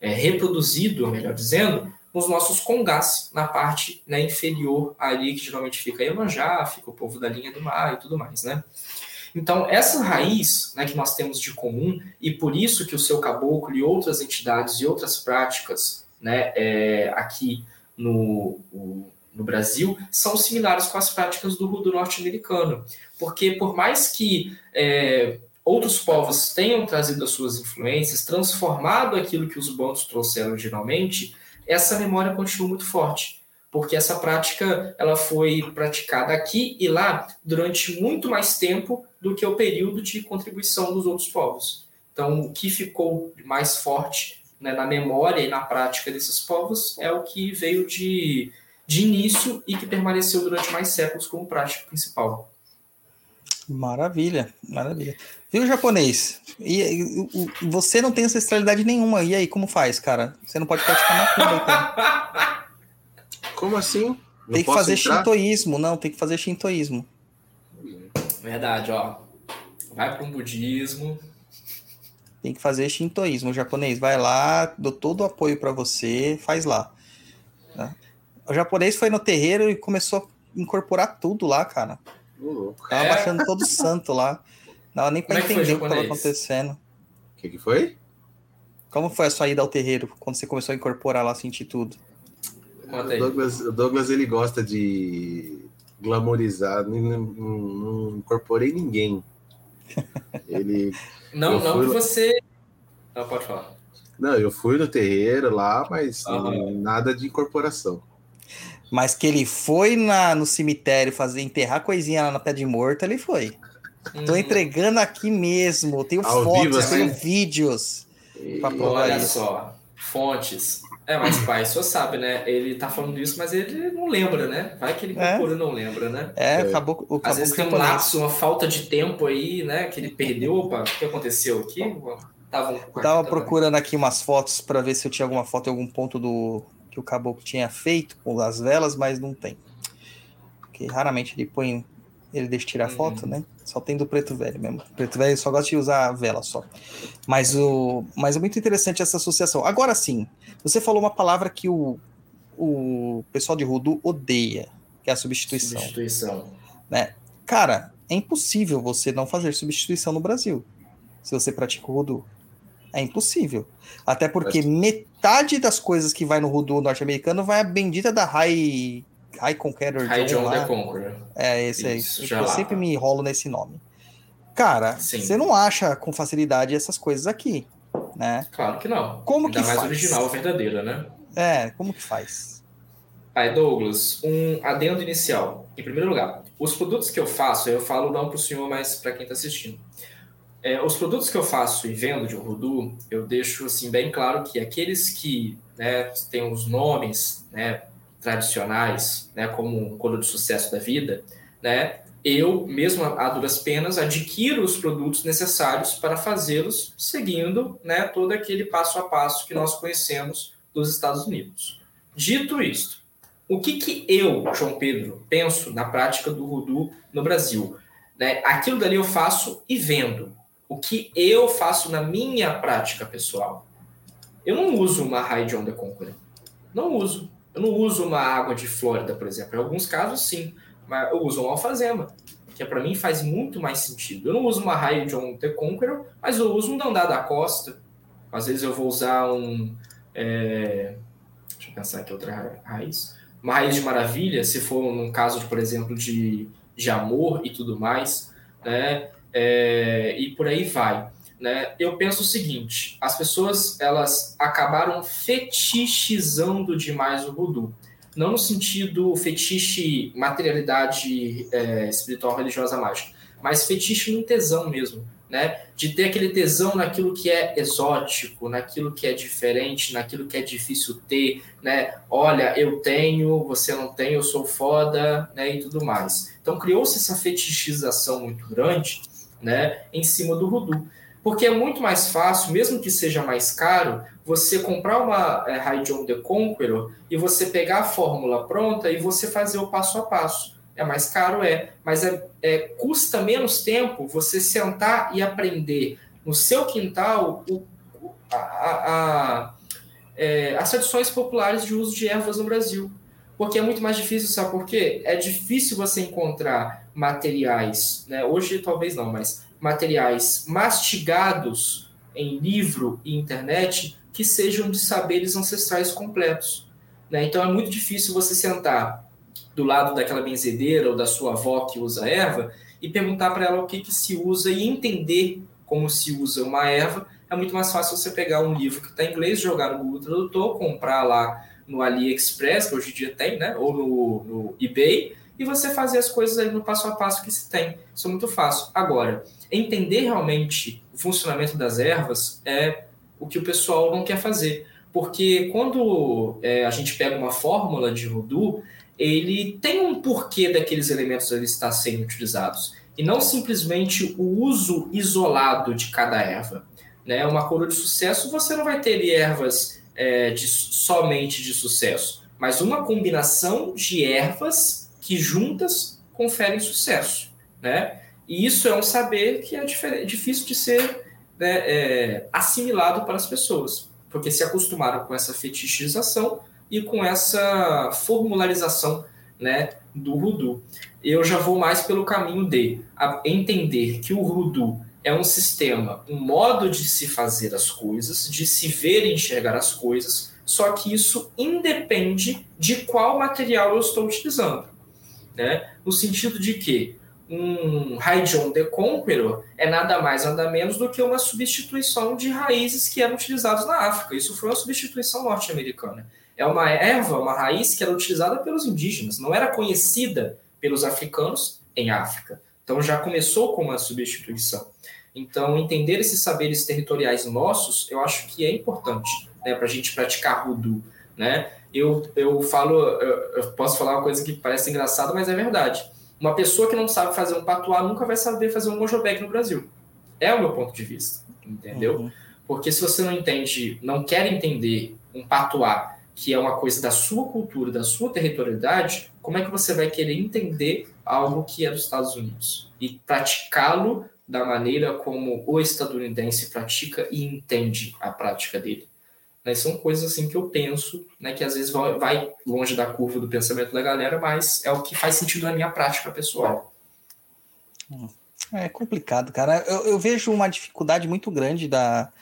é, reproduzido, melhor dizendo, nos nossos congás, na parte né, inferior ali, que geralmente fica Iemanjá, fica o povo da linha do mar e tudo mais, né? Então, essa raiz né, que nós temos de comum, e por isso que o seu caboclo e outras entidades e outras práticas né, é, aqui no, no Brasil são similares com as práticas do rudo norte-americano. Porque, por mais que é, outros povos tenham trazido as suas influências, transformado aquilo que os bantos trouxeram originalmente, essa memória continua muito forte, porque essa prática ela foi praticada aqui e lá durante muito mais tempo do que o período de contribuição dos outros povos. Então, o que ficou mais forte né, na memória e na prática desses povos é o que veio de, de início e que permaneceu durante mais séculos como prática principal. Maravilha, maravilha. Viu, japonês? E, e, e, você não tem ancestralidade nenhuma. E aí, como faz, cara? Você não pode praticar macumba, então. <laughs> Como assim? Não tem que fazer entrar? shintoísmo. Não, tem que fazer shintoísmo. Verdade, ó. Vai para um budismo. Tem que fazer shintoísmo. O japonês, vai lá, dou todo o apoio para você, faz lá. Tá? O japonês foi no terreiro e começou a incorporar tudo lá, cara. Tava é. baixando todo santo lá. Não dava nem pra Como é entender o que estava acontecendo. O que, que foi? Como foi a sua ida ao terreiro, quando você começou a incorporar lá, sentir tudo? O Douglas, o Douglas, ele gosta de glamorizar, não, não, não incorporei ninguém. <laughs> Ele. Não, não que você. Não, pode falar. Não, eu fui no terreiro lá, mas uhum. nada de incorporação. Mas que ele foi na, no cemitério fazer enterrar coisinha lá na pé de morto, ele foi. Hum. Tô entregando aqui mesmo. Tenho Ao fotos, vivo, assim? tenho vídeos. Pra provar Olha isso. só, fontes. É, mas pai, só sabe, né? Ele tá falando isso, mas ele não lembra, né? Vai que ele procura é. não lembra, né? É, acabou. O Às vezes tem um lapso, uma falta de tempo aí, né? Que ele perdeu. Opa, o que aconteceu aqui? Tava, Tava procurando aqui umas fotos para ver se eu tinha alguma foto em algum ponto do, que o caboclo tinha feito com as velas, mas não tem. Porque raramente ele põe Ele deixa tirar uhum. foto, né? Só tem do preto velho mesmo. Preto velho só gosta de usar vela só. Mas, o, mas é muito interessante essa associação. Agora sim, você falou uma palavra que o, o pessoal de Rudu odeia, que é a substituição. Substituição. Né? Cara, é impossível você não fazer substituição no Brasil. Se você pratica o Rudu. É impossível. Até porque metade das coisas que vai no Rudu norte-americano vai a bendita da High, High Conqueror. High John, John the Conqueror. É, esse aí. Eu sempre me enrolo nesse nome. Cara, Sim. você não acha com facilidade essas coisas aqui, né? Claro que não. Como Ainda que mais faz? original, verdadeira, né? É, como que faz? Aí, Douglas, um adendo inicial. Em primeiro lugar, os produtos que eu faço, eu falo não para o senhor, mas para quem está assistindo. É, os produtos que eu faço e vendo de Urdu, eu deixo assim bem claro que aqueles que né, têm os nomes né, tradicionais, né, como um coro de sucesso da vida, né, eu, mesmo a duras penas, adquiro os produtos necessários para fazê-los seguindo né, todo aquele passo a passo que nós conhecemos dos Estados Unidos. Dito isto, o que, que eu, João Pedro, penso na prática do Rudu no Brasil? Né? Aquilo dali eu faço e vendo o que eu faço na minha prática pessoal. Eu não uso uma John the Conqueror. Não uso. Eu não uso uma água de Flórida, por exemplo. Em alguns casos, sim. Mas eu uso uma alfazema, que para mim faz muito mais sentido. Eu não uso uma High John the Conqueror, mas eu uso um Dandá da Costa. Às vezes eu vou usar um... É... Deixa eu pensar aqui outra raiz. Uma raiz de maravilha, se for um caso, por exemplo, de, de amor e tudo mais, né? é, e por aí vai. Né? Eu penso o seguinte: as pessoas elas acabaram fetichizando demais o voodoo. Não no sentido fetiche materialidade é, espiritual, religiosa, mágica, mas fetiche no tesão mesmo, né? De ter aquele tesão naquilo que é exótico, naquilo que é diferente, naquilo que é difícil ter, né? Olha, eu tenho, você não tem, eu sou foda, né? E tudo mais. Então criou-se essa fetichização muito grande né, em cima do Rudu. Porque é muito mais fácil, mesmo que seja mais caro, você comprar uma é, High John The Conqueror e você pegar a fórmula pronta e você fazer o passo a passo. É mais caro, é, mas é, é custa menos tempo você sentar e aprender no seu quintal o, a, a, a, é, as tradições populares de uso de ervas no Brasil. Porque é muito mais difícil, sabe por quê? É difícil você encontrar materiais, né? hoje talvez não, mas materiais mastigados em livro e internet que sejam de saberes ancestrais completos. Né? Então é muito difícil você sentar do lado daquela benzedeira ou da sua avó que usa erva e perguntar para ela o que, que se usa e entender como se usa uma erva. É muito mais fácil você pegar um livro que está em inglês, jogar no Google Tradutor, comprar lá no AliExpress, que hoje em dia tem, né? ou no, no eBay, e você fazer as coisas aí no passo a passo que se tem. Isso é muito fácil. Agora, entender realmente o funcionamento das ervas é o que o pessoal não quer fazer. Porque quando é, a gente pega uma fórmula de voodoo, ele tem um porquê daqueles elementos ali estar sendo utilizados. E não simplesmente o uso isolado de cada erva. Né? Uma coroa de sucesso, você não vai ter ervas é, de, somente de sucesso, mas uma combinação de ervas que juntas conferem sucesso, né? E isso é um saber que é difícil de ser né, é, assimilado para as pessoas, porque se acostumaram com essa fetichização e com essa formularização né, do Rudu. Eu já vou mais pelo caminho de entender que o Rudu é um sistema, um modo de se fazer as coisas, de se ver e enxergar as coisas, só que isso independe de qual material eu estou utilizando né? no sentido de que um John the Conqueror é nada mais nada menos do que uma substituição de raízes que eram utilizadas na África. Isso foi uma substituição norte-americana. É uma erva, uma raiz que era utilizada pelos indígenas, não era conhecida pelos africanos em África. Então já começou com uma substituição. Então, entender esses saberes territoriais nossos, eu acho que é importante né, para a gente praticar Rudu. Né? eu, eu falo, eu, eu, posso falar uma coisa que parece engraçada, mas é verdade. Uma pessoa que não sabe fazer um patuá nunca vai saber fazer um mojobek no Brasil. É o meu ponto de vista, entendeu? Uhum. Porque se você não entende, não quer entender um patuá, que é uma coisa da sua cultura, da sua territorialidade, como é que você vai querer entender algo que é dos Estados Unidos e praticá-lo da maneira como o estadunidense pratica e entende a prática dele. Né? São coisas assim que eu penso, né, que às vezes vai longe da curva do pensamento da galera, mas é o que faz sentido na minha prática pessoal. É complicado, cara. Eu, eu vejo uma dificuldade muito grande da,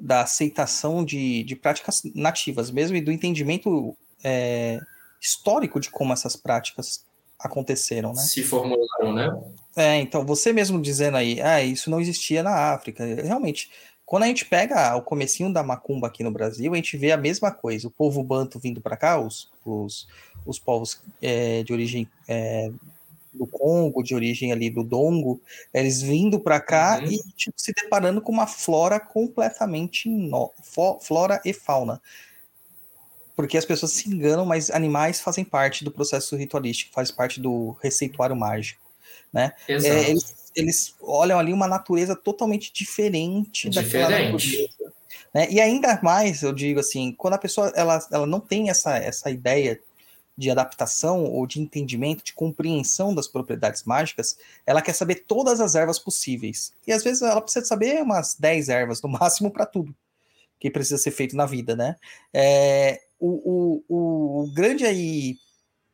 da aceitação de, de práticas nativas mesmo e do entendimento é, histórico de como essas práticas aconteceram, né? Se formularam, né? É, então, você mesmo dizendo aí, ah, isso não existia na África. Realmente, quando a gente pega o comecinho da macumba aqui no Brasil, a gente vê a mesma coisa. O povo banto vindo para cá, os, os, os povos é, de origem é, do Congo, de origem ali do Dongo, eles vindo para cá uhum. e tipo, se deparando com uma flora completamente no... flora e fauna porque as pessoas se enganam, mas animais fazem parte do processo ritualístico, faz parte do receituário mágico, né? É, eles, eles, olham ali uma natureza totalmente diferente, diferente. daquela natureza. Né? E ainda mais, eu digo assim, quando a pessoa ela, ela não tem essa, essa ideia de adaptação ou de entendimento, de compreensão das propriedades mágicas, ela quer saber todas as ervas possíveis. E às vezes ela precisa saber umas 10 ervas no <laughs> máximo para tudo que precisa ser feito na vida, né? É, o, o, o grande aí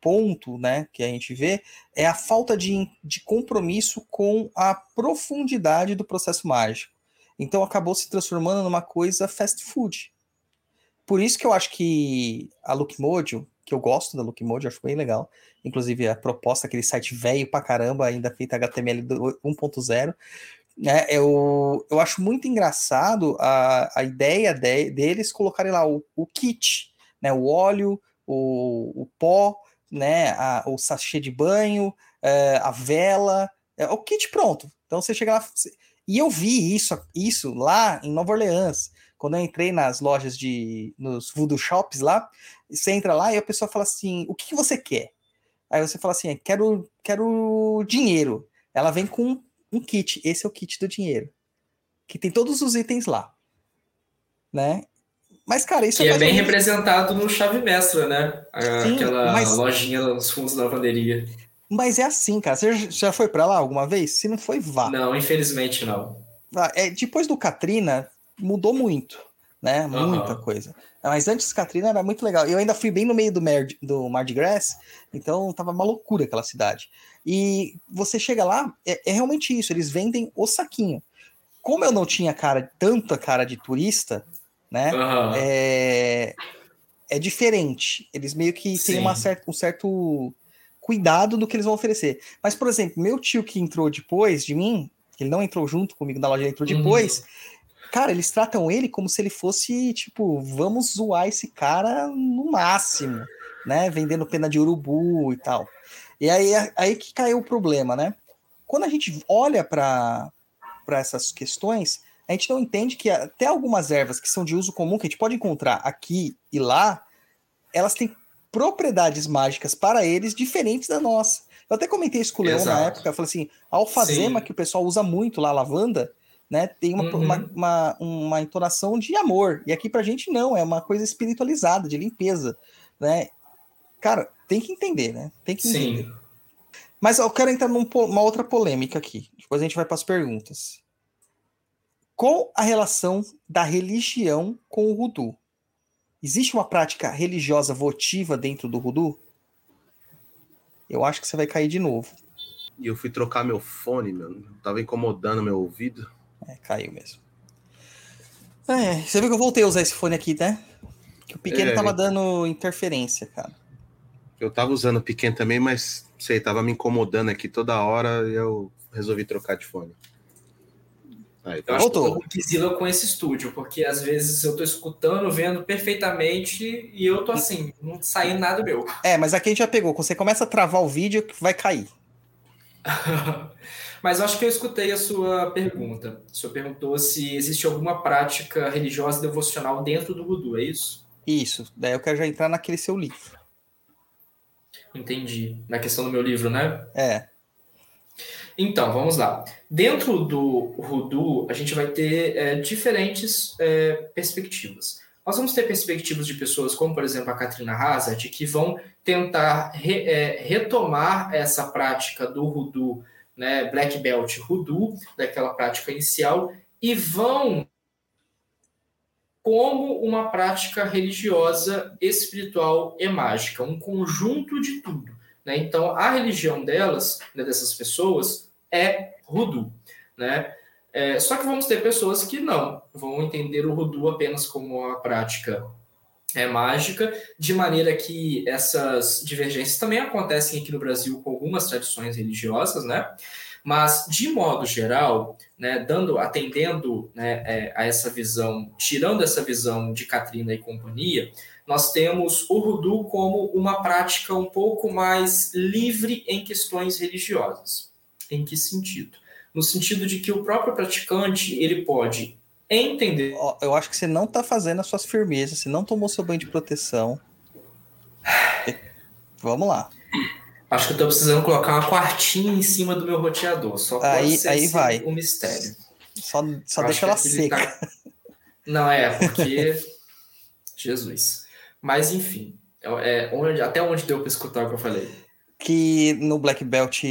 ponto né, que a gente vê é a falta de, de compromisso com a profundidade do processo mágico. Então acabou se transformando numa coisa fast food. Por isso que eu acho que a Lookmojo, que eu gosto da Lookmojo, acho bem legal. Inclusive a proposta, aquele site velho pra caramba, ainda feito HTML 1.0. Né, eu, eu acho muito engraçado a, a ideia de, deles colocarem lá o, o kit né? O óleo, o, o pó, né? A, o sachê de banho, é, a vela, é, o kit pronto. Então você chega lá. E eu vi isso, isso lá em Nova Orleans. Quando eu entrei nas lojas de. nos voodoo shops lá, você entra lá e a pessoa fala assim: o que, que você quer? Aí você fala assim: quero, quero dinheiro. Ela vem com um kit. Esse é o kit do dinheiro. Que tem todos os itens lá. Né? Mas, cara, isso que é, é bem menos... representado no Chave Mestra, né? Sim, Aquela mas... lojinha nos fundos da lavanderia. Mas é assim, cara. Você já foi para lá alguma vez? Se não foi, vá. Não, infelizmente não. É, depois do Katrina, mudou muito, né? Muita uhum. coisa. Mas antes Katrina era muito legal. Eu ainda fui bem no meio do, Mar, do Mardi Gras, então tava uma loucura aquela cidade. E você chega lá, é, é realmente isso. Eles vendem o saquinho. Como eu não tinha cara, tanta cara de turista, né? Uhum. É, é diferente. Eles meio que Sim. têm uma certa, um certo cuidado do que eles vão oferecer. Mas, por exemplo, meu tio que entrou depois de mim, ele não entrou junto comigo na loja, ele entrou depois. Uhum. Cara, eles tratam ele como se ele fosse, tipo, vamos zoar esse cara no máximo, né? Vendendo pena de urubu e tal. E aí, aí que caiu o problema, né? Quando a gente olha para essas questões, a gente não entende que até algumas ervas que são de uso comum, que a gente pode encontrar aqui e lá, elas têm propriedades mágicas para eles diferentes da nossa. Eu até comentei isso com o Leão Exato. na época, eu falei assim, a alfazema Sim. que o pessoal usa muito lá, lavanda, né, tem uma, uhum. uma, uma, uma, entonação de amor, e aqui pra gente não, é uma coisa espiritualizada, de limpeza, né, cara, tem que entender, né, tem que entender. Sim. Mas eu quero entrar numa outra polêmica aqui, depois a gente vai para as perguntas. Qual a relação da religião com o voodoo? Existe uma prática religiosa votiva dentro do voodoo? Eu acho que você vai cair de novo. E eu fui trocar meu fone, meu. Tava incomodando meu ouvido. É, caiu mesmo. É, você viu que eu voltei a usar esse fone aqui, né? Que o pequeno é, tava dando interferência, cara. Eu tava usando o pequeno também, mas sei, tava me incomodando aqui toda hora e eu resolvi trocar de fone. Aí. Eu acho Voltou. que eu com esse estúdio, porque às vezes eu tô escutando, vendo perfeitamente e eu tô assim, não saindo nada meu. <laughs> É, mas aqui a gente já pegou. Quando você começa a travar o vídeo, vai cair. mas eu acho que eu escutei a sua pergunta. O senhor perguntou se existe alguma prática religiosa devocional dentro do voodoo, é isso? Isso. Daí eu quero já entrar naquele seu livro. Entendi. Na questão do meu livro, né? É. Então, vamos lá. Dentro do Rudu, a gente vai ter é, diferentes é, perspectivas. nós vamos ter perspectivas de pessoas como, por exemplo, a Katrina Hazard, que vão tentar re, é, retomar essa prática do Rudu, né, Black Belt Rudu, daquela prática inicial, e vão como uma prática religiosa, espiritual e mágica, um conjunto de tudo. Né? Então, a religião delas, né, dessas pessoas, é Rudu. Né? É, só que vamos ter pessoas que não, vão entender o Rudu apenas como uma prática é, mágica, de maneira que essas divergências também acontecem aqui no Brasil com algumas tradições religiosas, né? Mas, de modo geral, né, dando, atendendo né, é, a essa visão, tirando essa visão de Katrina e companhia, nós temos o Rudu como uma prática um pouco mais livre em questões religiosas. Em que sentido? no sentido de que o próprio praticante ele pode entender. Eu acho que você não está fazendo as suas firmezas, você não tomou seu banho de proteção. Vamos lá. Acho que eu estou precisando colocar uma quartinha em cima do meu roteador. Só aí, aí vai. um mistério. Só, só deixa ela seca. Tá... Não, é, porque. Jesus. Mas, enfim. É, onde, até onde deu para escutar o que eu falei? que no Black Belt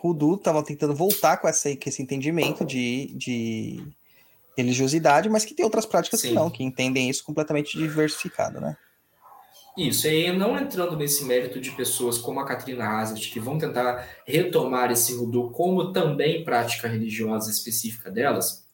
Rudu estavam tentando voltar com, essa, com esse entendimento de, de religiosidade, mas que tem outras práticas Sim. que não, que entendem isso completamente diversificado, né? Isso, e não entrando nesse mérito de pessoas como a Katrina Hazard, que vão tentar retomar esse Rudu como também prática religiosa específica delas,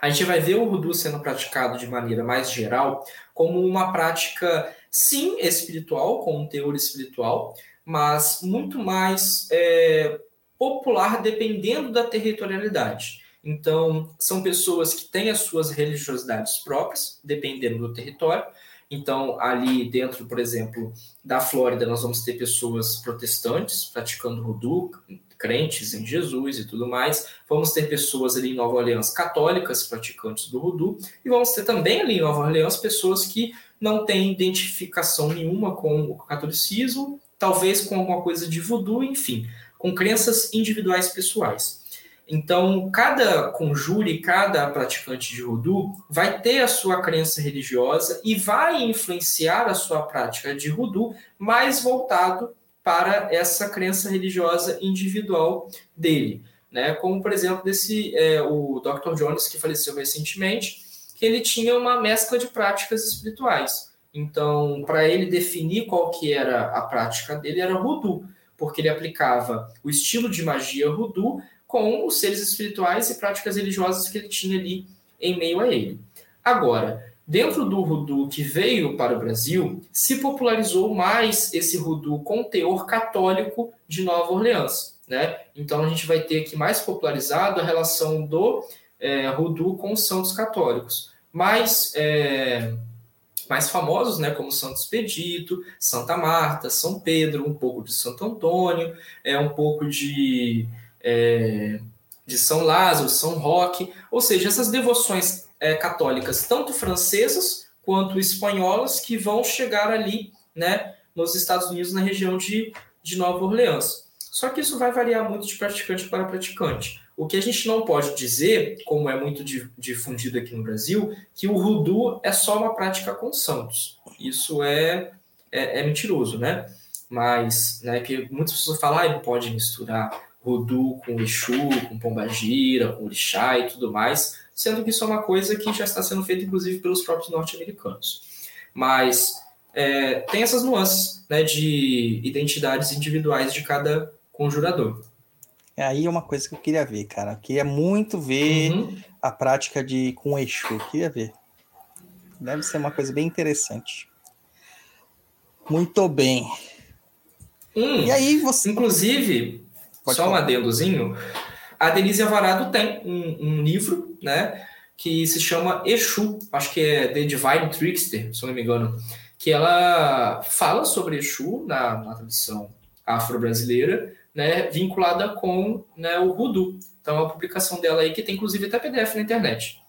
a gente vai ver o Rudu sendo praticado de maneira mais geral como uma prática, sim, espiritual, com um teor espiritual, mas muito mais é, popular dependendo da territorialidade. Então, são pessoas que têm as suas religiosidades próprias, dependendo do território. Então, ali dentro, por exemplo, da Flórida, nós vamos ter pessoas protestantes praticando Rudu, crentes em Jesus e tudo mais. Vamos ter pessoas ali em Nova Orleans católicas praticantes do Rudu. E vamos ter também ali em Nova Orleans pessoas que não têm identificação nenhuma com o catolicismo talvez com alguma coisa de voodoo, enfim, com crenças individuais pessoais. Então, cada conjure, cada praticante de voodoo vai ter a sua crença religiosa e vai influenciar a sua prática de voodoo mais voltado para essa crença religiosa individual dele. Né? Como, por exemplo, desse, é, o Dr. Jones, que faleceu recentemente, que ele tinha uma mescla de práticas espirituais. Então, para ele definir qual que era a prática dele, era Rudu, porque ele aplicava o estilo de magia Rudu com os seres espirituais e práticas religiosas que ele tinha ali em meio a ele. Agora, dentro do Rudu que veio para o Brasil, se popularizou mais esse Rudu com teor católico de Nova Orleans. Né? Então, a gente vai ter aqui mais popularizado a relação do é, Rudu com os santos católicos. Mas. É, mais famosos, né, como Santo Expedito, Santa Marta, São Pedro, um pouco de Santo Antônio, é um pouco de, é, de São Lázaro, São Roque, ou seja, essas devoções é, católicas, tanto francesas quanto espanholas, que vão chegar ali, né, nos Estados Unidos, na região de, de Nova Orleans. Só que isso vai variar muito de praticante para praticante. O que a gente não pode dizer, como é muito difundido aqui no Brasil, que o Rudu é só uma prática com santos. Isso é, é, é mentiroso, né? Mas, né, que muitas pessoas falam, ah, pode misturar Rudu com Exu, com Pombagira, com Orixá e tudo mais, sendo que isso é uma coisa que já está sendo feita, inclusive, pelos próprios norte-americanos. Mas é, tem essas nuances né, de identidades individuais de cada conjurador. É aí uma coisa que eu queria ver, cara. Eu queria muito ver uhum. a prática de com Exu. Eu queria ver. Deve ser uma coisa bem interessante. Muito bem. Hum, e aí você. Inclusive, Pode só falar. um adendozinho. A Denise Alvarado tem um, um, livro, né? Que se chama Exu. Acho que é The Divine Trickster, se não me engano. Que ela fala sobre Exu na, na tradição afro-brasileira né, vinculada com né, o Rudu. Então, é uma publicação dela aí que tem inclusive até PDF na internet.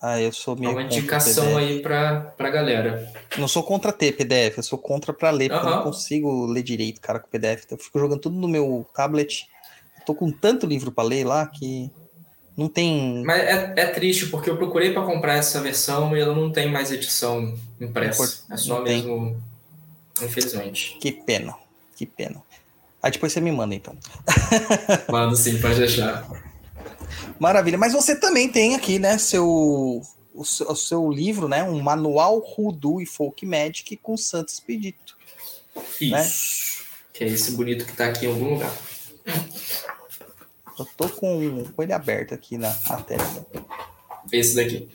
Ah, eu sou meio. É uma indicação aí para a galera. Não sou contra ter PDF, eu sou contra para ler, porque uhum. eu não consigo ler direito, cara, com PDF. Então, eu fico jogando tudo no meu tablet. Tô com tanto livro para ler lá que Não tem. Mas é, é triste, porque eu procurei para comprar essa versão e ela não tem mais edição impressa. É só mesmo. Infelizmente. Que pena. Que pena. Aí depois você me manda, então. <laughs> Mando sim, pode deixar. Maravilha. Mas você também tem aqui, né, seu o seu, o seu livro, né, um manual Rudu e Folk Magic com Santo Expedito. Isso. Né? Que é esse bonito que tá aqui em algum lugar. Eu tô com, ele aberto aqui na, na tela. Esse daqui.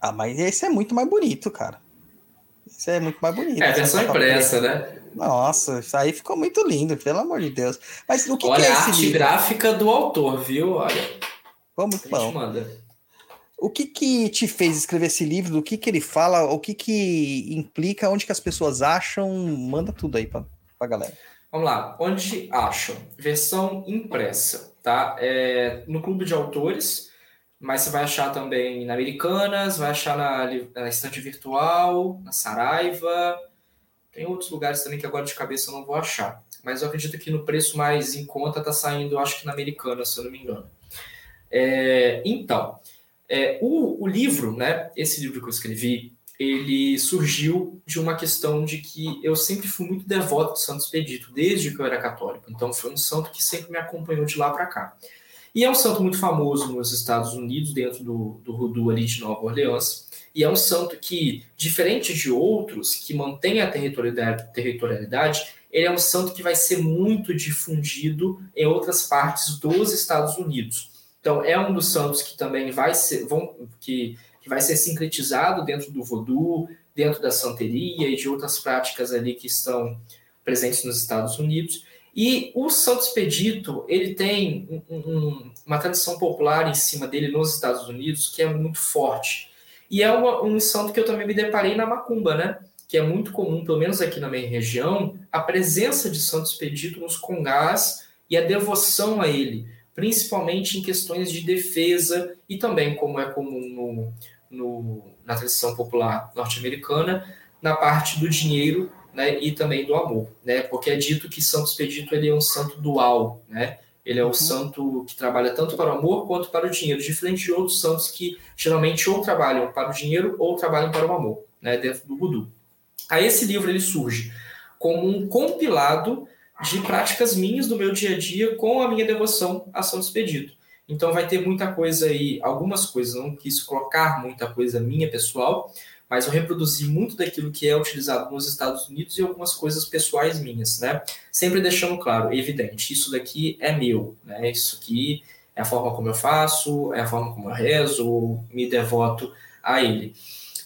Ah, mas esse é muito mais bonito, cara. Esse é muito mais bonito. É, a versão impressa, né? Nossa, isso aí ficou muito lindo, pelo amor de Deus. Mas o que, Olha que é a esse arte livro? gráfica do autor, viu? Olha. Muito A bom. manda. O que que te fez escrever esse livro? Do que que ele fala? O que que implica? Onde que as pessoas acham? Manda tudo aí pra, pra galera. Vamos lá, onde acham? Versão impressa, tá? É, no clube de autores, mas você vai achar também na Americanas, vai achar na, na estante virtual, na Saraiva. Tem outros lugares também que agora de cabeça eu não vou achar. Mas eu acredito que no preço mais em conta tá saindo, acho que na Americanas, se eu não me engano. É, então, é, o, o livro, né? Esse livro que eu escrevi, ele surgiu de uma questão de que eu sempre fui muito devoto de Santo Expedito, desde que eu era católico. Então, foi um santo que sempre me acompanhou de lá para cá. E é um santo muito famoso nos Estados Unidos, dentro do, do Rudu ali de Nova Orleans. E é um santo que, diferente de outros que mantém a territorialidade, territorialidade, ele é um santo que vai ser muito difundido em outras partes dos Estados Unidos. Então, é um dos santos que também vai ser, vão, que, que vai ser sincretizado dentro do voodoo, dentro da santeria e de outras práticas ali que estão presentes nos Estados Unidos. E o Santo Expedito, ele tem um- um- uma tradição popular em cima dele nos Estados Unidos que é muito forte. E é uma- um santo que eu também me deparei na Macumba, né? Que é muito comum, pelo menos aqui na minha região, a presença de Santo Expedito nos congás e a devoção a ele, principalmente em questões de defesa e também, como é comum no, no- na tradição popular norte-americana, na parte do dinheiro né, e também do amor, né? Porque é dito que Santo Expedito ele é um santo dual, né? Ele é o santo que trabalha tanto para o amor quanto para o dinheiro, diferente de outros santos que geralmente ou trabalham para o dinheiro ou trabalham para o amor, né? Dentro do voodoo. Aí esse livro ele surge como um compilado de práticas minhas do meu dia a dia com a minha devoção a Santo Expedito. Então vai ter muita coisa aí, algumas coisas, não quis colocar muita coisa minha pessoal, mas eu reproduzi muito daquilo que é utilizado nos Estados Unidos e algumas coisas pessoais minhas, né? Sempre deixando claro, evidente, isso daqui é meu, né? Isso aqui é a forma como eu faço, é a forma como eu rezo, me devoto a ele.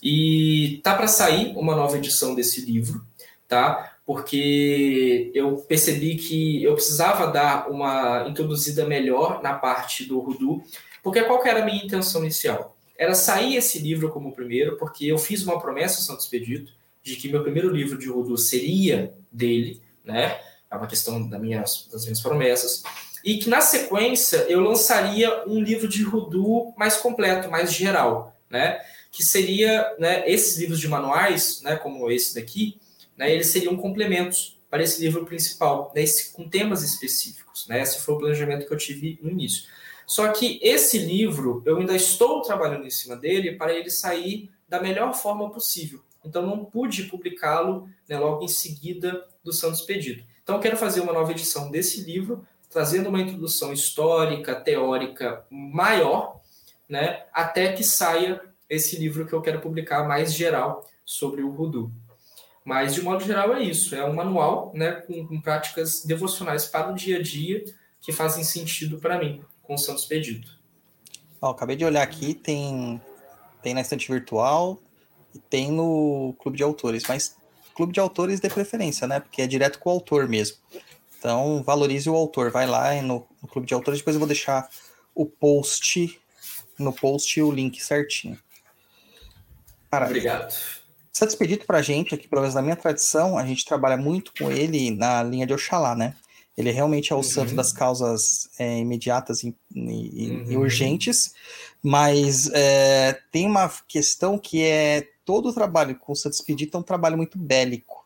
E tá para sair uma nova edição desse livro, tá? Porque eu percebi que eu precisava dar uma introduzida melhor na parte do Rudu, porque qual era a minha intenção inicial? Era sair esse livro como primeiro, porque eu fiz uma promessa ao Santo Expedito de que meu primeiro livro de Rudu seria dele, né? É uma questão da minha, das minhas promessas. E que na sequência eu lançaria um livro de Rudu mais completo, mais geral, né? Que seria, né, esses livros de manuais, né, como esse daqui, né, eles seriam complementos para esse livro principal, né, com temas específicos, né? Esse foi o planejamento que eu tive no início. Só que esse livro, eu ainda estou trabalhando em cima dele para ele sair da melhor forma possível. Então, não pude publicá-lo né, logo em seguida do Santos Pedido. Então, eu quero fazer uma nova edição desse livro, trazendo uma introdução histórica, teórica maior, né, até que saia esse livro que eu quero publicar mais geral sobre o Voodoo. Mas, de modo geral, é isso. É um manual né, com, com práticas devocionais para o dia a dia que fazem sentido para mim, com o Santos Pedido. Ó, acabei de olhar aqui, tem, tem na estante virtual e tem no clube de autores, mas clube de autores de preferência, né? Porque é direto com o autor mesmo. Então, valorize o autor. Vai lá no, no clube de autores, depois eu vou deixar o post, no post o link certinho. Cara, Obrigado. Santo Expedito pra gente, aqui pelo menos na minha tradição, a gente trabalha muito com ele na linha de Oxalá, né? Ele realmente é o Uhum. santo das causas é, imediatas e, e- e Uhum. urgentes, mas é, tem uma questão que é todo o trabalho com o Santo Expedito é um trabalho muito bélico.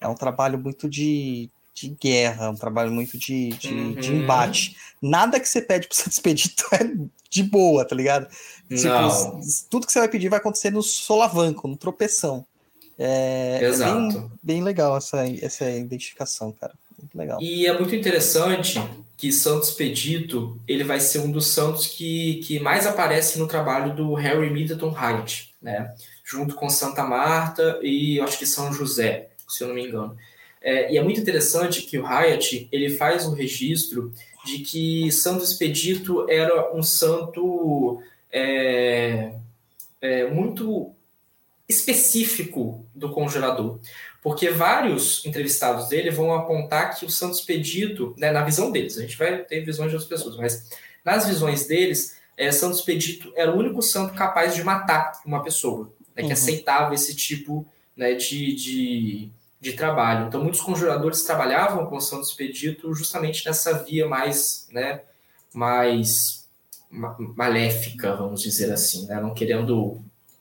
É um trabalho muito de, de guerra, um trabalho muito de, de, uhum. de embate. Nada que você pede para ser expedito <laughs> é de boa, tá ligado? Tipo, tudo que você vai pedir vai acontecer no solavanco, no tropeção. É, Exato. É bem, bem legal essa, essa identificação, cara. Muito legal. E é muito interessante que Santos Pedito ele vai ser um dos santos que, que mais aparece no trabalho do Harry Middleton Hyatt, né? Junto com Santa Marta e acho que São José, se eu não me engano. É, e é muito interessante que o Hyatt ele faz um registro de que Santo Expedito era um santo é, é, muito específico do congelador, porque vários entrevistados dele vão apontar que o Santo Expedito, né, na visão deles, a gente vai ter visões de outras pessoas, mas nas visões deles, é, Santo Expedito era o único santo capaz de matar uma pessoa, né, que uhum. aceitava esse tipo né, de, de de trabalho. Então, muitos conjuradores trabalhavam com o Santo Expedito justamente nessa via mais, né, mais maléfica, vamos dizer assim, né, não querendo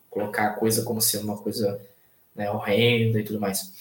colocar a coisa como sendo uma coisa né, horrenda e tudo mais.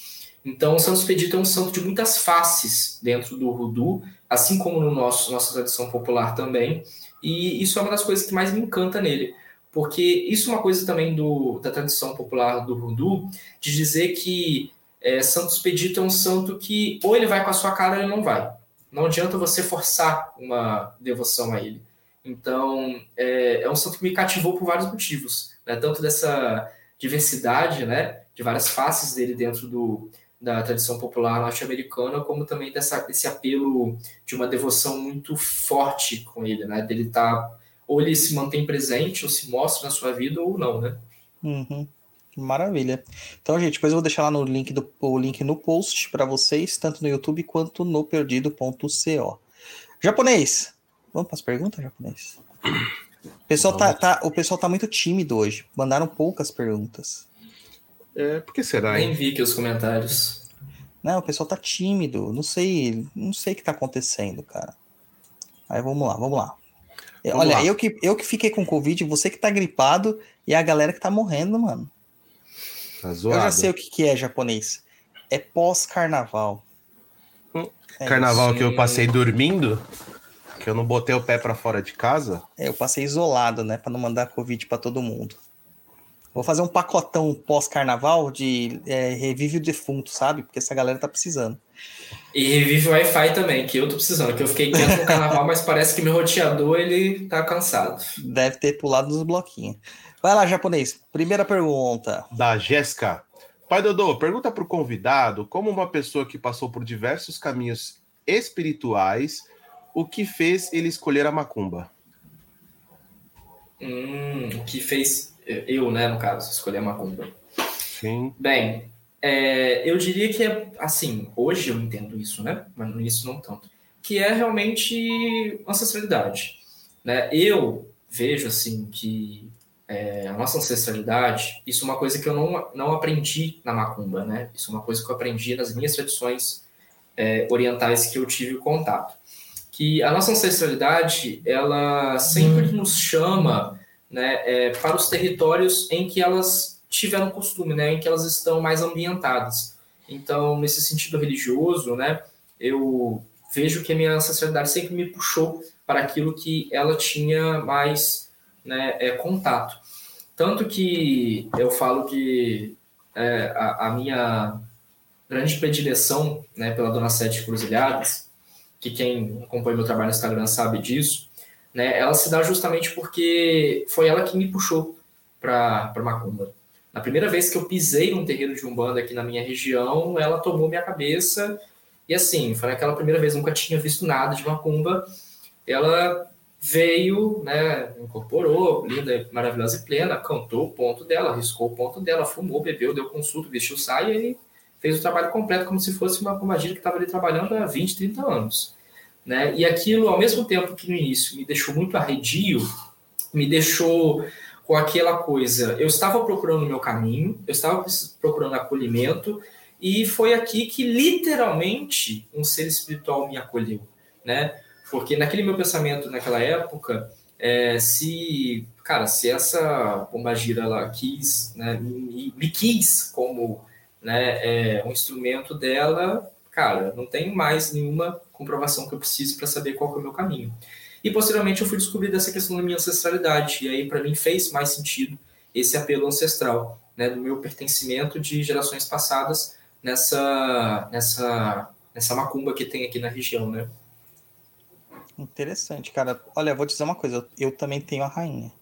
Então, o Santo Expedito é um santo de muitas faces dentro do Rudu, assim como no nosso nossa tradição popular também. E isso é uma das coisas que mais me encanta nele, porque isso é uma coisa também do, da tradição popular do Rudu, de dizer que é, Santo Expedito é um santo que ou ele vai com a sua cara ou ele não vai. Não adianta você forçar uma devoção a ele. Então, é, é um santo que me cativou por vários motivos. Né? Tanto dessa diversidade, né? De várias faces dele dentro do, da tradição popular norte-americana, como também dessa, desse apelo de uma devoção muito forte com ele, né? Dele tá ou ele se mantém presente, ou se mostra na sua vida, ou não, né? Uhum. Maravilha. Então, gente, depois eu vou deixar lá no link, do, o link no post para vocês, tanto no YouTube quanto no perdido.co. Japonês. Vamos para as perguntas, japonês? O pessoal tá, tá, o pessoal tá muito tímido hoje. Mandaram poucas perguntas. É, por que será? Nem vi aqui os comentários. Não, o pessoal tá tímido. Não sei, não sei o que tá acontecendo, cara. Aí vamos lá, vamos lá. Vamos Olha, lá. Eu, que, eu que fiquei com Covid, você que tá gripado e a galera que tá morrendo, mano. Tá zoado. Eu já sei o que, que é japonês. É pós-carnaval. Hum, é carnaval isso. que eu passei dormindo, que eu não botei o pé para fora de casa. É, eu passei isolado, né, para não mandar covid para todo mundo. Vou fazer um pacotão pós-carnaval de é, revive o defunto, sabe? Porque essa galera tá precisando. E revive o Wi-Fi também, que eu tô precisando, que eu fiquei quieto no carnaval, mas parece que meu roteador ele tá cansado. Deve ter pulado nos bloquinhos. Vai lá, japonês. Primeira pergunta. Da Jéssica. Pai Dodô, pergunta para o convidado como uma pessoa que passou por diversos caminhos espirituais, o que fez ele escolher a macumba? Hum, o que fez eu, né, no caso, escolher a macumba? Sim. Bem, é, eu diria que é assim, hoje eu entendo isso, né? Mas no início não tanto. Que é realmente ancestralidade. Né? Eu vejo assim que é, a nossa ancestralidade, isso é uma coisa que eu não, não aprendi na macumba, né? Isso é uma coisa que eu aprendi nas minhas tradições é, orientais que eu tive contato. Que a nossa ancestralidade, ela sempre uhum. nos chama né, é, para os territórios em que elas tiveram costume, né? Em que elas estão mais ambientadas. Então, nesse sentido religioso, né? Eu vejo que a minha ancestralidade sempre me puxou para aquilo que ela tinha mais né, é, contato. Tanto que eu falo que é, a, a, minha grande predileção né, pela Dona Sete Cruzilhadas, que quem acompanha meu trabalho no Instagram sabe disso, né, ela se dá justamente porque foi ela que me puxou para Macumba. Na primeira vez que eu pisei num terreiro de Umbanda aqui na minha região, ela tomou minha cabeça e assim, foi naquela primeira vez, nunca tinha visto nada de Macumba. Ela veio, né, incorporou, linda, maravilhosa e plena, cantou o ponto dela, riscou o ponto dela, fumou, bebeu, deu consulta, vestiu saia e fez o trabalho completo como se fosse uma pombagira que estava ali trabalhando há 20, 30 anos. Né? E aquilo, ao mesmo tempo que no início me deixou muito arredio, me deixou com aquela coisa, eu estava procurando o meu caminho, eu estava procurando acolhimento, e foi aqui que literalmente um ser espiritual me acolheu, né? Porque naquele meu pensamento, naquela época, é, se, cara, se essa pombagira ela quis, né, me, me quis como né, é, um instrumento dela, cara, não tem mais nenhuma comprovação que eu precise para saber qual é o meu caminho. E posteriormente eu fui descobrir dessa questão da minha ancestralidade, e aí para mim fez mais sentido esse apelo ancestral, né, do meu pertencimento de gerações passadas nessa nessa nessa macumba que tem aqui na região, né? Interessante, cara. Olha, vou te dizer uma coisa, eu, eu também tenho a rainha.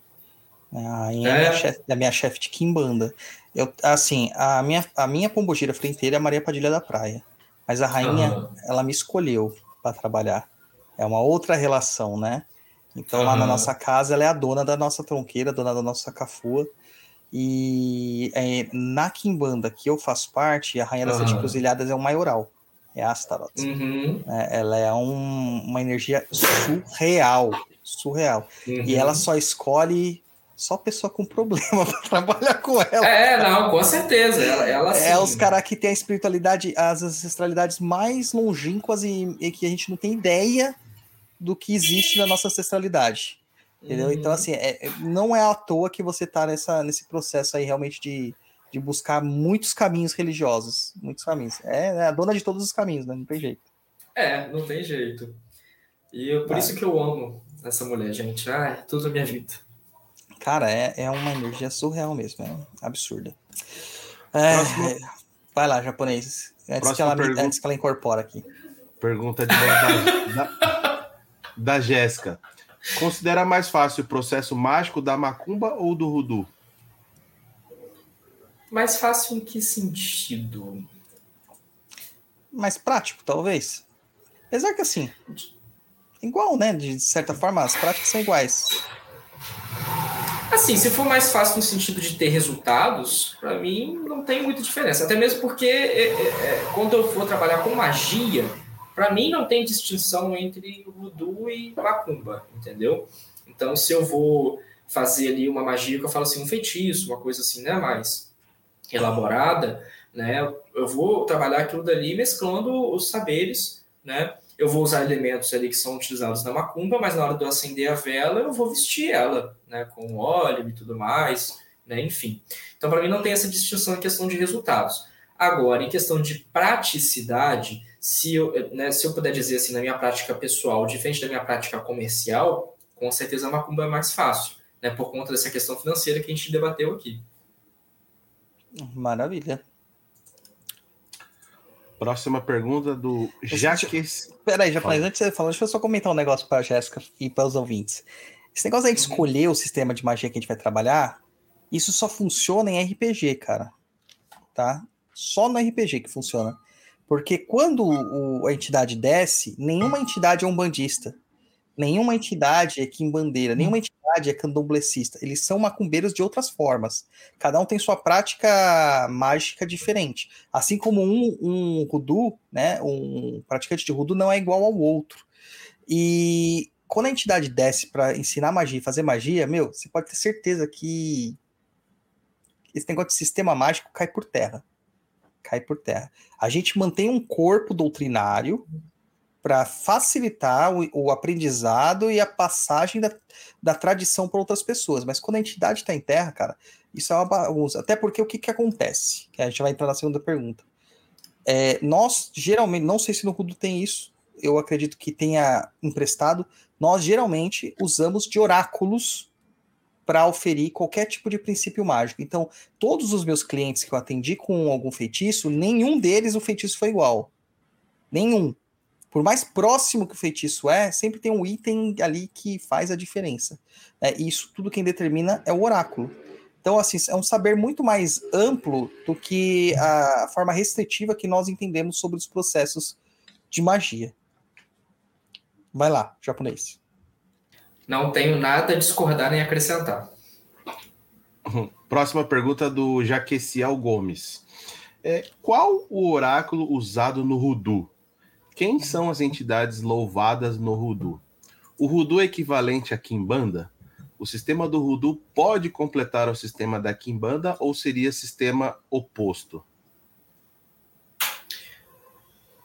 Né? A rainha é, é minha chefe, é minha chefe de Kimbanda. Eu, assim, a minha, a minha pombogira fronteira é a Maria Padilha da Praia. Mas a rainha, uhum. ela me escolheu para trabalhar. É uma outra relação, né? Então, uhum. lá na nossa casa, ela é a dona da nossa tronqueira, dona da nossa cafua. E é, na Kimbanda que eu faço parte, a Rainha das uhum. Sete Cruzilhadas é um maioral. É Astaroth. Uhum. É, ela é um, uma energia surreal. Surreal. Uhum. E ela só escolhe só pessoa com problema <laughs> para trabalhar com ela. É, não, com certeza. Ela, ela É os caras que tem a espiritualidade, as ancestralidades mais longínquas e, e, que a gente não tem ideia do que existe na nossa ancestralidade. Entendeu? Uhum. Então, assim, é, não é à toa que você tá nessa, nesse processo aí realmente de, de buscar muitos caminhos religiosos. Muitos caminhos. É, é a dona de todos os caminhos, né? Não tem jeito. É, não tem jeito. E eu, por ah. isso que eu amo essa mulher, gente. Ah, é tudo a minha vida. Cara, é, é uma energia surreal mesmo, é absurda. É, vai lá, japonês. Antes que, ela, pergunta... antes que ela incorpora aqui. Pergunta de da, da, da Jéssica. Considera mais fácil o processo mágico da macumba ou do Rudu? Mais fácil em que sentido? Mais prático, talvez. Apesar que assim, igual, né? De certa forma, as práticas são iguais. Assim, se for mais fácil no sentido de ter resultados, para mim não tem muita diferença. Até mesmo porque é, é, é quando eu for trabalhar com magia, para mim não tem distinção entre voodoo e macumba, entendeu? Então, se eu vou fazer ali uma magia que eu falo assim, um feitiço, uma coisa assim, né, mais elaborada, né, eu vou trabalhar aquilo dali mesclando os saberes, né, eu vou usar elementos ali que são utilizados na macumba, mas na hora de eu acender a vela, eu vou vestir ela, né, com óleo e tudo mais, né, enfim. Então, para mim, não tem essa distinção em questão de resultados. Agora, em questão de praticidade, se eu, né, se eu puder dizer assim, na minha prática pessoal, diferente da minha prática comercial, com certeza a macumba é mais fácil, né, por conta dessa questão financeira que a gente debateu aqui. Maravilha. Próxima pergunta do Jaques. Peraí, Japonês, antes de você falar, deixa eu só comentar um negócio para a Jéssica e para os ouvintes. Esse negócio aí de uhum. escolher o sistema de magia que a gente vai trabalhar, isso só funciona em RPG, cara. Tá? Só no RPG que funciona. Porque quando o, a entidade desce, nenhuma entidade é um bandista. Nenhuma entidade é quimbandeira, nenhuma entidade é candomblessista. Eles são macumbeiros de outras formas. Cada um tem sua prática mágica diferente. Assim como um, um rudu, né, um praticante de rudu não é igual ao outro. E quando a entidade desce para ensinar magia fazer magia, meu, você pode ter certeza que esse negócio de sistema mágico cai por terra. Cai por terra. A gente mantém um corpo doutrinário para facilitar o, o, aprendizado e a passagem da, da tradição para outras pessoas. Mas quando a entidade está em terra, cara, isso é uma bagunça. Até porque o que, que acontece? Que a gente vai entrar na segunda pergunta. É, nós, geralmente, não sei se no Rudo tem isso, eu acredito que tenha emprestado, nós geralmente usamos de oráculos para oferir qualquer tipo de princípio mágico. Então, todos os meus clientes que eu atendi com algum feitiço, nenhum deles o feitiço foi igual. Nenhum por mais próximo que o feitiço é, sempre tem um item ali que faz a diferença. É, e isso tudo quem determina é o oráculo. Então, assim, é um saber muito mais amplo do que a forma restritiva que nós entendemos sobre os processos de magia. Vai lá, japonês. Não tenho nada a discordar nem acrescentar. Próxima pergunta do Jaqueciel Gomes. É, qual o oráculo usado no Rudu? Quem são as entidades louvadas no Rudu? O Rudu é equivalente à Kimbanda? O sistema do Rudu pode completar o sistema da Kimbanda ou seria sistema oposto?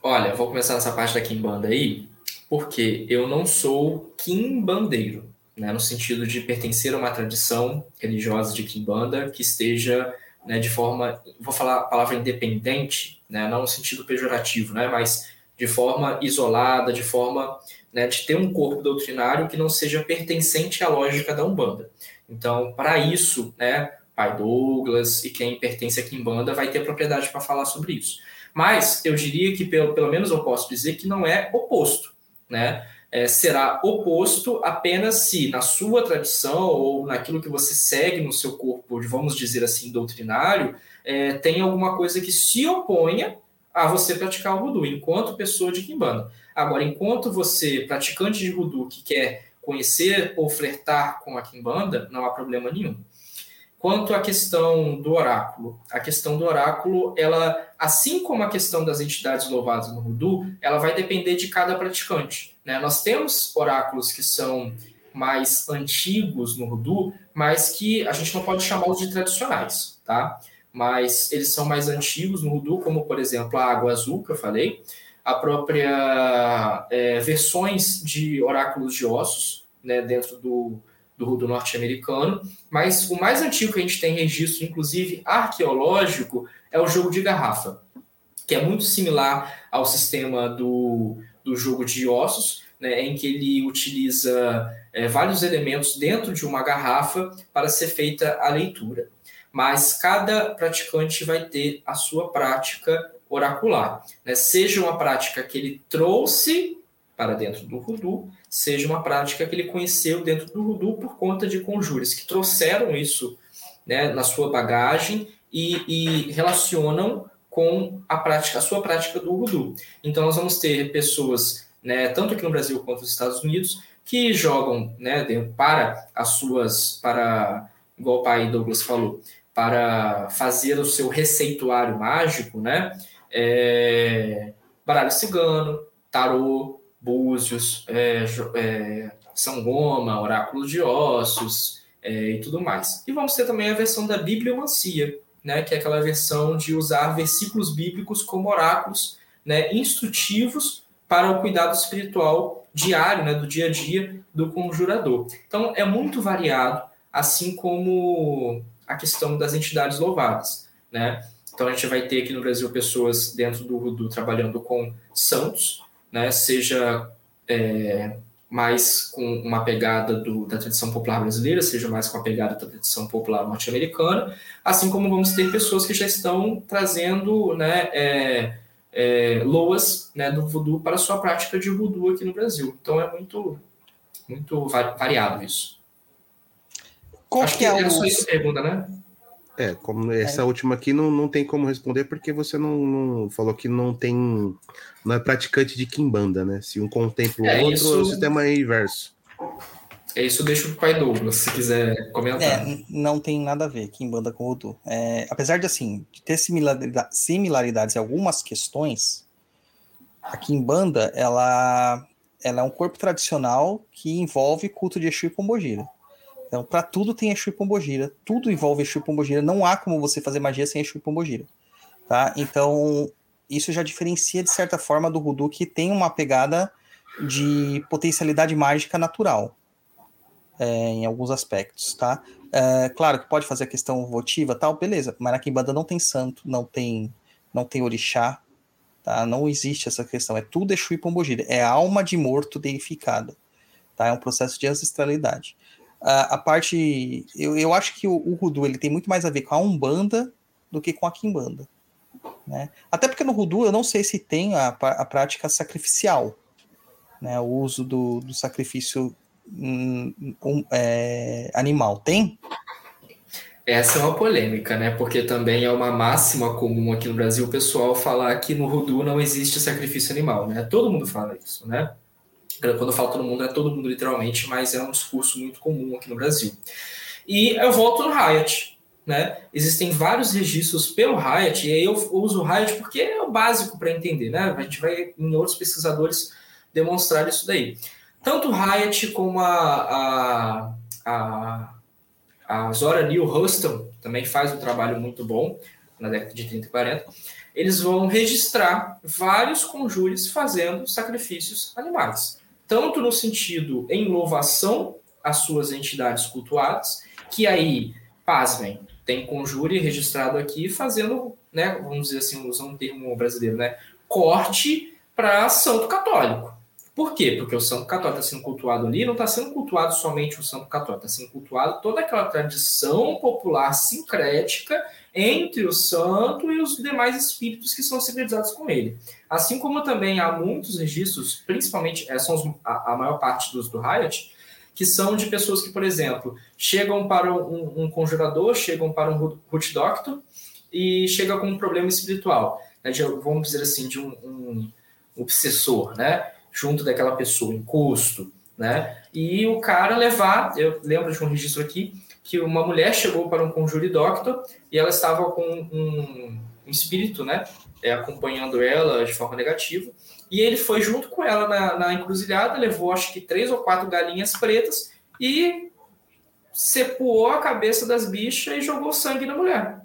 Olha, vou começar nessa parte da Kimbanda aí, porque eu não sou Kimbandeiro, né, no sentido de pertencer a uma tradição religiosa de Kimbanda que esteja né, de forma, vou falar a palavra independente, né, não no sentido pejorativo, né, mas de forma isolada, de forma né, de ter um corpo doutrinário que não seja pertencente à lógica da Umbanda. Então, para isso, né, Pai Douglas e quem pertence a Kimbanda vai ter propriedade para falar sobre isso. Mas eu diria que, pelo, pelo menos eu posso dizer que não é oposto, né? É, será oposto apenas se na sua tradição ou naquilo que você segue no seu corpo, vamos dizer assim, doutrinário, é, tem alguma coisa que se oponha a você praticar o voodoo, enquanto pessoa de Kimbanda. Agora, enquanto você, praticante de voodoo, que quer conhecer ou flertar com a Kimbanda, não há problema nenhum. Quanto à questão do oráculo, a questão do oráculo, ela, assim como a questão das entidades louvadas no voodoo, ela vai depender de cada praticante. Né? Nós temos oráculos que são mais antigos no voodoo, mas que a gente não pode chamá-los de tradicionais, tá? Mas eles são mais antigos no voodoo, como por exemplo a água azul que eu falei, a própria é, versões de oráculos de ossos, né, dentro do, do rudo norte-americano, mas o mais antigo que a gente tem registro, inclusive arqueológico, é o jogo de garrafa, que é muito similar ao sistema do, do jogo de ossos, né, em que ele utiliza é, vários elementos dentro de uma garrafa para ser feita a leitura. Mas cada praticante vai ter a sua prática oracular, né? seja uma prática que ele trouxe para dentro do Rudu, seja uma prática que ele conheceu dentro do Rudu por conta de conjuras que trouxeram isso né, na sua bagagem e, e, relacionam com a prática, a sua prática do Rudu. Então nós vamos ter pessoas, né, tanto aqui no Brasil quanto nos Estados Unidos, que jogam né, para as suas, para, igual o pai Douglas falou, para fazer o seu receituário mágico, né? é, baralho cigano, tarô, búzios, é, é, sangoma, oráculo de ossos é, e tudo mais. E vamos ter também a versão da bibliomancia, né, que é aquela versão de usar versículos bíblicos como oráculos né, instrutivos para o cuidado espiritual diário, né, do dia a dia do conjurador. Então é muito variado, assim como a questão das entidades louvadas, né? Então a gente vai ter aqui no Brasil pessoas dentro do Voodoo trabalhando com santos, né? Seja é, mais com uma pegada do, da tradição popular brasileira, seja mais com a pegada da tradição popular norte-americana, assim como vamos ter pessoas que já estão trazendo né, é, é, loas né, do voodoo para a sua prática de voodoo aqui no Brasil. Então é muito, muito variado isso. Qual Acho que é, é o... só isso a pergunta, né? É, como essa é. última aqui não, não tem como responder porque você não, não, falou que não tem não é praticante de Kimbanda, né? Se um contempla o é, outro, isso... o sistema é inverso. É isso, deixa o pai Douglas, se quiser comentar. É, não tem nada a ver Kimbanda com Voodoo. É, apesar de assim de ter similaridades em algumas questões, a Kimbanda ela, ela é um corpo tradicional que envolve culto de Exu e Pombogira. Então, para tudo tem Exu e Pombogira. Tudo envolve Exu e Pombogira. Não há como você fazer magia sem Exu e Pombogira. Tá? Então, isso já diferencia, de certa forma, do Voodoo, que tem uma pegada de potencialidade mágica natural. É, em alguns aspectos, tá? É, claro que pode fazer a questão votiva tal, beleza, Kimbanda não tem santo, não tem não tem orixá, tá? Não existe essa questão, é tudo Exu e Pombogira, é alma de morto deificada, tá? É um processo de ancestralidade a, parte. Eu, eu acho que o, o Rudu ele tem muito mais a ver com a Umbanda do que com a Kimbanda. Né? Até porque no Rudu eu não sei se tem a, a prática sacrificial, né? o uso do, do sacrifício um, um, é, animal. Tem? Essa é uma polêmica, né? Porque também é uma máxima comum aqui no Brasil o pessoal falar que no Rudu não existe sacrifício animal, né? Todo mundo fala isso, né? Quando eu falo todo mundo, é todo mundo literalmente, mas é um discurso muito comum aqui no Brasil. E eu volto no Riot. Né? Existem vários registros pelo Riot, e aí eu uso o Riot porque é o básico para entender. Né? A gente vai, em outros pesquisadores, demonstrar isso daí. Tanto o Riot como a, a, a, a Zora Neale Huston também faz um trabalho muito bom na década de 30 e 40 eles vão registrar vários conjures fazendo sacrifícios animais tanto no sentido em louvação às suas entidades cultuadas, que aí, pasmem, tem conjure registrado aqui fazendo, né, vamos dizer assim, usando um termo brasileiro, né, corte para santo católico. Por quê? Porque o santo católico está sendo cultuado ali, não está sendo cultuado somente o santo católico, está sendo cultuado toda aquela tradição popular sincrética entre o santo e os demais espíritos que são sincretizados com ele. Assim como também há muitos registros, principalmente, é, são a, a maior parte dos do Riot, que são de pessoas que, por exemplo, chegam para um, um conjurador, chegam para um root doctor e chega com um problema espiritual, né, de, vamos dizer assim, de um, um obsessor, né? junto daquela pessoa, encosto, né? E o cara levar, eu lembro de um registro aqui, que uma mulher chegou para um conjure doctor e ela estava com um, um espírito, né? É, acompanhando ela de forma negativa. E ele foi junto com ela na, na encruzilhada, levou acho que três ou quatro galinhas pretas e sepuou a cabeça das bichas e jogou sangue na mulher.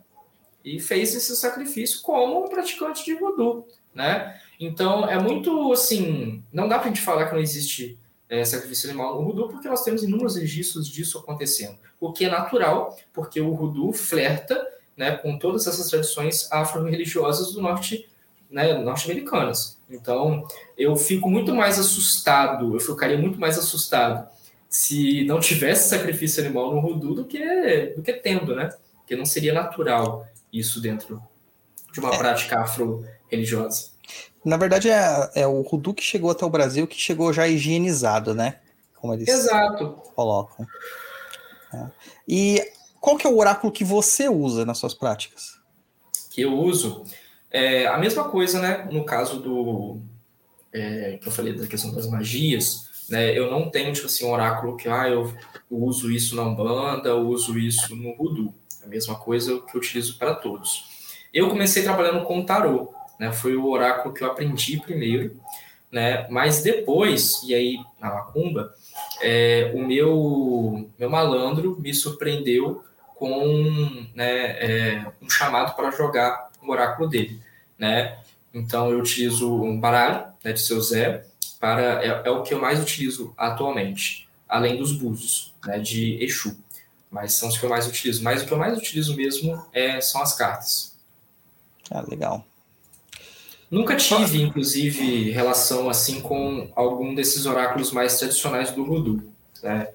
E fez esse sacrifício como um praticante de voodoo, né? Então, é muito assim. Não dá para a gente falar que não existe é, sacrifício animal no Rudu, porque nós temos inúmeros registros disso acontecendo. O que é natural, porque o Rudu flerta né, com todas essas tradições afro-religiosas do norte né, norte-americanas. Então, eu fico muito mais assustado, eu ficaria muito mais assustado se não tivesse sacrifício animal no Rudu do que, do que tendo, né? Porque não seria natural isso dentro de uma é. prática afro-religiosa. Na verdade, é, é o Rudu que chegou até o Brasil, que chegou já higienizado, né? Como eles Exato. colocam. É. E qual que é o oráculo que você usa nas suas práticas? Que eu uso? É a mesma coisa, né? No caso do... É, que eu falei da questão das magias, né? Eu não tenho, tipo assim, um oráculo que, ah, eu uso isso na Umbanda, eu uso isso no Rudu. A mesma coisa que eu utilizo para todos. Eu comecei trabalhando com tarô, né? Foi o oráculo que eu aprendi primeiro, né? Mas depois, e aí na macumba, é, o meu, meu malandro me surpreendeu com né, é, um chamado para jogar o oráculo dele, né? Então eu utilizo um baralho né, de seu Zé para é, é, o que eu mais utilizo atualmente, além dos búzios né, de Exu, mas são os que eu mais utilizo. Mas o que eu mais utilizo mesmo é, são as cartas. Ah, legal. Nunca tive, inclusive, relação assim com algum desses oráculos mais tradicionais do Voodoo. Né?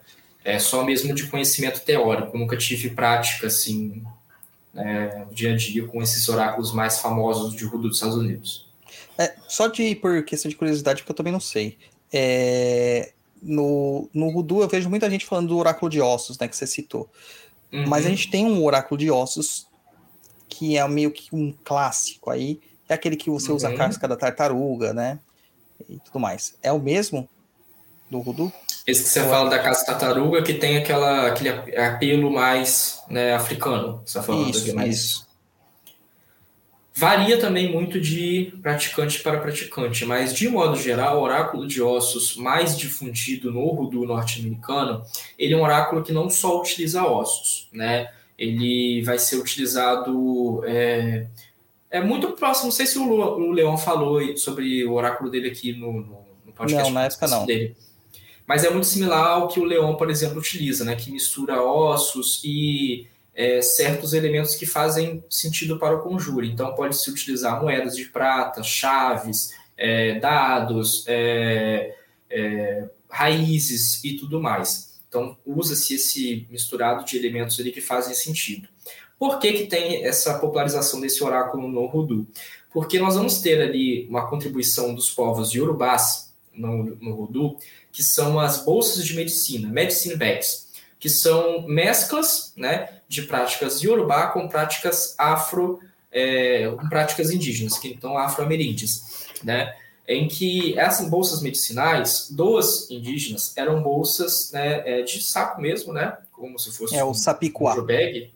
É só mesmo de conhecimento teórico. Nunca tive prática assim, né, no dia a dia com esses oráculos mais famosos de Voodoo dos Estados Unidos. É, só de por questão de curiosidade, porque eu também não sei. É, no, no Voodoo eu vejo muita gente falando do oráculo de ossos, né, que você citou. Uhum. Mas a gente tem um oráculo de ossos que é meio que um clássico aí, é aquele que você usa a uhum. casca da tartaruga, né? E tudo mais. É o mesmo do Rudu? Esse que você Ou fala é... da casca tartaruga, que tem aquela, aquele apelo mais né, africano. Você tá falando isso, mais... isso. Varia também muito de praticante para praticante, mas de modo geral, o oráculo de ossos mais difundido no Rudu norte-americano, ele é um oráculo que não só utiliza ossos, né? Ele vai ser utilizado é, é muito próximo. Não sei se o, o Leon falou sobre o oráculo dele aqui no, no, no podcast. Não, na época não. Dele. Mas é muito similar ao que o Leon, por exemplo, utiliza, né? Que mistura ossos e é, certos elementos que fazem sentido para o conjuro. Então, pode-se utilizar moedas de prata, chaves, é, dados, é, é raízes e tudo mais. Então, usa-se esse misturado de elementos ali que fazem sentido. Por que, que tem essa popularização desse oráculo no Rudu? Porque nós vamos ter ali uma contribuição dos povos Yorubás no, no Rudu, que são as bolsas de medicina, medicine bags, que são mesclas né, de práticas Yorubá com práticas afro, é, com práticas indígenas, que então afro-ameríndias, né? em que essas bolsas medicinais dos indígenas eram bolsas né, é, de saco mesmo, né? Como se fosse é, o sapicuá. um bag,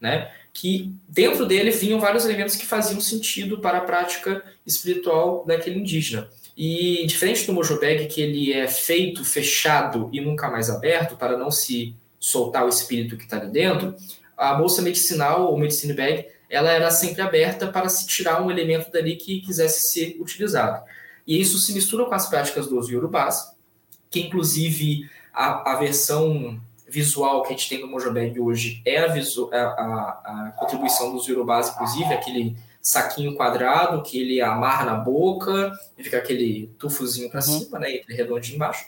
né? Que dentro dele vinham vários elementos que faziam sentido para a prática espiritual daquele indígena. E diferente do Mojobeg, que ele é feito fechado e nunca mais aberto para não se soltar o espírito que está ali dentro, a bolsa medicinal ou medicine bag, ela era sempre aberta para se tirar um elemento dali que quisesse ser utilizado. E isso se mistura com as práticas dos Yorubás, que inclusive a, a versão visual que a gente tem no Mojobeg hoje é a, a, a, a contribuição dos Yorubás, inclusive, aquele saquinho quadrado que ele amarra na boca e fica aquele tufozinho para uhum. cima, né, e aquele redondinho embaixo.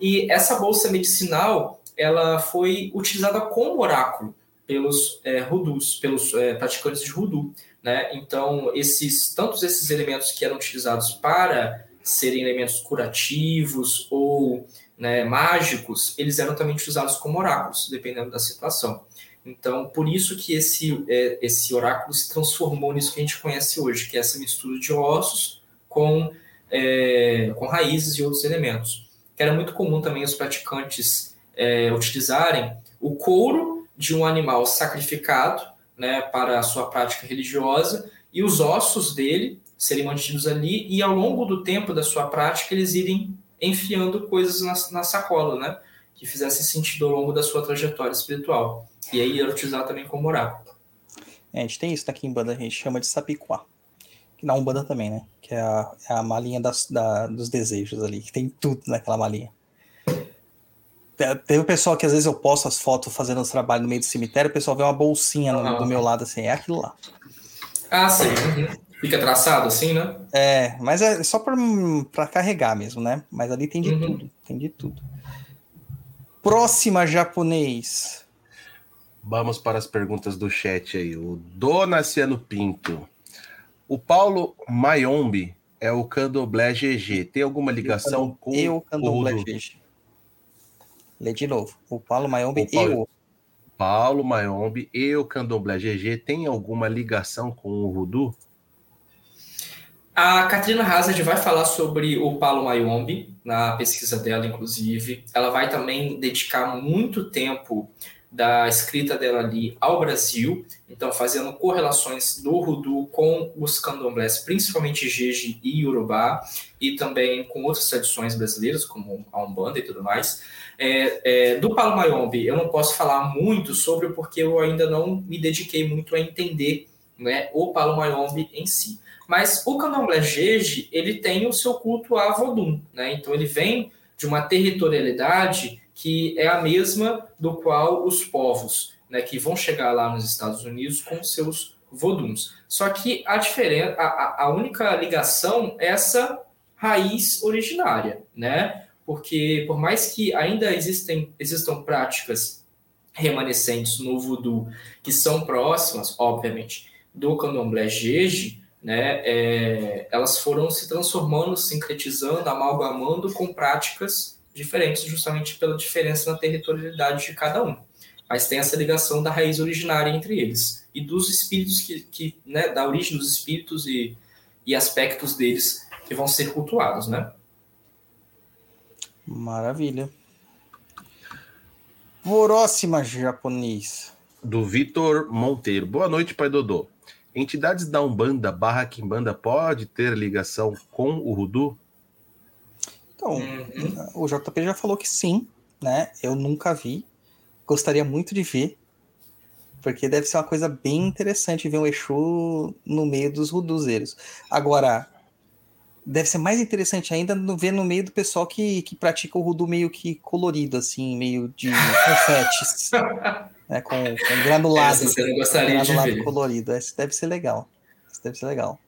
E essa bolsa medicinal, ela foi utilizada como oráculo pelos é, rudus, pelos é, praticantes de rudu, né? Então, esses tantos esses elementos que eram utilizados para serem elementos curativos ou né, mágicos, eles eram também utilizados como oráculos, dependendo da situação. Então, por isso que esse, é, esse oráculo se transformou nisso que a gente conhece hoje, que é essa mistura de ossos com, é, com raízes e outros elementos. Que era muito comum também os praticantes é, utilizarem o couro de um animal sacrificado né, para a sua prática religiosa e os ossos dele serem mantidos ali e ao longo do tempo da sua prática eles irem enfiando coisas na, na sacola, né, que fizessem sentido ao longo da sua trajetória espiritual. E aí era utilizado também como oráculo. É, a gente tem isso aqui em banda, a gente chama de sapiquá. Que na Umbanda também, né? Que é a, é a malinha das, da, dos desejos ali, que tem tudo naquela malinha. Tem o pessoal que às vezes eu posto as fotos fazendo os trabalhos no meio do cemitério, o pessoal vê uma bolsinha no, do meu lado assim, é aquilo lá. Ah, sim. Uhum. Fica traçado assim, né? É, mas é só para carregar mesmo, né? Mas ali tem de uhum. tudo, tem de tudo. Próxima japonês. Vamos para as perguntas do chat aí. O Donaciano Pinto. O Paulo Mayombe é o Candomblé GG. Tem alguma ligação com o Candomblé GG? Lê de novo. O Paulo Mayombe o Paulo, e o... Paulo Mayombe e o Candomblé GG tem alguma ligação com o Voodoo? A Katrina Hazard vai falar sobre o Paulo Mayombe na pesquisa dela, inclusive. Ela vai também dedicar muito tempo da escrita dela ali ao Brasil, então fazendo correlações do Rudu com os candomblés, principalmente Jeje e Urubá, e também com outras tradições brasileiras, como a Umbanda e tudo mais. É, é, do Palo Mayombe, eu não posso falar muito sobre porque eu ainda não me dediquei muito a entender né, o Palo Mayombe em si. Mas o candomblé Jeje, ele tem o seu culto a Vodum, né? então ele vem de uma territorialidade que é a mesma do qual os povos né, que vão chegar lá nos Estados Unidos com seus voduns. Só que a diferença, a, a única ligação é essa raiz originária, né? Porque por mais que ainda existem, existam práticas remanescentes no voodoo que são próximas, obviamente, do candomblé jeje, né, é, elas foram se transformando, sincretizando, amalgamando com práticas diferentes justamente pela diferença na territorialidade de cada um. Mas tem essa ligação da raiz originária entre eles e dos espíritos que, que né, da origem dos espíritos e, e aspectos deles que vão ser cultuados, né? Maravilha. Próxima japonês. Do Vitor Monteiro. Boa noite, pai Dodô. Entidades da Umbanda barra Kimbanda pode ter ligação com o Rudu? Então, uhum. o JP já falou que sim, né? Eu nunca vi. Gostaria muito de ver. Porque deve ser uma coisa bem interessante ver um Exu no meio dos ruduzeiros. Agora, deve ser mais interessante ainda no, ver no meio do pessoal que, que pratica o rudu meio que colorido, assim, meio de confetes. <laughs> né, com, com granulado. Essa você não gostaria granulado de ver. colorido. Esse deve ser legal. Esse deve ser legal.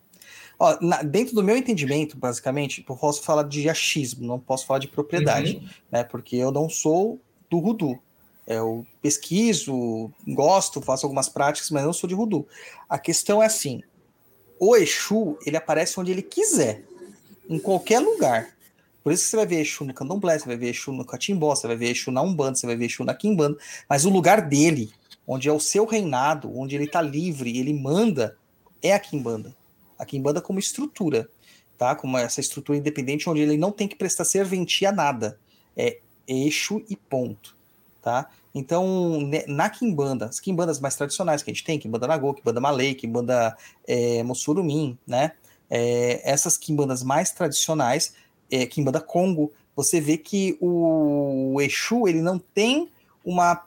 Ó, na, dentro do meu entendimento, basicamente, eu posso falar de achismo, não posso falar de propriedade, uhum. né? Porque eu não sou do Rudu. Eu pesquiso, gosto, faço algumas práticas, mas não sou de Rudu. A questão é assim: o Exu, ele aparece onde ele quiser, em qualquer lugar. Por isso que você vai ver Exu no Candomblé, você vai ver Exu no Catimbó, você vai ver Exu na Umbanda, você vai ver Exu na Quimbanda, mas o lugar dele, onde é o seu reinado, onde ele está livre, ele manda, é a Quimbanda a Kimbanda como estrutura, tá? Como essa estrutura independente onde ele não tem que prestar serventia a nada. É eixo e ponto, tá? Então, na Kimbanda, as Kimbandas mais tradicionais que a gente tem, Kimbanda Nagô, Kimbanda Malay, Kimbanda é, Mossurumim, né? É, essas Kimbandas mais tradicionais, é, Kimbanda Congo, você vê que o Exu, ele não tem uma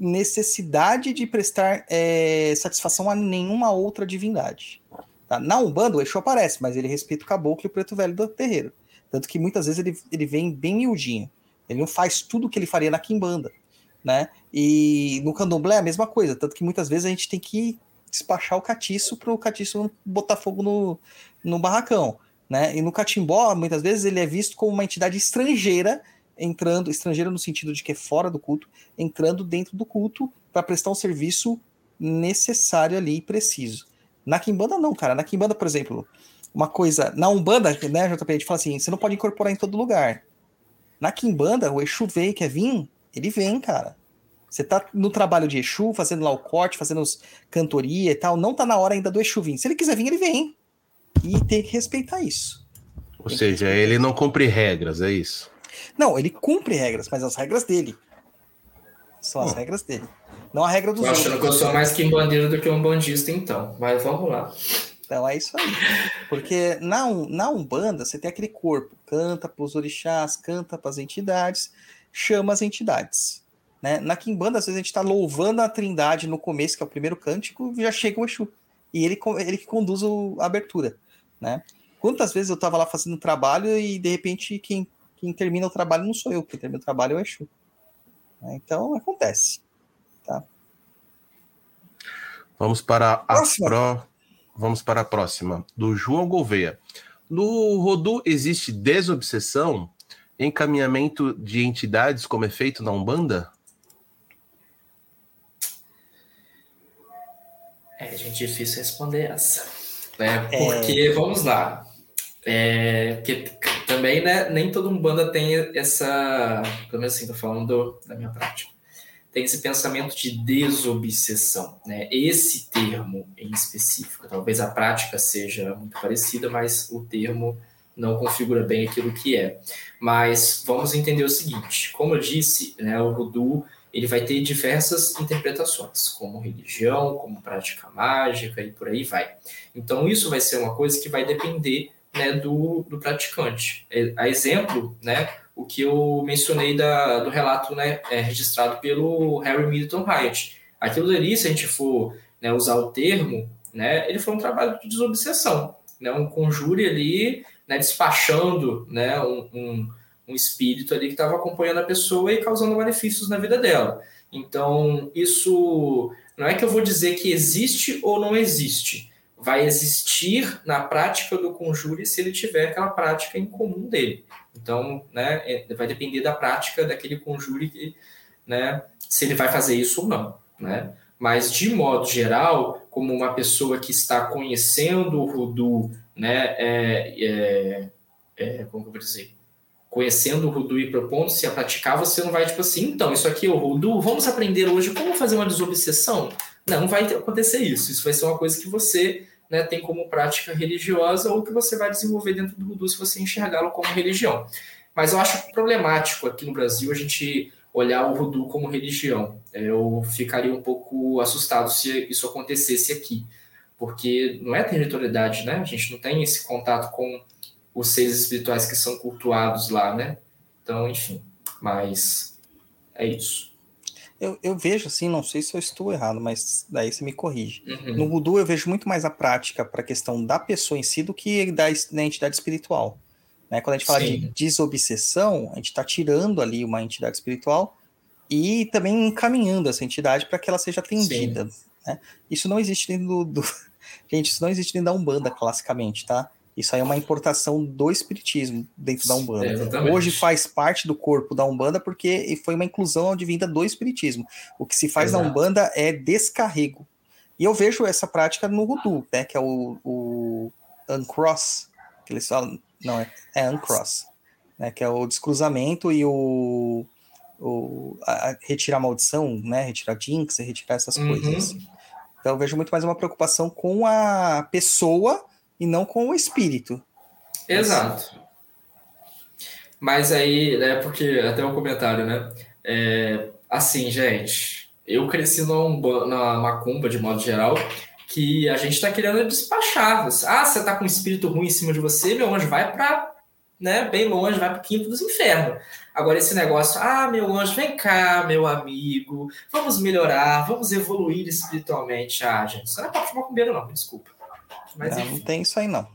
necessidade de prestar é, satisfação a nenhuma outra divindade. Tá? Na Umbanda, o Exu aparece, mas ele respeita o caboclo e o preto velho do terreiro. Tanto que muitas vezes ele, ele vem bem miudinho. Ele não faz tudo o que ele faria na Kimbanda. né? E no candomblé é a mesma coisa, tanto que muitas vezes a gente tem que despachar o catiço para o catiço botar fogo no, no barracão, né? E no catimbó, muitas vezes ele é visto como uma entidade estrangeira entrando, estrangeira no sentido de que é fora do culto, entrando dentro do culto para prestar um serviço necessário ali e preciso. Na Kimbanda não, cara. Na Kimbanda, por exemplo, uma coisa, na Umbanda, né, JP, a gente fala assim, você não pode incorporar em todo lugar. Na Kimbanda, o Exu vem, quer vir, ele vem, cara. Você tá no trabalho de Exu, fazendo lá o corte, fazendo os cantoria e tal, não tá na hora ainda do Exu vir. Se ele quiser vir, ele vem. E tem que respeitar isso. Ou tem seja, ele não cumpre regras, é isso? Não, ele cumpre regras, mas as regras dele. São as hum. regras dele. Não a regra dos eu outros. achando que eu sou mais quimbandeiro do que um bandista, então. Mas vamos lá. Então é isso aí. Porque na, na Umbanda você tem aquele corpo, canta para os orixás, canta para as entidades, chama as entidades. Né? Na Kimbanda, às vezes a gente está louvando a trindade no começo, que é o primeiro cântico, já chega o Exu. E ele, ele que conduz a abertura. Né? Quantas vezes eu estava lá fazendo trabalho e de repente quem, quem termina o trabalho não sou eu, quem termina o trabalho é o Exu. Né? Então acontece. Tá? Vamos para a pro... Vamos para a próxima, do João Gouveia. No Rodu existe desobsessão, encaminhamento de entidades como é feito na Umbanda? É, gente, difícil responder essa. É, porque, é... vamos lá. É, porque também, né, nem todo Umbanda tem essa. Pelo menos assim, tô falando da minha prática tem esse pensamento de desobsessão, né? Esse termo em específico, talvez a prática seja muito parecida, mas o termo não configura bem aquilo que é. Mas vamos entender o seguinte: como eu disse, né, o voodoo ele vai ter diversas interpretações, como religião, como prática mágica e por aí vai. Então isso vai ser uma coisa que vai depender né, do, do praticante. É, a exemplo, né, o que eu mencionei da, do relato né, é, registrado pelo Harry Middleton Hyatt. Aquilo ali, se a gente for né, usar o termo, né, ele foi um trabalho de desobsessão, né, um conjure ali, né, despachando né, um, um, um espírito ali que estava acompanhando a pessoa e causando malefícios na vida dela. Então, isso não é que eu vou dizer que existe ou não existe, vai existir na prática do conjure se ele tiver aquela prática em comum dele. Então, né, é, vai depender da prática daquele conjure, né, se ele vai fazer isso ou não, né? Mas, de modo geral, como uma pessoa que está conhecendo o Rudu, né, é, é, é, como eu vou dizer, conhecendo o Rudu e propondo-se a praticar, você não vai, tipo assim, então, isso aqui é o Rudu, vamos aprender hoje como fazer uma desobsessão? Não, vai acontecer isso. Isso vai ser uma coisa que você né, tem como prática religiosa ou que você vai desenvolver dentro do Voodoo se você enxergá-lo como religião. Mas eu acho problemático aqui no Brasil a gente olhar o Voodoo como religião. Eu ficaria um pouco assustado se isso acontecesse aqui, porque não é territorialidade, né? A gente não tem esse contato com os seres espirituais que são cultuados lá, né? Então, enfim, mas é isso. Eu, eu vejo assim, não sei se eu estou errado, mas daí você me corrige. Uhum. No voodoo eu vejo muito mais a prática para a questão da pessoa em si do que da, da entidade espiritual. Né? Quando a gente fala Sim. de desobsessão, a gente está tirando ali uma entidade espiritual e também encaminhando essa entidade para que ela seja atendida. Né? Isso não existe dentro do, do, <laughs> Gente, isso não existe dentro da Umbanda, classicamente, tá? Isso aí é uma importação do espiritismo dentro da Umbanda. É, Hoje faz parte do corpo da Umbanda porque foi uma inclusão advinda do espiritismo. O que se faz Exato. na Umbanda é descarrego. E eu vejo essa prática no Voodoo, né, que é o, o uncross, que eles falam, não, é, é uncross, né, que é o descruzamento e o, o a, retirar a maldição, né, retirar jinx, retirar essas uhum. coisas. Então eu vejo muito mais uma preocupação com a pessoa e não com o espírito. Exato. Mas aí, né, porque até um comentário, né? É, assim, gente, eu cresci numa, na macumba, de modo geral, que a gente tá querendo despachar. Ah, você tá com um espírito ruim em cima de você, meu anjo, vai para né, bem longe, vai para o quinto dos infernos. Agora, esse negócio, ah, meu anjo, vem cá, meu amigo, vamos melhorar, vamos evoluir espiritualmente. Ah, gente, isso não é parte macumbeiro, não, desculpa. Mas não, não tem isso aí, não.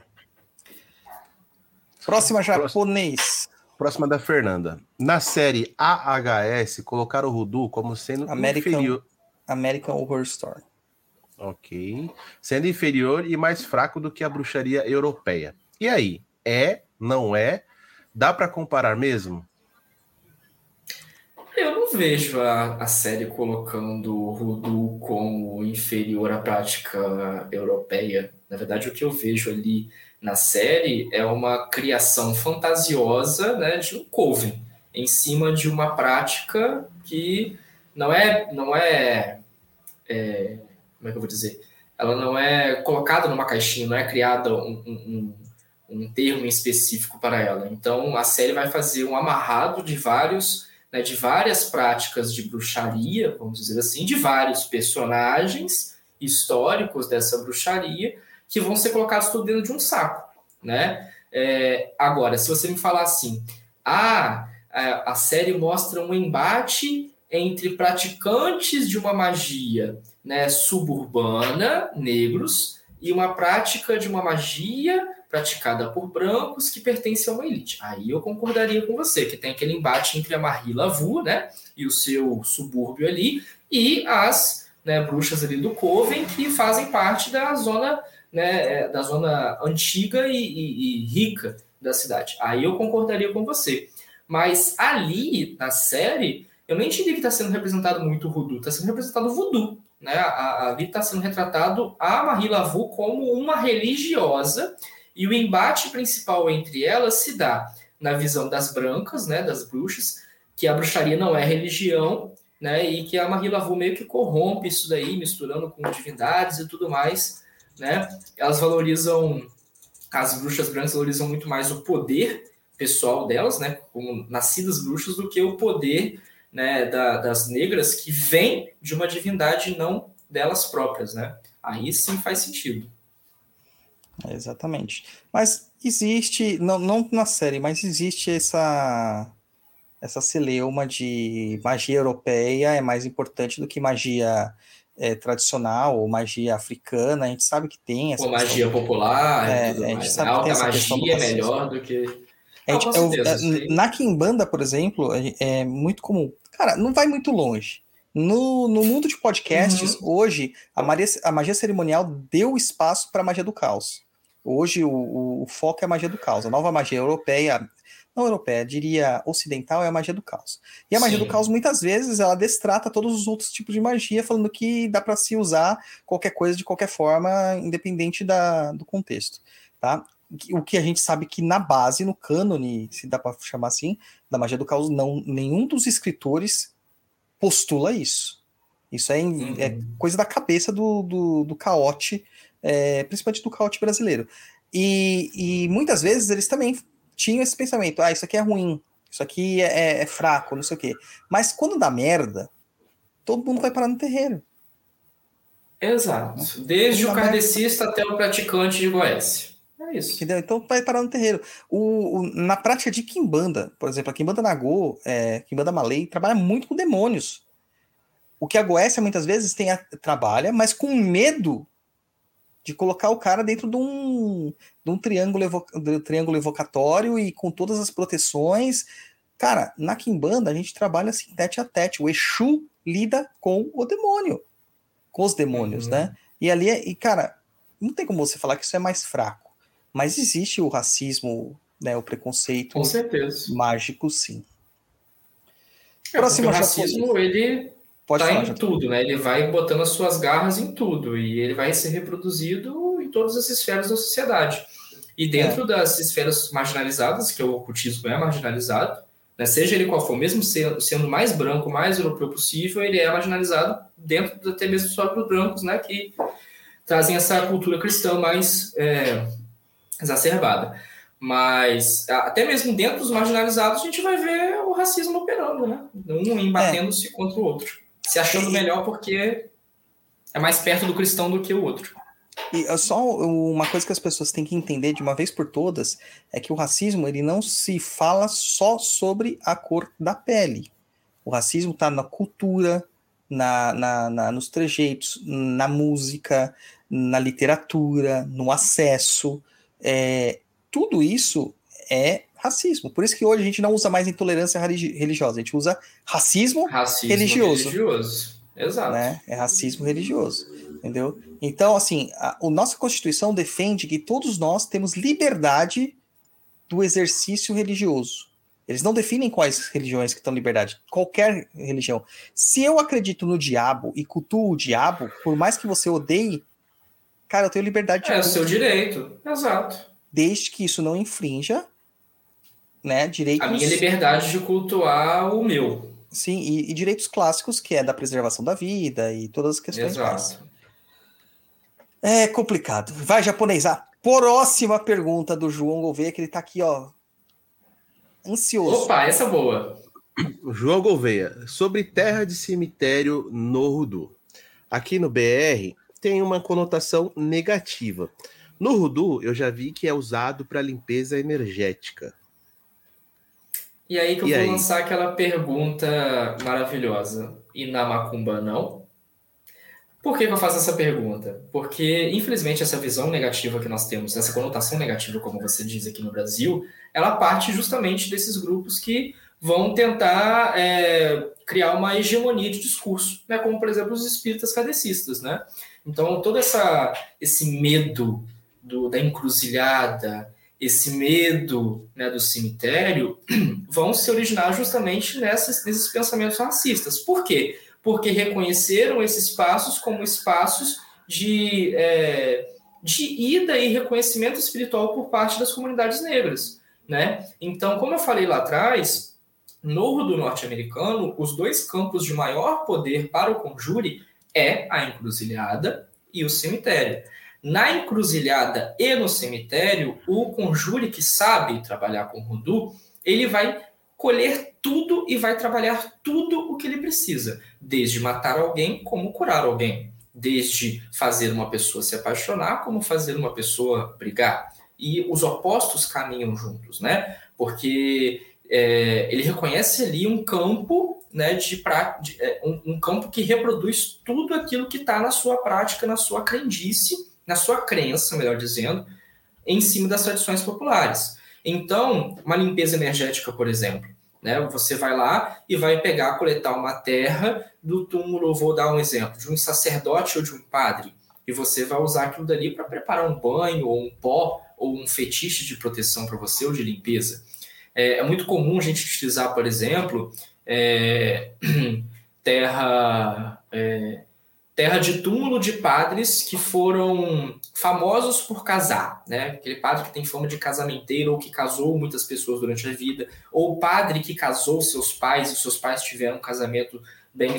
Próxima japonês. Próxima da Fernanda. Na série AHS, colocaram o Rudu como sendo American, inferior. American Horror Story. Ok. Sendo inferior e mais fraco do que a bruxaria europeia. E aí? É? Não é? Dá para comparar mesmo? Eu não vejo a, a série colocando o Rudu como inferior à prática europeia. Na verdade, o que eu vejo ali na série é uma criação fantasiosa né, de um coven em cima de uma prática que não é, não é, é, como é que eu vou dizer? Ela não é colocada numa caixinha, não é criada um, um, um termo específico para ela. Então a série vai fazer um amarrado de vários, né, de várias práticas de bruxaria, vamos dizer assim, de vários personagens históricos dessa bruxaria que vão ser colocados tudo dentro de um saco, né? É, agora, se você me falar assim, ah, a série mostra um embate entre praticantes de uma magia né, suburbana, negros, e uma prática de uma magia praticada por brancos que pertence a uma elite. Aí eu concordaria com você, que tem aquele embate entre a Marie Lavu, né, e o seu subúrbio ali, e as né, bruxas ali do Coven, que fazem parte da zona né, é, da zona antiga e, e, e rica da cidade. Aí eu concordaria com você. Mas ali, na série, eu nem diria que está sendo representado muito o voodoo, está sendo representado o voodoo. Né? Ali está sendo retratado a Marie Laveau como uma religiosa, e o embate principal entre elas se dá na visão das brancas, né, das bruxas, que a bruxaria não é religião, né, e que a Marie Laveau meio que corrompe isso daí, misturando com divindades e tudo mais, né? Elas valorizam, as bruxas brancas valorizam muito mais o poder pessoal delas, né? Como nascidas bruxas, do que o poder né, da, das negras que vem de uma divindade não delas próprias, né? Aí sim faz sentido. É, exatamente. Mas existe, não, não na série, mas existe essa essa celeuma de magia europeia é mais importante do que magia é, tradicional ou magia africana, a gente sabe que tem essa. Ou magia popular, é, a gente sabe a que tem essa magia é melhor do que. Gente, eu, é, na Kimbanda, por exemplo, é muito comum. Cara, não vai muito longe. No, no mundo de podcasts, uhum. hoje, a magia, a magia cerimonial deu espaço para a magia do caos. Hoje, o, o, foco é a magia do caos. A nova magia europeia não europeia, diria ocidental, é a magia do caos. E a magia Sim. do caos, muitas vezes, ela destrata todos os outros tipos de magia, falando que dá para se usar qualquer coisa de qualquer forma, independente da, do contexto. Tá? O que a gente sabe que na base, no cânone, se dá para chamar assim, da magia do caos, não, nenhum dos escritores postula isso. Isso é, uhum. é coisa da cabeça do, do, do caote, é, principalmente do caote brasileiro. E, e muitas vezes eles também tinham esse pensamento: ah, isso aqui é ruim, isso aqui é, é, é fraco, não sei o quê. Mas quando dá merda, todo mundo vai parar no terreiro. Exato. Desde o kardecista até o praticante de Goécia. Isso. Entendeu? Então vai parar no terreiro. O, o, na prática de Kimbanda, por exemplo, a Kimbanda Nagô, é, Kimbanda Malay, trabalha muito com demônios. O que a Goécia muitas vezes tem a, trabalha, mas com medo de colocar o cara dentro de um, de um triângulo, evo, de um triângulo evocatório e com todas as proteções. Cara, na Kimbanda a gente trabalha assim, tete a tete. O Exu lida com o demônio, com os demônios, uhum. né? E ali, é, e cara, não tem como você falar que isso é mais fraco, mas existe o racismo, né, o preconceito com certeza. mágico, sim. É, Próximo o racismo, ele Pode tá falar, em tudo, né? Ele vai botando as suas garras em tudo e ele vai ser reproduzido em todas as esferas da sociedade. E dentro é. das esferas marginalizadas, que o ocultismo é marginalizado, né, seja ele qual for, mesmo sendo, sendo mais branco, mais europeu possível, ele é marginalizado dentro até mesmo só dos brancos, né, que trazem essa cultura cristã mais é, exacerbada. Mas até mesmo dentro dos marginalizados, a gente vai ver o racismo operando, né? Um embatendo-se é. contra o outro se achando melhor porque é mais perto do cristão do que o outro. E é só uma coisa que as pessoas têm que entender de uma vez por todas é que o racismo ele não se fala só sobre a cor da pele. O racismo está na cultura, na, na, na, nos trejeitos, na música, na literatura, no acesso. É, tudo isso é racismo. Por isso que hoje a gente não usa mais intolerância religiosa, a gente usa racismo, racismo religioso. religioso. Exato. Né? É racismo religioso, entendeu? Então, assim, a, a nossa Constituição defende que todos nós temos liberdade do exercício religioso. Eles não definem quais religiões que estão liberdade. Qualquer religião. Se eu acredito no diabo e cultuo o diabo, por mais que você odeie, cara, eu tenho liberdade de É o seu direito. Exato. Desde que isso não infrinja, né, direitos... A minha liberdade de cultuar o meu. Sim, e, e direitos clássicos, que é da preservação da vida e todas as questões Exato. É complicado. Vai, japonês. A próxima pergunta do João Gouveia, que ele tá aqui, ó, ansioso. Opa, essa é boa. João Gouveia, sobre terra de cemitério no Rudu. Aqui no BR tem uma conotação negativa. No Rudu, eu já vi que é usado para limpeza energética. E aí que eu e vou aí? lançar aquela pergunta maravilhosa. E na macumba não? Por que, que eu faço essa pergunta? Porque, infelizmente, essa visão negativa que nós temos, essa conotação negativa, como você diz aqui no Brasil, ela parte justamente desses grupos que vão tentar é, criar uma hegemonia de discurso, né? como, por exemplo, os espíritas cadecistas. Né? Então, todo essa, esse medo do, da encruzilhada, esse medo né, do cemitério, <clears throat> vão se originar justamente nessas, nesses pensamentos racistas. Por quê? Porque reconheceram esses espaços como espaços de, é, de ida e reconhecimento espiritual por parte das comunidades negras. Né? Então, como eu falei lá atrás, no do norte-americano, os dois campos de maior poder para o conjure é a encruzilhada e o cemitério. Na encruzilhada e no cemitério, o conjure que sabe trabalhar com Rudu, ele vai colher tudo e vai trabalhar tudo o que ele precisa, desde matar alguém como curar alguém, desde fazer uma pessoa se apaixonar como fazer uma pessoa brigar, e os opostos caminham juntos, né? Porque é, ele reconhece ali um campo, né, de, pra, de é, um, um, campo que reproduz tudo aquilo que está na sua prática, na sua crendice, na sua crença, melhor dizendo, em cima das tradições populares. Então, uma limpeza energética, por exemplo, né? Você vai lá e vai pegar, coletar uma terra do túmulo, vou dar um exemplo, de um sacerdote ou de um padre, e você vai usar aquilo dali para preparar um banho ou um pó ou um fetiche de proteção para você ou de limpeza. É, é, muito comum a gente utilizar, por exemplo, é, <clears throat> terra, é, terra de túmulo de padres que foram famosos por casar, né? Aquele padre que tem fama de casamenteiro ou que casou muitas pessoas durante a vida, ou padre que casou seus pais e seus pais tiveram um casamento bem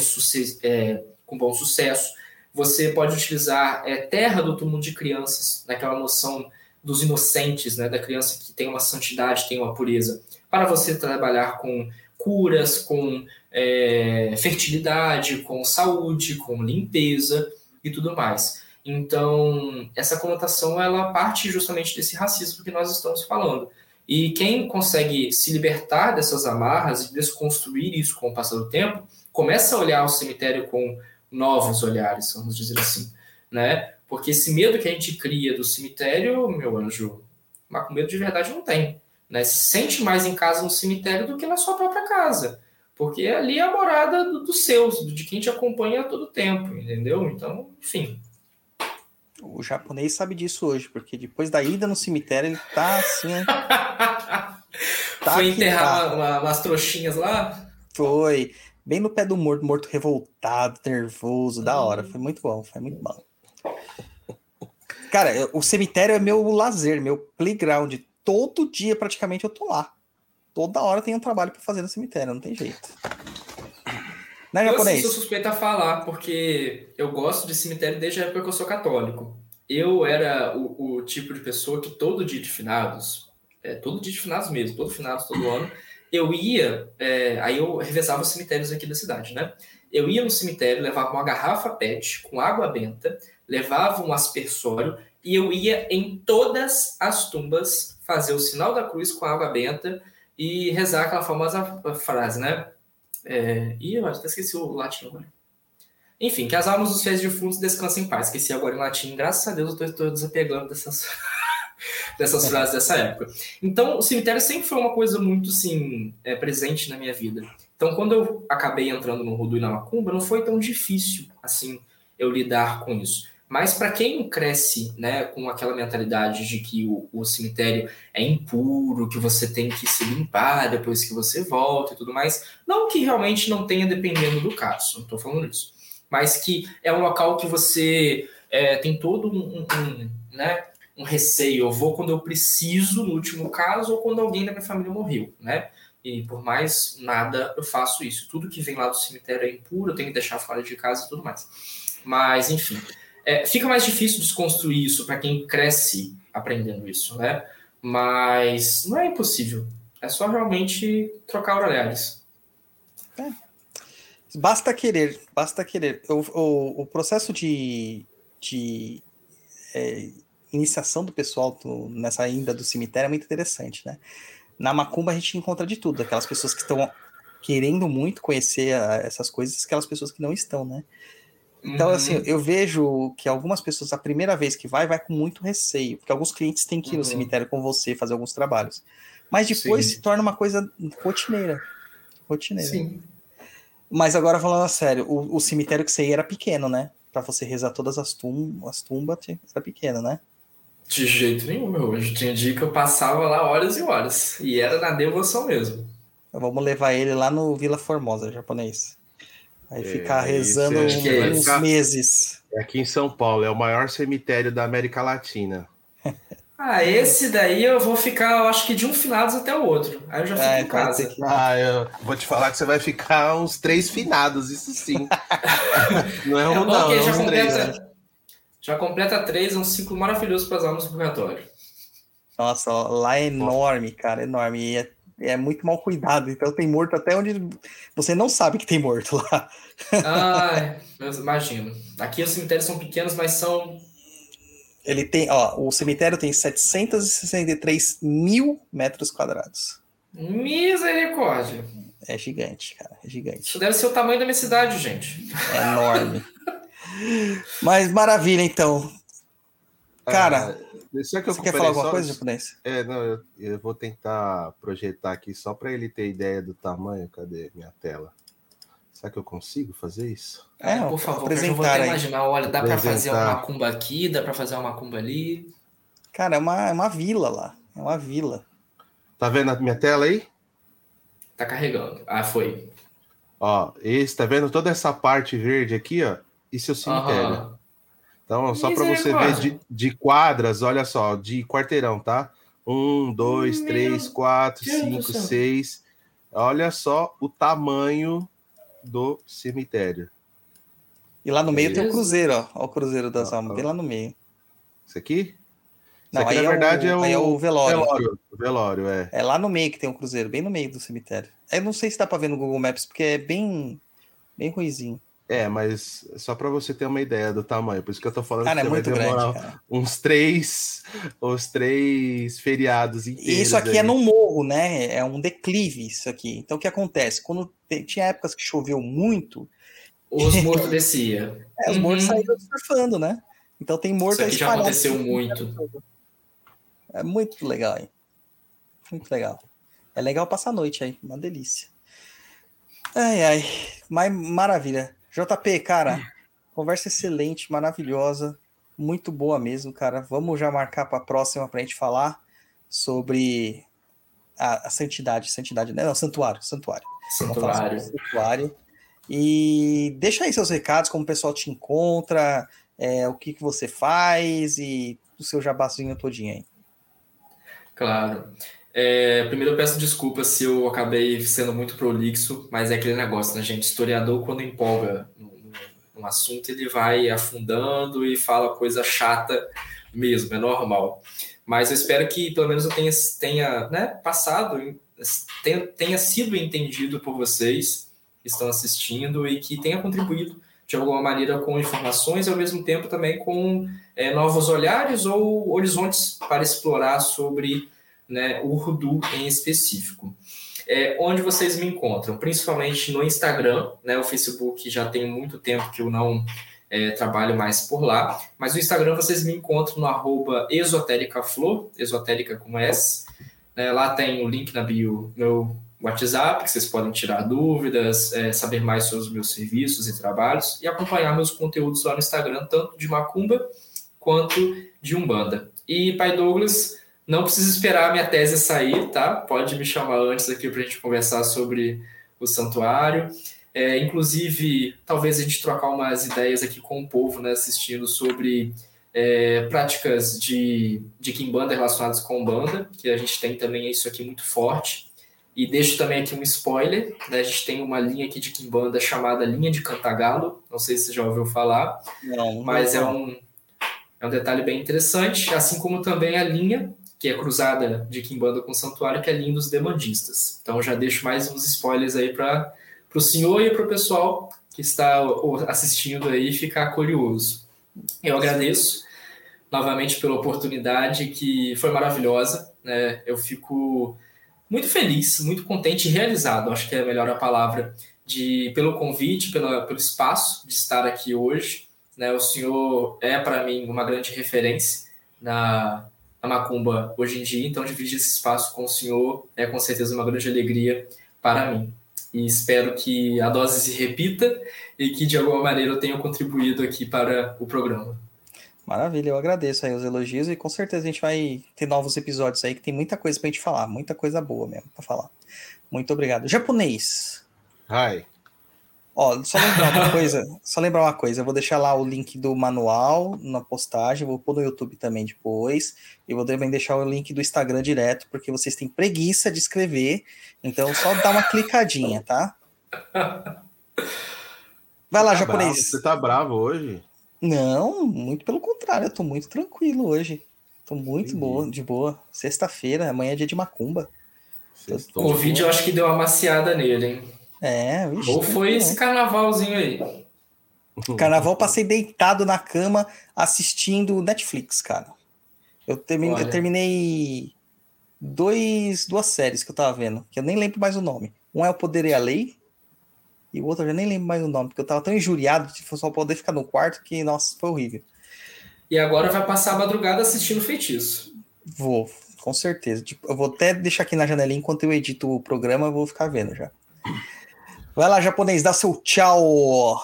é, com bom sucesso. Você pode utilizar é, terra do túmulo de crianças, naquela noção dos inocentes, né, da criança que tem uma santidade, tem uma pureza, para você trabalhar com curas, com é, fertilidade, com saúde, com limpeza e tudo mais. Então, essa conotação ela parte justamente desse racismo que nós estamos falando. E quem consegue se libertar dessas amarras e desconstruir isso com o passar do tempo, começa a olhar o cemitério com novos olhares, vamos dizer assim, né? Porque esse medo que a gente cria do cemitério, meu anjo, macumbeiro de verdade não tem. Né? Se sente mais em casa no cemitério do que na sua própria casa. Porque ali é a morada dos do seus, de quem te acompanha a todo tempo, entendeu? Então, enfim. O japonês sabe disso hoje, porque depois da ida no cemitério ele tá assim. <laughs> tá Foi enterrar tá. uma, umas trouxinhas lá? Foi. Bem no pé do morto, morto revoltado, nervoso, hum. da hora. Foi muito bom, foi muito bom. Cara, o cemitério é meu lazer, meu playground. Todo dia, praticamente, eu tô lá. Toda hora tem um trabalho para fazer no cemitério, não tem jeito. Né, eu japonês? sou suspeito a falar, porque eu gosto de cemitério desde a época que eu sou católico. Eu era o, o tipo de pessoa que todo dia de finados, é, todo dia de finados mesmo, todo finados, todo ano, eu ia, é, aí eu revezava os cemitérios aqui da cidade, né? Eu ia no cemitério, levava uma garrafa PET com água benta, levava um aspersório e eu ia em todas as tumbas fazer o sinal da cruz com água benta e rezar aquela famosa frase, né? É, e eu até esqueci o latim agora. Enfim, que as almas dos fiéis defuntos descansem em paz. Esqueci agora em latim. Graças a Deus eu estou desapegando dessas, <laughs> dessas frases dessa época. Então, o cemitério sempre foi uma coisa muito, assim, é, presente na minha vida. Então, quando eu acabei entrando no Rudu e na Macumba, não foi tão difícil, assim, eu lidar com isso. Mas para quem cresce né, com aquela mentalidade de que o, o, cemitério é impuro, que você tem que se limpar depois que você volta e tudo mais, não que realmente não tenha dependendo do caso, não estou falando isso, mas que é um local que você é, tem todo um, um, né, um receio. Eu vou quando eu preciso, no último caso, ou quando alguém da minha família morreu, né? E por mais nada eu faço isso. Tudo que vem lá do cemitério é impuro, eu tenho que deixar fora de casa e tudo mais. Mas, enfim. É, fica mais difícil desconstruir isso para quem cresce aprendendo isso, né? Mas não é impossível. É só realmente trocar olhares. É. Basta querer, basta querer. O, o, o processo de, de é, iniciação do pessoal do, nessa ainda do cemitério é muito interessante, né? Na Macumba a gente encontra de tudo, aquelas pessoas que estão querendo muito conhecer a, essas coisas, aquelas pessoas que não estão, né? Então, uhum. assim, eu vejo que algumas pessoas, a primeira vez que vai, vai com muito receio, porque alguns clientes têm que ir uhum. no cemitério com você, fazer alguns trabalhos. Mas depois Sim. se torna uma coisa rotineira. Rotineira. Sim. Mas agora, falando a sério, o, o cemitério que você ia era pequeno, né? Para você rezar todas as, tum as tumbas, era pequeno, né? De jeito nenhum, meu. Hoje tinha dia que eu passava lá horas e horas. E era na devoção mesmo. Vamos levar ele lá no Vila Formosa, japonês. Aí é, ficar rezando uns ficar... meses. É aqui em São Paulo, é o maior cemitério da América Latina. <laughs> Ah, esse daí eu vou ficar, eu acho que de um finados até o outro. Aí eu já fico é, em casa. Que... Ah, eu vou te falar que você vai ficar uns três finados, isso sim. <laughs> não é um, é não, é já, completa, três, né? já completa três, é um ciclo maravilhoso para as almas do purgatório. Nossa, lá é enorme, cara, enorme. E é é muito mal cuidado, então tem morto até onde você não sabe que tem morto lá. Ah, imagino. Aqui os cemitérios são pequenos, mas são. Ele tem, ó, o cemitério tem 763 mil metros quadrados. Misericórdia. É gigante, cara, é gigante. Isso deve ser o tamanho da minha cidade, gente. É enorme. mas maravilha, então. Cara, ah, você quer falar alguma só... coisa, japonês? É, não, eu, eu, vou tentar projetar aqui só para ele ter ideia do tamanho. Cadê minha tela? Será que eu consigo fazer isso? É, por favor, eu vou até imaginar. Olha, dá para fazer uma macumba aqui, dá para fazer uma macumba ali. Cara, é uma, é uma vila lá. É uma vila. Tá vendo a minha tela aí? Tá carregando. Ah, foi. Ó, esse, tá vendo toda essa parte verde aqui, ó? Isso é o cemitério. Uhum. Então, só para você ver de, de, quadras, olha só, de quarteirão, tá? Um, dois, Meu três, quatro, Deus cinco, seis. Olha só o tamanho do cemitério. E lá no meio tem o cruzeiro, ó. Olha o cruzeiro das ah, almas, bem lá no meio. Isso aqui? Não, aqui, na verdade, é o, é o velório. velório. O velório, é. É lá no meio que tem o cruzeiro, bem no meio do cemitério. Eu não sei se dá para ver no Google Maps, porque é bem, bem ruizinho. É, mas só para você ter uma ideia do tamanho, por isso que eu tô falando cara, que é demorar grande, uns três, os três feriados inteiros. Isso aqui é aí. é num morro, né? É um declive isso aqui. Então o que acontece? Quando tinha épocas que choveu muito, os <laughs> mortos descia. É, os uhum. mortos saíram surfando, né? Então tem morto Isso aqui já aconteceu muito. É muito legal, hein? Muito legal. É legal passar a noite aí, uma delícia. Ai, ai, mas maravilha. JP, cara, conversa excelente, maravilhosa, muito boa mesmo, cara. Vamos já marcar para a próxima para a gente falar sobre a, a, santidade, santidade, né? Não, santuário, santuário. Santuário. santuário. E deixa aí seus recados, como o pessoal te encontra, é, o que, que você faz e o seu jabazinho todinho aí. Claro. É, primeiro eu peço desculpas se eu acabei sendo muito prolixo, mas é aquele negócio, né, gente? Historiador, quando empolga um assunto, ele vai afundando e fala coisa chata mesmo, é normal. Mas eu espero que pelo menos eu tenha, tenha né, passado, tenha, tenha sido entendido por vocês que estão assistindo e que tenha contribuído de alguma maneira com informações e ao mesmo tempo também com é, novos olhares ou horizontes para explorar sobre né, o Urdu em específico. É, onde vocês me encontram? Principalmente no Instagram, né, o Facebook já tem muito tempo que eu não é, trabalho mais por lá. Mas no Instagram vocês me encontram no arroba esotericaflor, esotérica com S. É, lá tem o link na bio, meu WhatsApp, que vocês podem tirar dúvidas, é, saber mais sobre os meus serviços e trabalhos e acompanhar meus conteúdos lá no Instagram, tanto de Macumba quanto de Umbanda. E, Pai Douglas, não precisa esperar a minha tese sair, tá? Pode me chamar antes aqui para a gente conversar sobre o santuário. É, inclusive, talvez a gente trocar umas ideias aqui com o povo, né, assistindo sobre é, práticas de, de Kimbanda relacionadas com banda, que a gente tem também isso aqui muito forte. E deixo também aqui um spoiler, né, a gente tem uma linha aqui de Kimbanda chamada Linha de Cantagalo, não sei se você já ouviu falar, não, mas não. é um, é um detalhe bem interessante, assim como também a linha que é cruzada de Kimbanda com Santuário, que é linha dos demandistas. Então já deixo mais uns spoilers aí para o senhor e para o pessoal que está assistindo aí ficar curioso. Eu agradeço novamente pela oportunidade que foi maravilhosa. Né? Eu fico muito feliz, muito contente e realizado, acho que é melhor a palavra, de, pelo convite, pela, pelo espaço de estar aqui hoje. Né? O senhor é, para mim, uma grande referência na, na Macumba hoje em dia, então dividir esse espaço com o senhor é com certeza uma grande alegria para mim e espero que a dose se repita e que de alguma maneira eu tenha contribuído aqui para o programa. Maravilha, eu agradeço aí os elogios e com certeza a gente vai ter novos episódios aí que tem muita coisa pra gente falar, muita coisa boa mesmo pra falar. Muito obrigado. Japonês. Hi. Ó, só lembrar uma coisa, só lembrar uma coisa, eu vou deixar lá o link do manual na postagem, vou pôr no YouTube também depois, e vou também deixar o link do Instagram direto, porque vocês têm preguiça de escrever, então só dá uma clicadinha, tá? Vai lá, tá japonês. Bravo. Você tá bravo hoje? Não, muito pelo contrário, eu tô muito tranquilo hoje. Tô muito boa, de boa. Sexta-feira, amanhã é dia de macumba. O Covid eu acho que deu uma maciada nele, hein? É, vixe, Ou foi é. esse carnavalzinho aí. <laughs> Carnaval passei deitado na cama assistindo Netflix, cara. Eu, termine, eu terminei dois, duas séries que eu tava vendo, que eu nem lembro mais o nome. Um é O Poder e a Lei, e o outro eu já nem lembro mais o nome, porque eu tava tão injuriado de só poder ficar no quarto que, nossa, foi horrível. E agora vai passar a madrugada assistindo Feitiço. Vou, com certeza. Tipo, eu vou até deixar aqui na janelinha enquanto eu edito o programa, eu vou ficar vendo já. Vai lá, japonês, dá seu tchau.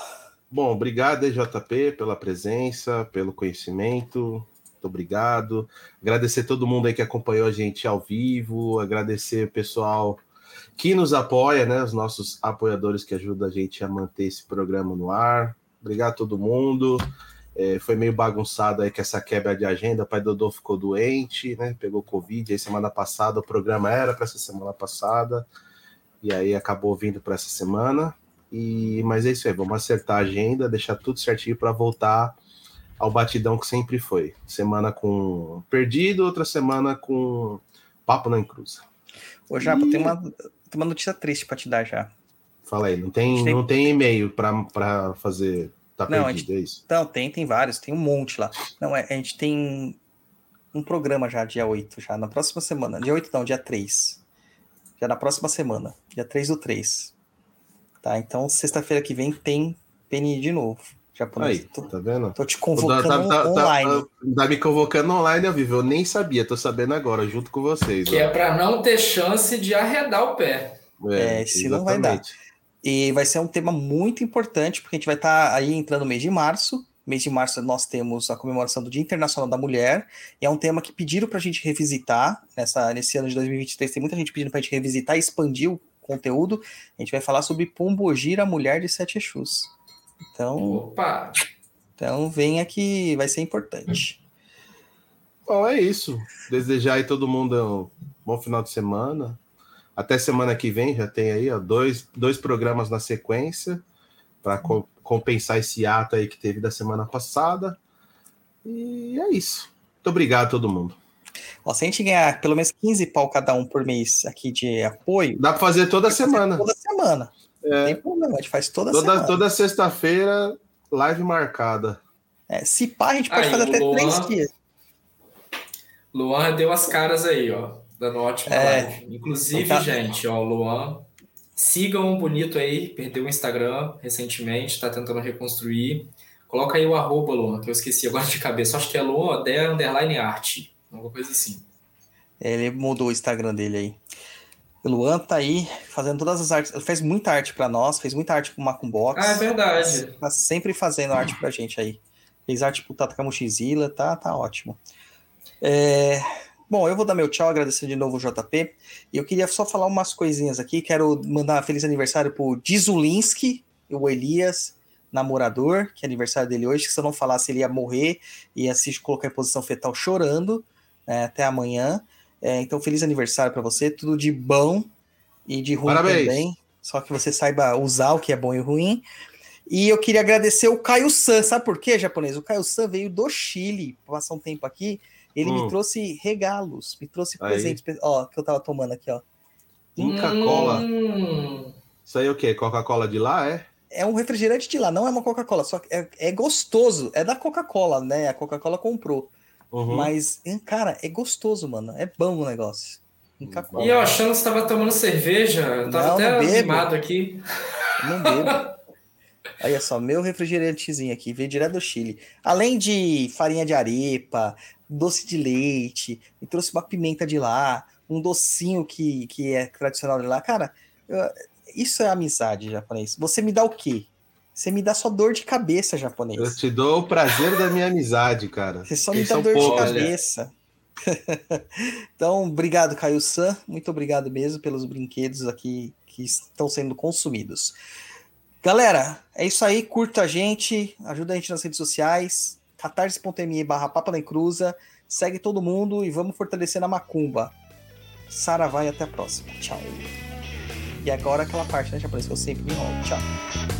Bom, obrigado, JP, pela presença, pelo conhecimento. Muito obrigado. Agradecer todo mundo aí que acompanhou a gente ao vivo, agradecer o pessoal que nos apoia, né? Os nossos apoiadores que ajudam a gente a manter esse programa no ar. Obrigado a todo mundo. É, foi meio bagunçado aí com essa quebra de agenda. O pai Dodô ficou doente, né? Pegou Covid aí semana passada. O programa era para essa semana passada e aí acabou vindo para essa semana. E mas é isso aí, vamos acertar a agenda, deixar tudo certinho para voltar ao batidão que sempre foi. Semana com perdido, outra semana com papo na encruza. Ô, Japa, e... tem, uma, tem uma notícia triste para te dar já. Fala aí, não tem, tem... não tem e-mail para fazer. Tá não, perdido, gente... é isso? Não, tem, tem vários, tem um monte lá. Não, é, a gente tem um programa já, dia 8, já, na próxima semana. Dia 8 não, dia 3 já na próxima semana, dia 3 do 3. Tá? Então, sexta-feira que vem tem PNI de novo. Japonês. Aí, tô, tá vendo? Tô te convocando tá, tá, tá online. Tá, tá, me convocando online ao vivo. Eu nem sabia, tô sabendo agora, junto com vocês. Que ó. é para não ter chance de arredar o pé. É, é se não vai dar. E vai ser um tema muito importante, porque a gente vai estar tá aí entrando no mês de março, mês de março nós temos a comemoração do Dia Internacional da Mulher, e é um tema que pediram para a gente revisitar nessa, nesse ano de 2023. Tem muita gente pedindo para a gente revisitar e expandir o conteúdo. A gente vai falar sobre Pombogira, mulher de Sete Exus. Então, Opa! então venha que vai ser importante. Bom, é isso. Desejar aí todo mundo um bom final de semana. Até semana que vem já tem aí ó, dois, dois programas na sequência para compensar esse ato aí que teve da semana passada. E é isso. Muito obrigado a todo mundo. Ó, se a gente ganhar pelo menos 15 pau cada um por mês aqui de apoio. Dá para fazer toda semana. Fazer toda semana. É. Não tem problema, a gente faz toda, toda semana. Toda sexta-feira, live marcada. É, se pá, a gente pode aí, fazer até Luan, três dias. Luan deu as caras aí, ó. Dando ótima é, live. Inclusive, tá... gente, ó, Luan Sigam o Bonito aí, perdeu o Instagram recentemente, está tentando reconstruir. Coloca aí o arroba, Luan, que eu esqueci agora de cabeça. Acho que é Luan Odé Underline Arte. Alguma coisa assim. Ele mudou o Instagram dele aí. O Luan tá aí fazendo todas as artes. Ele fez muita arte para nós, fez muita arte com o Macumbox. Ah, é verdade. Tá sempre fazendo arte pra gente aí. Fez arte pro Tata Camuchizila, tá, tá ótimo. É... Bom, eu vou dar meu tchau, agradecer de novo o JP. E eu queria só falar umas coisinhas aqui. Quero mandar um feliz aniversário pro Dizulinski, o Elias, namorador, que é aniversário dele hoje. Que se eu não falasse, ele ia morrer, ia se colocar em posição fetal chorando né, até amanhã. É, então, feliz aniversário para você, tudo de bom e de ruim Parabéns. também. Só que você saiba usar o que é bom e ruim. E eu queria agradecer o Caio San. Sabe por quê, japonês? O Caio San veio do Chile passar um tempo aqui. Ele Hum. me trouxe regalos, me trouxe Aí. presentes. Ó, que eu tava tomando aqui, ó. Inca Cola. Hum, Isso aí é o quê? Coca-Cola de lá, é? É um refrigerante de lá, não é uma Coca-Cola, só que é, é gostoso. É da Coca-Cola, né? A Coca-Cola comprou. Uhum. Mas, cara, é gostoso, mano. É bom o negócio. Inca Cola. E eu achando que você tava tomando cerveja, eu tava Não, até animado aqui. Não bebo. <laughs> Aí, é só, meu refrigerantezinho aqui, veio direto do Chile. Além de farinha de arepa, doce de leite, me trouxe uma pimenta de lá, um docinho que, que é tradicional de lá. Cara, eu- isso é amizade, japonês. Você me dá o quê? Você me dá só dor de cabeça, Eu japonês. te dou o prazer da minha amizade, cara. Você só me dá dor de ponto. cabeça. <laughs> então, obrigado, Caio San. Muito obrigado mesmo pelos brinquedos aqui que estão sendo consumidos. Galera, é isso aí. Curta a gente, ajuda a gente nas redes sociais. catarse.me barra Papa na Encruza. Segue todo mundo e vamos fortalecer na macumba. Saravá e até a próxima. Tchau. E agora aquela parte, né, japonês, que eu sempre me enrolo. Tchau.